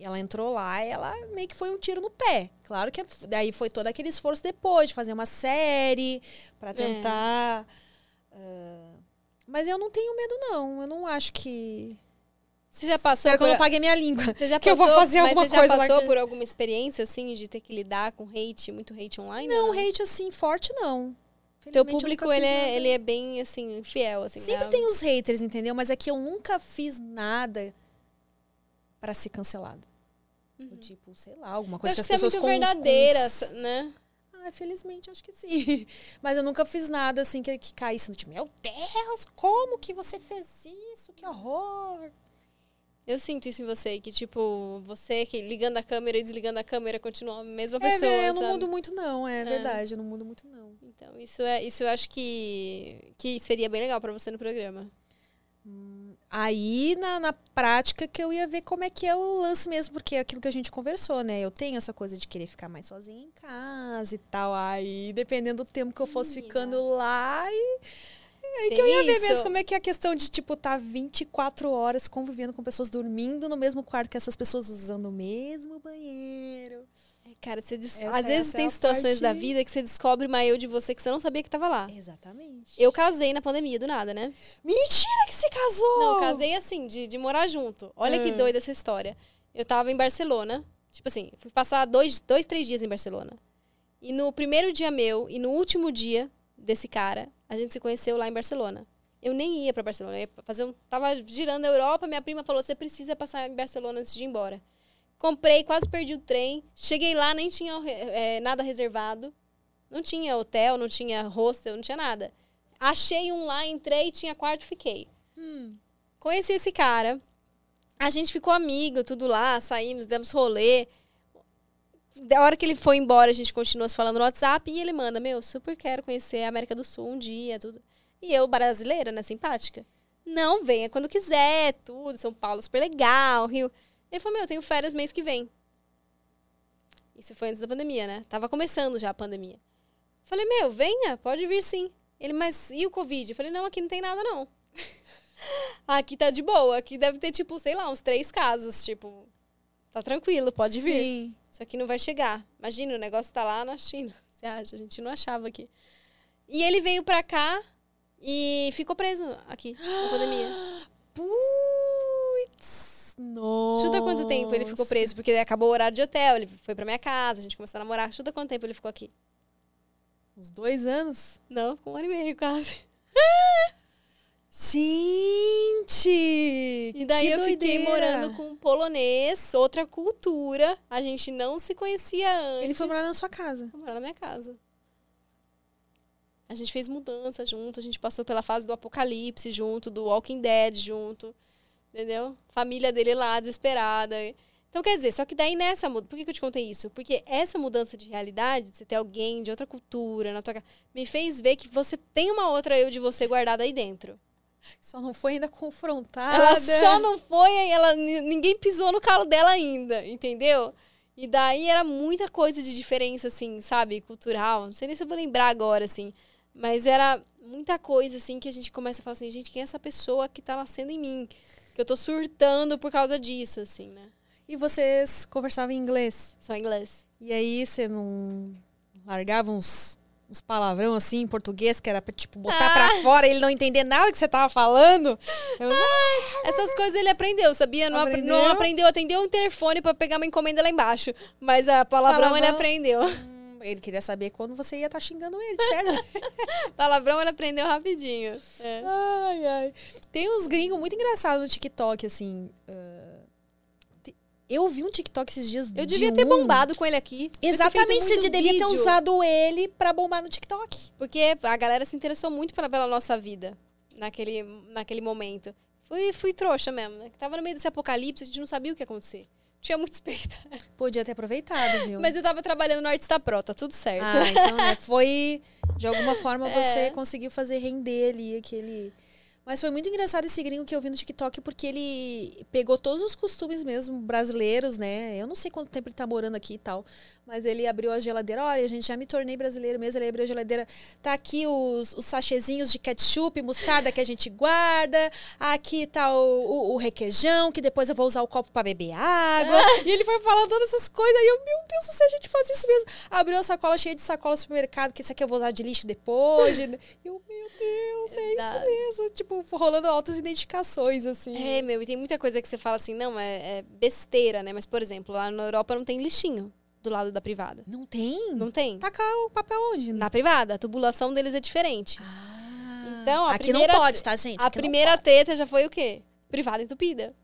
Ela entrou lá e ela meio que foi um tiro no pé. Claro que daí foi todo aquele esforço depois de fazer uma série pra tentar. ah, mas eu não tenho medo, não. Eu não acho que. Você já passou Espero que por... eu não paguei minha língua. Você já que eu vou passou- fazer alguma mas você já coisa lá passou que- por alguma experiência, assim, de ter que lidar com hate, muito hate online? Não, ou hate assim, forte, não. Teu eu público, ele é, ele é bem, assim, fiel, assim. Sempre né? tem os haters, entendeu? Mas é que eu nunca fiz nada pra ser cancelado. Do Tipo, sei lá, alguma Eu coisa acho que as que você é pessoas muito com- verdadeira, com- né? Ah, felizmente, acho que sim. Mas eu nunca fiz nada assim que, que caísse no tipo, meu Deus, como que você fez isso? Que horror. Eu sinto isso em você, que, tipo, você que ligando a câmera e desligando a câmera continua a mesma É, pessoa, eu não sabe? mudo muito, não, é, verdade, eu não mudo muito, não. Então, isso, é, isso eu acho que, que seria bem legal pra você no programa. Aí, na, na prática, que eu ia ver como é que é o lance mesmo, porque é aquilo que a gente conversou, né? Eu tenho essa coisa de querer ficar mais sozinha em casa e tal. Aí, dependendo do tempo que eu fosse Menina. ficando lá, e, aí que Tem eu ia ver isso. mesmo como é que é a questão de, tipo, tá 24 horas convivendo com pessoas dormindo no mesmo quarto que essas pessoas usando o mesmo banheiro. Cara, você des- Essa- às vezes é tem a situações da parte- vida que você descobre uma eu de você que você não sabia que tava lá. Exatamente. Eu casei na pandemia, do nada, né? Mentira que você casou! Não, casei assim, de, de morar junto. Olha que Ah. doida essa história. Eu tava em Barcelona. Tipo assim, fui passar dois, dois, três dias em Barcelona. E no primeiro dia meu e no último dia desse cara, a gente se conheceu lá em Barcelona. Eu nem ia pra Barcelona. Eu ia fazer um, tava girando a Europa, minha prima falou: você precisa passar em Barcelona antes de ir embora. Comprei, quase perdi o trem. Cheguei lá, nem tinha eh, nada reservado. Não tinha hotel, não tinha hostel, não tinha nada. Achei um lá, entrei, tinha quarto, fiquei. Conheci esse cara. A gente ficou amigo, tudo lá, saímos, demos rolê. Da hora que ele foi embora, a gente continuou se falando no WhatsApp e ele manda: Meu, super quero conhecer a América do Sul um dia, tudo. E eu, brasileira, né, simpática. Não, venha quando quiser, tudo. São Paulo, super legal, Rio. Ele falou: Meu, eu tenho férias mês que vem. Isso foi antes da pandemia, né? Tava começando já a pandemia. Falei: Meu, venha, pode vir sim. Ele, mas e o Covid? Eu falei: Não, aqui não tem nada, não. Aqui tá de boa. Aqui deve ter, tipo, sei lá, uns três casos. Tipo, tá tranquilo, pode vir. Isso aqui não vai chegar. Imagina, o negócio tá lá na China. Você acha? A gente não achava aqui. E ele veio pra cá e ficou preso aqui, na pandemia. Putz! Nossa! Chuta quanto tempo ele ficou preso, porque acabou o horário de hotel, ele foi pra minha casa, a gente começou a namorar. Chuta quanto tempo ele ficou aqui. Uns dois anos? Não, ficou um ano e meio quase. Gente! E daí eu fiquei doideira. morando com um polonês, outra cultura. A gente não se conhecia antes. Ele foi morar na sua casa. Foi morar na minha casa. A gente fez mudança junto, a gente passou pela fase do apocalipse junto, do Walking Dead junto, entendeu? Família dele lá, desesperada. Então, quer dizer, só que daí nessa mudança. Por que, que eu te contei isso? Porque essa mudança de realidade, de você ter alguém de outra cultura na tua casa, me fez ver que você tem uma outra eu de você guardada aí dentro. Só não foi ainda confrontada. Ela só não foi, ela, ni- ninguém pisou no calo dela ainda, entendeu? E daí era muita coisa de diferença, assim, sabe? Cultural. Não sei nem se eu vou lembrar agora, assim. Mas era muita coisa, assim, que a gente começa a falar assim, gente, quem é essa pessoa que tá nascendo em mim? Que eu tô surtando por causa disso, assim, né? E vocês conversavam em inglês? Só inglês. E aí você não largava uns, uns palavrão assim em português, que era pra, tipo, botar Ah. pra fora e ele não entender nada que você tava falando? Eu, Essas coisas ele aprendeu, sabia? Não, apre- Aprendeu? não aprendeu, atendeu um telefone pra pegar uma encomenda lá embaixo. Mas a palavrão, ele Palavrão. aprendeu. Hum, ele queria saber quando você ia estar xingando ele, certo? palavrão ele aprendeu rapidinho. É. ai, ai. Tem uns gringos muito engraçados no TikTok, assim. ah, te- eu vi um TikTok esses dias Eu de devia ter um- bombado com ele aqui. Ter Exatamente, você devia ter vídeo. usado ele pra bombar no TikTok. Porque a galera se interessou muito pela, pela nossa vida naquele, naquele momento. Fui, fui trouxa mesmo, né? Tava no meio desse apocalipse, a gente não sabia o que ia acontecer. Tinha muito expectativa. Podia ter aproveitado, viu? Mas eu tava trabalhando no Artista Pro, tá tudo certo. Ah, então né, foi. De alguma forma É. você conseguiu fazer render ali aquele. Mas foi muito engraçado esse gringo que eu vi no TikTok, porque ele pegou todos os costumes mesmo brasileiros, né? Eu não sei quanto tempo ele tá morando aqui e tal. Mas ele abriu a geladeira. Olha, gente, já me tornei brasileiro mesmo. Ele abriu a geladeira. Tá aqui os, os sachezinhos de ketchup, mostarda que a gente guarda. Aqui tá o, o, o requeijão, que depois eu vou usar o copo para beber água. e ele foi falando todas essas coisas. E eu, meu Deus do céu, a gente faz isso mesmo. Abriu a sacola cheia de sacola no supermercado, que isso aqui eu vou usar de lixo depois. E eu, meu Deus, é Exato. isso mesmo. Tipo, rolando altas identificações, assim. É, meu, e tem muita coisa que você fala assim, não, é, é besteira, né? Mas, por exemplo, lá na Europa não tem lixinho do lado da privada. Não tem? Não tem. Tacar o papel onde? Na privada, a tubulação deles é diferente. Ah, Então, a aqui primeira- não pode, tá, gente? a Aqui não primeira treta já foi o quê? Privada entupida.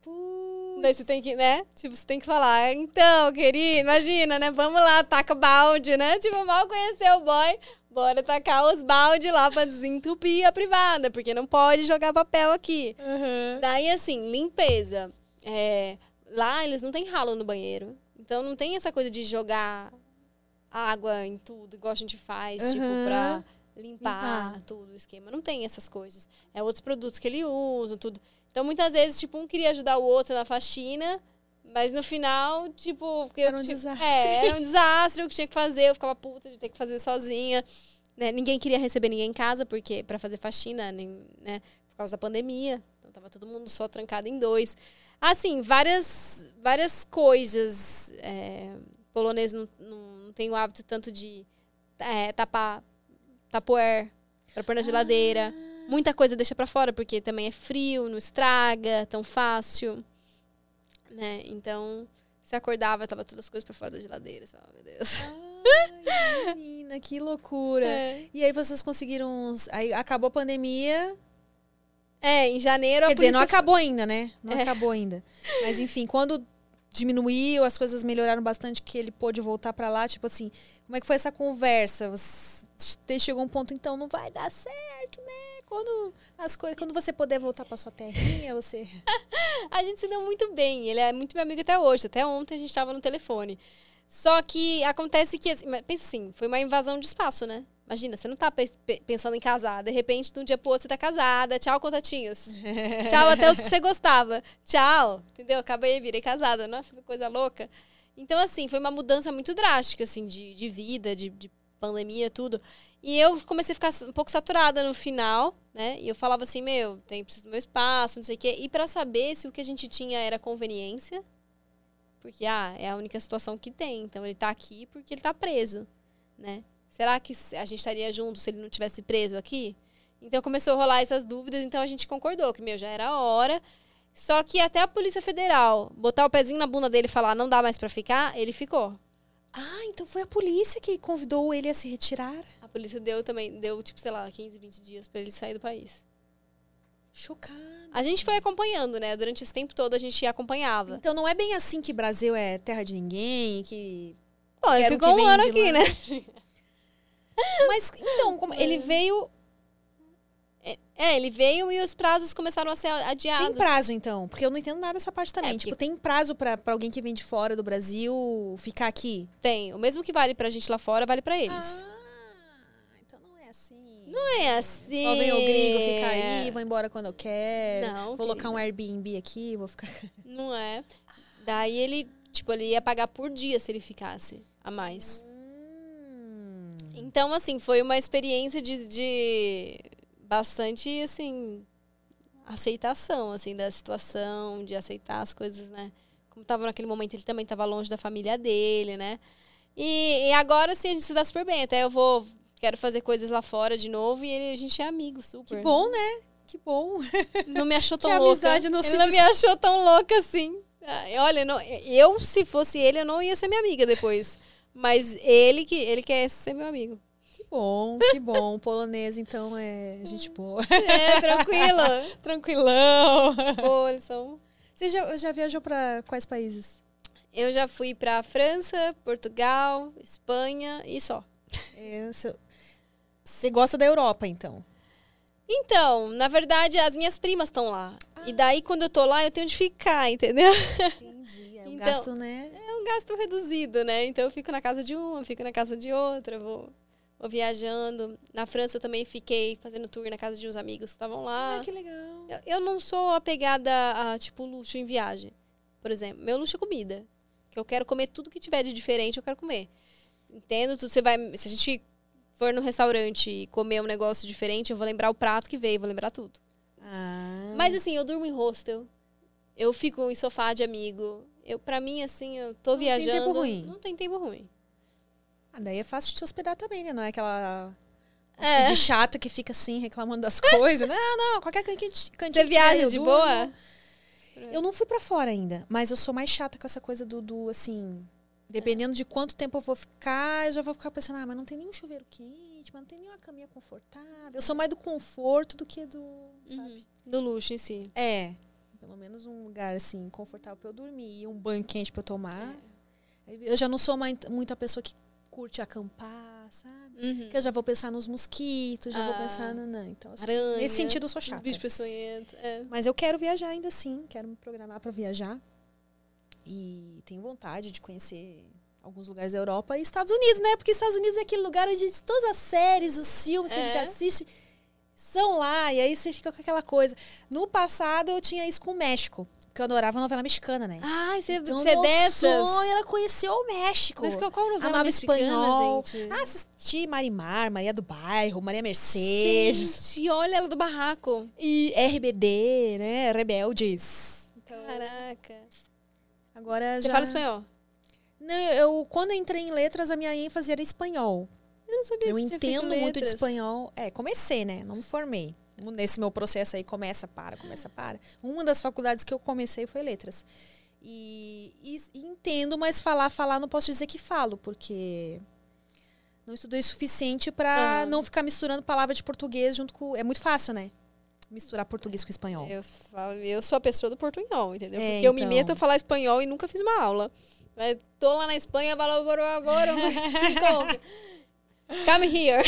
Putz. Daí você tem que, né? Tipo, você tem que falar, então, querido, imagina, né? Vamos lá, taca balde, né? Tipo, mal conheceu o boy, bora tacar os balde lá pra desentupir a privada, porque não pode jogar papel aqui. Aham. Daí, assim, limpeza. É, lá eles não têm ralo no banheiro. Então não tem essa coisa de jogar água em tudo, igual a gente faz, tipo, Aham. pra limpar, Limpar. tudo o esquema. Não tem essas coisas. É outros produtos que ele usa, tudo. Então, muitas vezes, tipo, um queria ajudar o outro na faxina, mas no final, tipo... Era um desastre. É, era um desastre o que tinha que fazer. Eu ficava puta de ter que fazer sozinha. né? Ninguém queria receber ninguém em casa, porque para fazer faxina, nem, né? Por causa da pandemia. Então, tava todo mundo só trancado em dois. Assim, várias, várias coisas. É, polonês não, não, tem o hábito tanto de é, tapar tapoer pra pôr na geladeira. Muita coisa deixa pra fora, porque também é frio, não estraga tão fácil. Né? Então, você acordava, tava todas as coisas pra fora da geladeira. Você falava, meu Deus. Ai, menina, que loucura. É. E aí vocês conseguiram. Aí acabou a pandemia. É, em janeiro Quer dizer, não acabou ainda, né? Não É. acabou ainda. Mas enfim, quando diminuiu, as coisas melhoraram bastante, que ele pôde voltar pra lá, tipo assim, como é que foi essa conversa? Você chegou um ponto, então, não vai dar certo, né? Quando as coisas, quando você puder voltar pra sua terrinha, você. A gente se deu muito bem. Ele é muito meu amigo até hoje. Até ontem a gente tava no telefone. Só que acontece que, assim, pensa assim, foi uma invasão de espaço, né? Imagina, você não tá pe- pe- pensando em casar. De repente, de um dia pro outro, você tá casada. Tchau, contatinhos. Tchau, até os que você gostava. Tchau. Entendeu? Acabei, virei casada. Nossa, que coisa louca. Então, assim, foi uma mudança muito drástica, assim, de, de vida, de, de pandemia, tudo. E eu comecei a ficar um pouco saturada no final, né? E eu falava assim, meu, tem preciso do meu espaço, não sei o quê. E pra saber se o que a gente tinha era conveniência, porque, ah, é a única situação que tem. Então, ele tá aqui porque ele tá preso, né? Será que a gente estaria junto se ele não tivesse preso aqui? Então, começou a rolar essas dúvidas. Então, a gente concordou que, meu, já era a hora. Só que até a Polícia Federal botar o pezinho na bunda dele e falar não dá mais pra ficar, ele ficou. Ah, então foi a polícia que convidou ele a se retirar. A polícia deu também, deu, tipo, sei lá, 15, 20 dias pra ele sair do país. Chocada. A gente foi acompanhando, né? Durante esse tempo todo a gente acompanhava. Então não é bem assim que Brasil é terra de ninguém, que. Bom, ele ficou um ano aqui, lá. né? Mas então, como ele veio. É, ele veio e os prazos começaram a ser adiados. Tem prazo, então? Porque eu não entendo nada dessa parte também. É, Tipo, tem prazo pra, pra alguém que vem de fora do Brasil ficar aqui? Tem. O mesmo que vale pra gente lá fora, vale pra eles. Ah, então não é assim. Não é assim. Só vem o gringo ficar aí, vou embora quando eu quero. Não, vou colocar um. Airbnb aqui, vou ficar. Não é. Daí ele, tipo, ele ia pagar por dia se ele ficasse a mais. Hum. Então, assim, foi uma experiência de, de bastante, assim, aceitação, assim, da situação, de aceitar as coisas, né? Como tava naquele momento, ele também tava longe da família dele, né? E, e agora, sim, a gente se dá super bem. Até eu vou, quero fazer coisas lá fora de novo e ele, a gente é amigo, super. Que bom, né? Que bom. Não me achou Que tão louca. amizade não ele se não me achou tão louca assim. Ah, Olha, não- eu, se fosse ele, eu não ia ser minha amiga depois. Mas ele que ele quer ser meu amigo. Bom, que bom. Polonês, então, é gente boa. É, tranquilo. Tranquilão. Pô, eles são... Você já, já viajou pra quais países? Eu já fui pra França, Portugal, Espanha e só. É, seu- Você gosta da Europa, então? Então, na verdade, as minhas primas estão lá. E daí, quando eu tô lá, eu tenho de ficar, entendeu? Entendi. É um Então- gasto, né? É um gasto reduzido, né? Então, eu fico na casa de uma, fico na casa de outra, vou, Vou viajando. Na França eu também fiquei fazendo tour na casa de uns amigos que estavam lá. Ah, que legal. Eu, eu não sou apegada a, tipo, luxo em viagem. Por exemplo, meu luxo é comida. Que eu quero comer tudo que tiver de diferente, eu quero comer. Entendo? Você vai, se a gente for no restaurante e comer um negócio diferente, eu vou lembrar o prato que veio, vou lembrar tudo. Ah. Mas assim, eu durmo em hostel. Eu fico em sofá de amigo. Eu, pra mim, assim, eu tô Não tem viajando. tempo ruim. Não tem tempo ruim. Ah, daí é fácil de se hospedar também, né? Não é aquela É. de chato que fica assim reclamando das coisas. não, não, qualquer cantinho, Você viaja de boa? Eu não fui pra fora ainda, mas eu sou mais chata com essa coisa do, do, assim, dependendo de quanto tempo eu vou ficar, eu já vou ficar pensando, ah, mas não tem nenhum chuveiro quente, mas não tem nenhuma caminha confortável. Eu sou mais do conforto do que do, sabe? Do luxo em si. É, pelo menos um lugar assim confortável pra eu dormir e um banho quente pra eu tomar. Eu já não sou mais, muito a pessoa que curte acampar, sabe? Uhum. Que eu já vou pensar nos mosquitos, já vou Ah. pensar no não, então assim, Aranha. nesse sentido eu sou chata. bichos peçonhentos. É. Mas eu quero viajar ainda assim, quero me programar para viajar. E tenho vontade de conhecer alguns lugares da Europa e Estados Unidos, né? Porque Estados Unidos é aquele lugar onde todas as séries, os filmes que a gente É. assiste são lá. E aí você fica com aquela coisa. No passado eu tinha isso com o México, porque eu adorava novela mexicana, né? Ai, você então, você é meu dessas? sonho era conhecer o México. Mas qual, qual novela a nova mexicana, espanhol. gente? Ah, assisti Marimar, Maria do Bairro, Maria Mercedes. Gente, olha ela do barraco. E RBD, né? Rebeldes. Caraca. Agora Você já... fala espanhol? Não, eu quando eu entrei em letras, a minha ênfase era espanhol. Eu não sabia Eu entendo muito de espanhol. É, comecei, né? Não me formei. Nesse meu processo aí, começa, para, começa, para. Uma das faculdades que eu comecei foi letras. E, e- e entendo, mas falar, falar, não posso dizer que falo, porque não estudei o suficiente pra Aham. não ficar misturando palavra de português junto com. É muito fácil, né? Misturar português com espanhol. Eu, falo, eu sou a pessoa do portunhol, entendeu? É, Porque eu me então. meto a falar espanhol e nunca fiz uma aula. Mas tô lá na Espanha, falo, por favor, um Come here.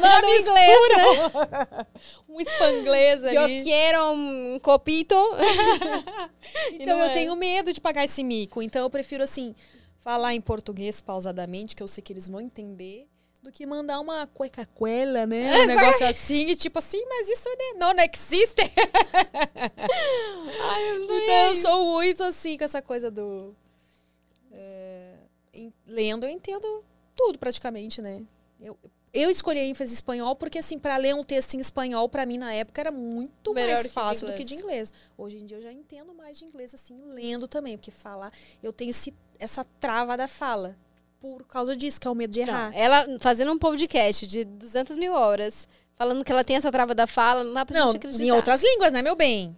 Manda um inglês. um espanglês Eu ali. quero um copito. Então eu é. tenho medo de pagar esse mico. Então eu prefiro, assim, falar em português pausadamente, que eu sei que eles vão entender, do que mandar uma cuecacuela, né? Um negócio assim, e tipo assim, mas isso né, não, não existe. então eu sou muito assim com essa coisa do. é, lendo, eu entendo tudo praticamente, né? Eu, eu escolhi a ênfase espanhol porque, assim, para ler um texto em espanhol, para mim, na época, era muito Melhor mais que fácil do que de inglês. Hoje em dia eu já entendo mais de inglês, assim, lendo também, porque falar, eu tenho esse, essa trava da fala. Por causa disso, que é o medo de errar. Não, ela fazendo um podcast de 200 mil horas, falando que ela tem essa trava da fala, não dá pra Não, gente acreditar. em outras línguas, né, meu bem?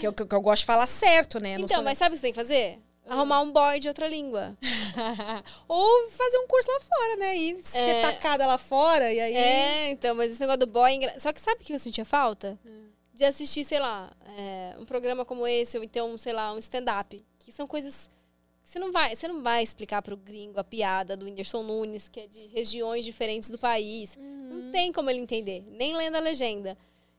Que eu, que eu- que gosto de falar certo, né? Não Então, sou- mas sabe o que você tem que fazer? Arrumar um boy de outra língua. Ou fazer um curso lá fora, né? E ser É. tacada lá fora, e aí... É, então, mas esse negócio do boy... é engra- Só que sabe o que eu sentia falta? Hum. De assistir, sei lá, é, um programa como esse, ou então, sei lá, um stand-up. Que são coisas... que Você não, vai, você não vai explicar pro gringo a piada do Whindersson Nunes, que é de regiões diferentes do país. Uhum. Não tem como ele entender, nem lendo a legenda.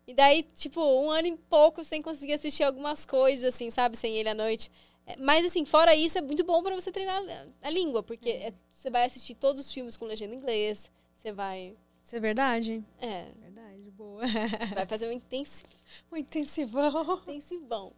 E daí, tipo, um ano e pouco sem conseguir assistir algumas coisas, assim, sabe? Sem ele à noite. É, Mas, assim, fora isso, é muito bom pra você treinar a- língua, porque é- você vai assistir todos os filmes com legenda em inglês, você vai. Isso é verdade. É, Verdade, boa. você vai fazer um intensi- um intensivão. intensivão.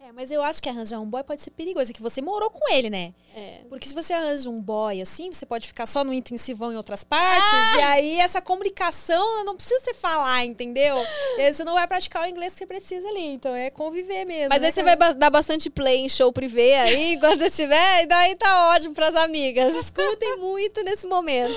É, mas eu acho que arranjar um boy pode ser perigoso, é que você morou com ele, né? É. Porque se você arranja um boy assim, você pode ficar só no intensivão em outras partes, e aí essa comunicação não precisa você falar, entendeu? Você não vai praticar o inglês que você precisa ali, então é conviver mesmo. Mas né, aí você vai dar bastante play em show privê aí, quando você estiver, e daí tá ótimo pras amigas. Escutem muito nesse momento.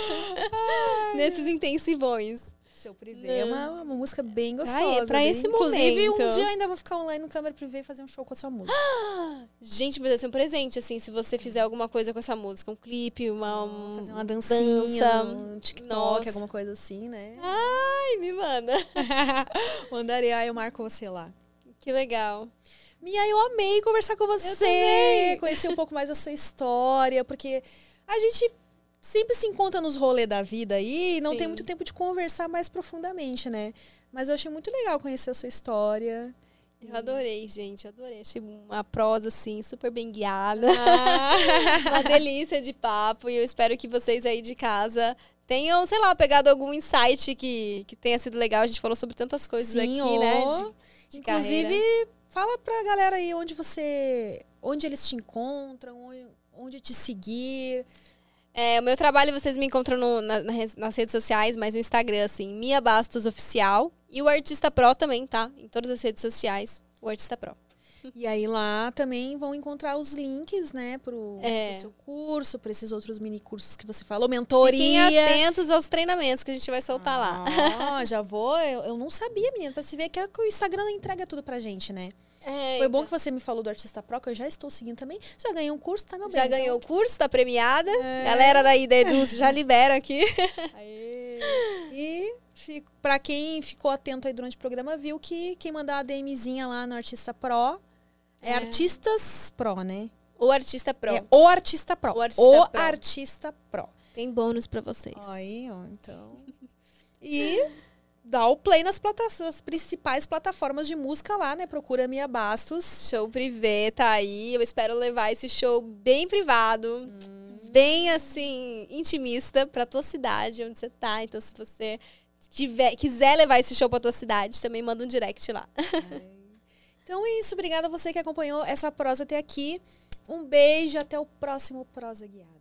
Nesses intensivões. Seu privê é uma, uma música bem Pra- gostosa. pra bem- esse Inclusive, um momento. dia ainda vou ficar online no câmera privê e fazer um show com a sua música. Gente, mas vai ser um presente, assim, se você fizer alguma coisa com essa música. Um clipe, uma. um- fazer uma dancinha, dança. um TikTok, Nossa. alguma coisa assim, né? Ai, me manda. Mandarei, aí eu marco você lá. Que legal. Mia, eu amei conversar com você. Conhecer um pouco mais da sua história, porque a gente sempre se encontra nos rolês da vida aí e não Sim. tem muito tempo de conversar mais profundamente, né? Mas eu achei muito legal conhecer a sua história. Eu adorei, gente. Adorei. Achei uma prosa, assim, super bem guiada. Ah. uma delícia de papo. E eu espero que vocês aí de casa tenham, sei lá, pegado algum insight que, que tenha sido legal. A gente falou sobre tantas coisas Sim, aqui, né? ó. de- de Inclusive, carreira. fala pra galera aí onde você. onde eles te encontram, onde te seguir. É, o meu trabalho vocês me encontram no- na- nas redes sociais, mas no Instagram, assim, Mia Bastos Oficial. E o Artista Pro também, tá? Em todas as redes sociais, o Artista Pro. E aí lá também vão encontrar os links, né, pro, É. pro seu curso, pra esses outros mini cursos que você falou, Fiquem mentoria. atentos aos treinamentos que a gente vai soltar lá. Ah, já vou. Eu, eu não sabia, menina, pra se ver que, é que o Instagram entrega tudo pra gente, né? É, Foi bom então. que você me falou do Artista Pro, que eu já estou seguindo também. Já ganhei um curso, tá meu bem. Já então- ganhou o curso, tá premiada. É. Galera daí da Edu já libera aqui. Aê. E pra quem ficou atento aí durante o programa, viu que quem mandar a DMzinha lá no Artista Pro é, É. Artistas Pro, né? O Artista Pro. É o Artista Pro. O Artista o Pro. Artista Pro. Tem bônus pra vocês. Aí, ó, então. E dá o play nas, nas principais plataformas de música lá, né? Procura Mia Bastos. Show privê tá aí. Eu espero levar esse show bem privado, Hum. bem assim, intimista pra tua cidade, onde você tá. Então, se você tiver, quiser levar esse show pra tua cidade, também manda um direct lá. Então é isso. Obrigada a você que acompanhou essa prosa até aqui. Um beijo. Até o próximo Prosa Guiada.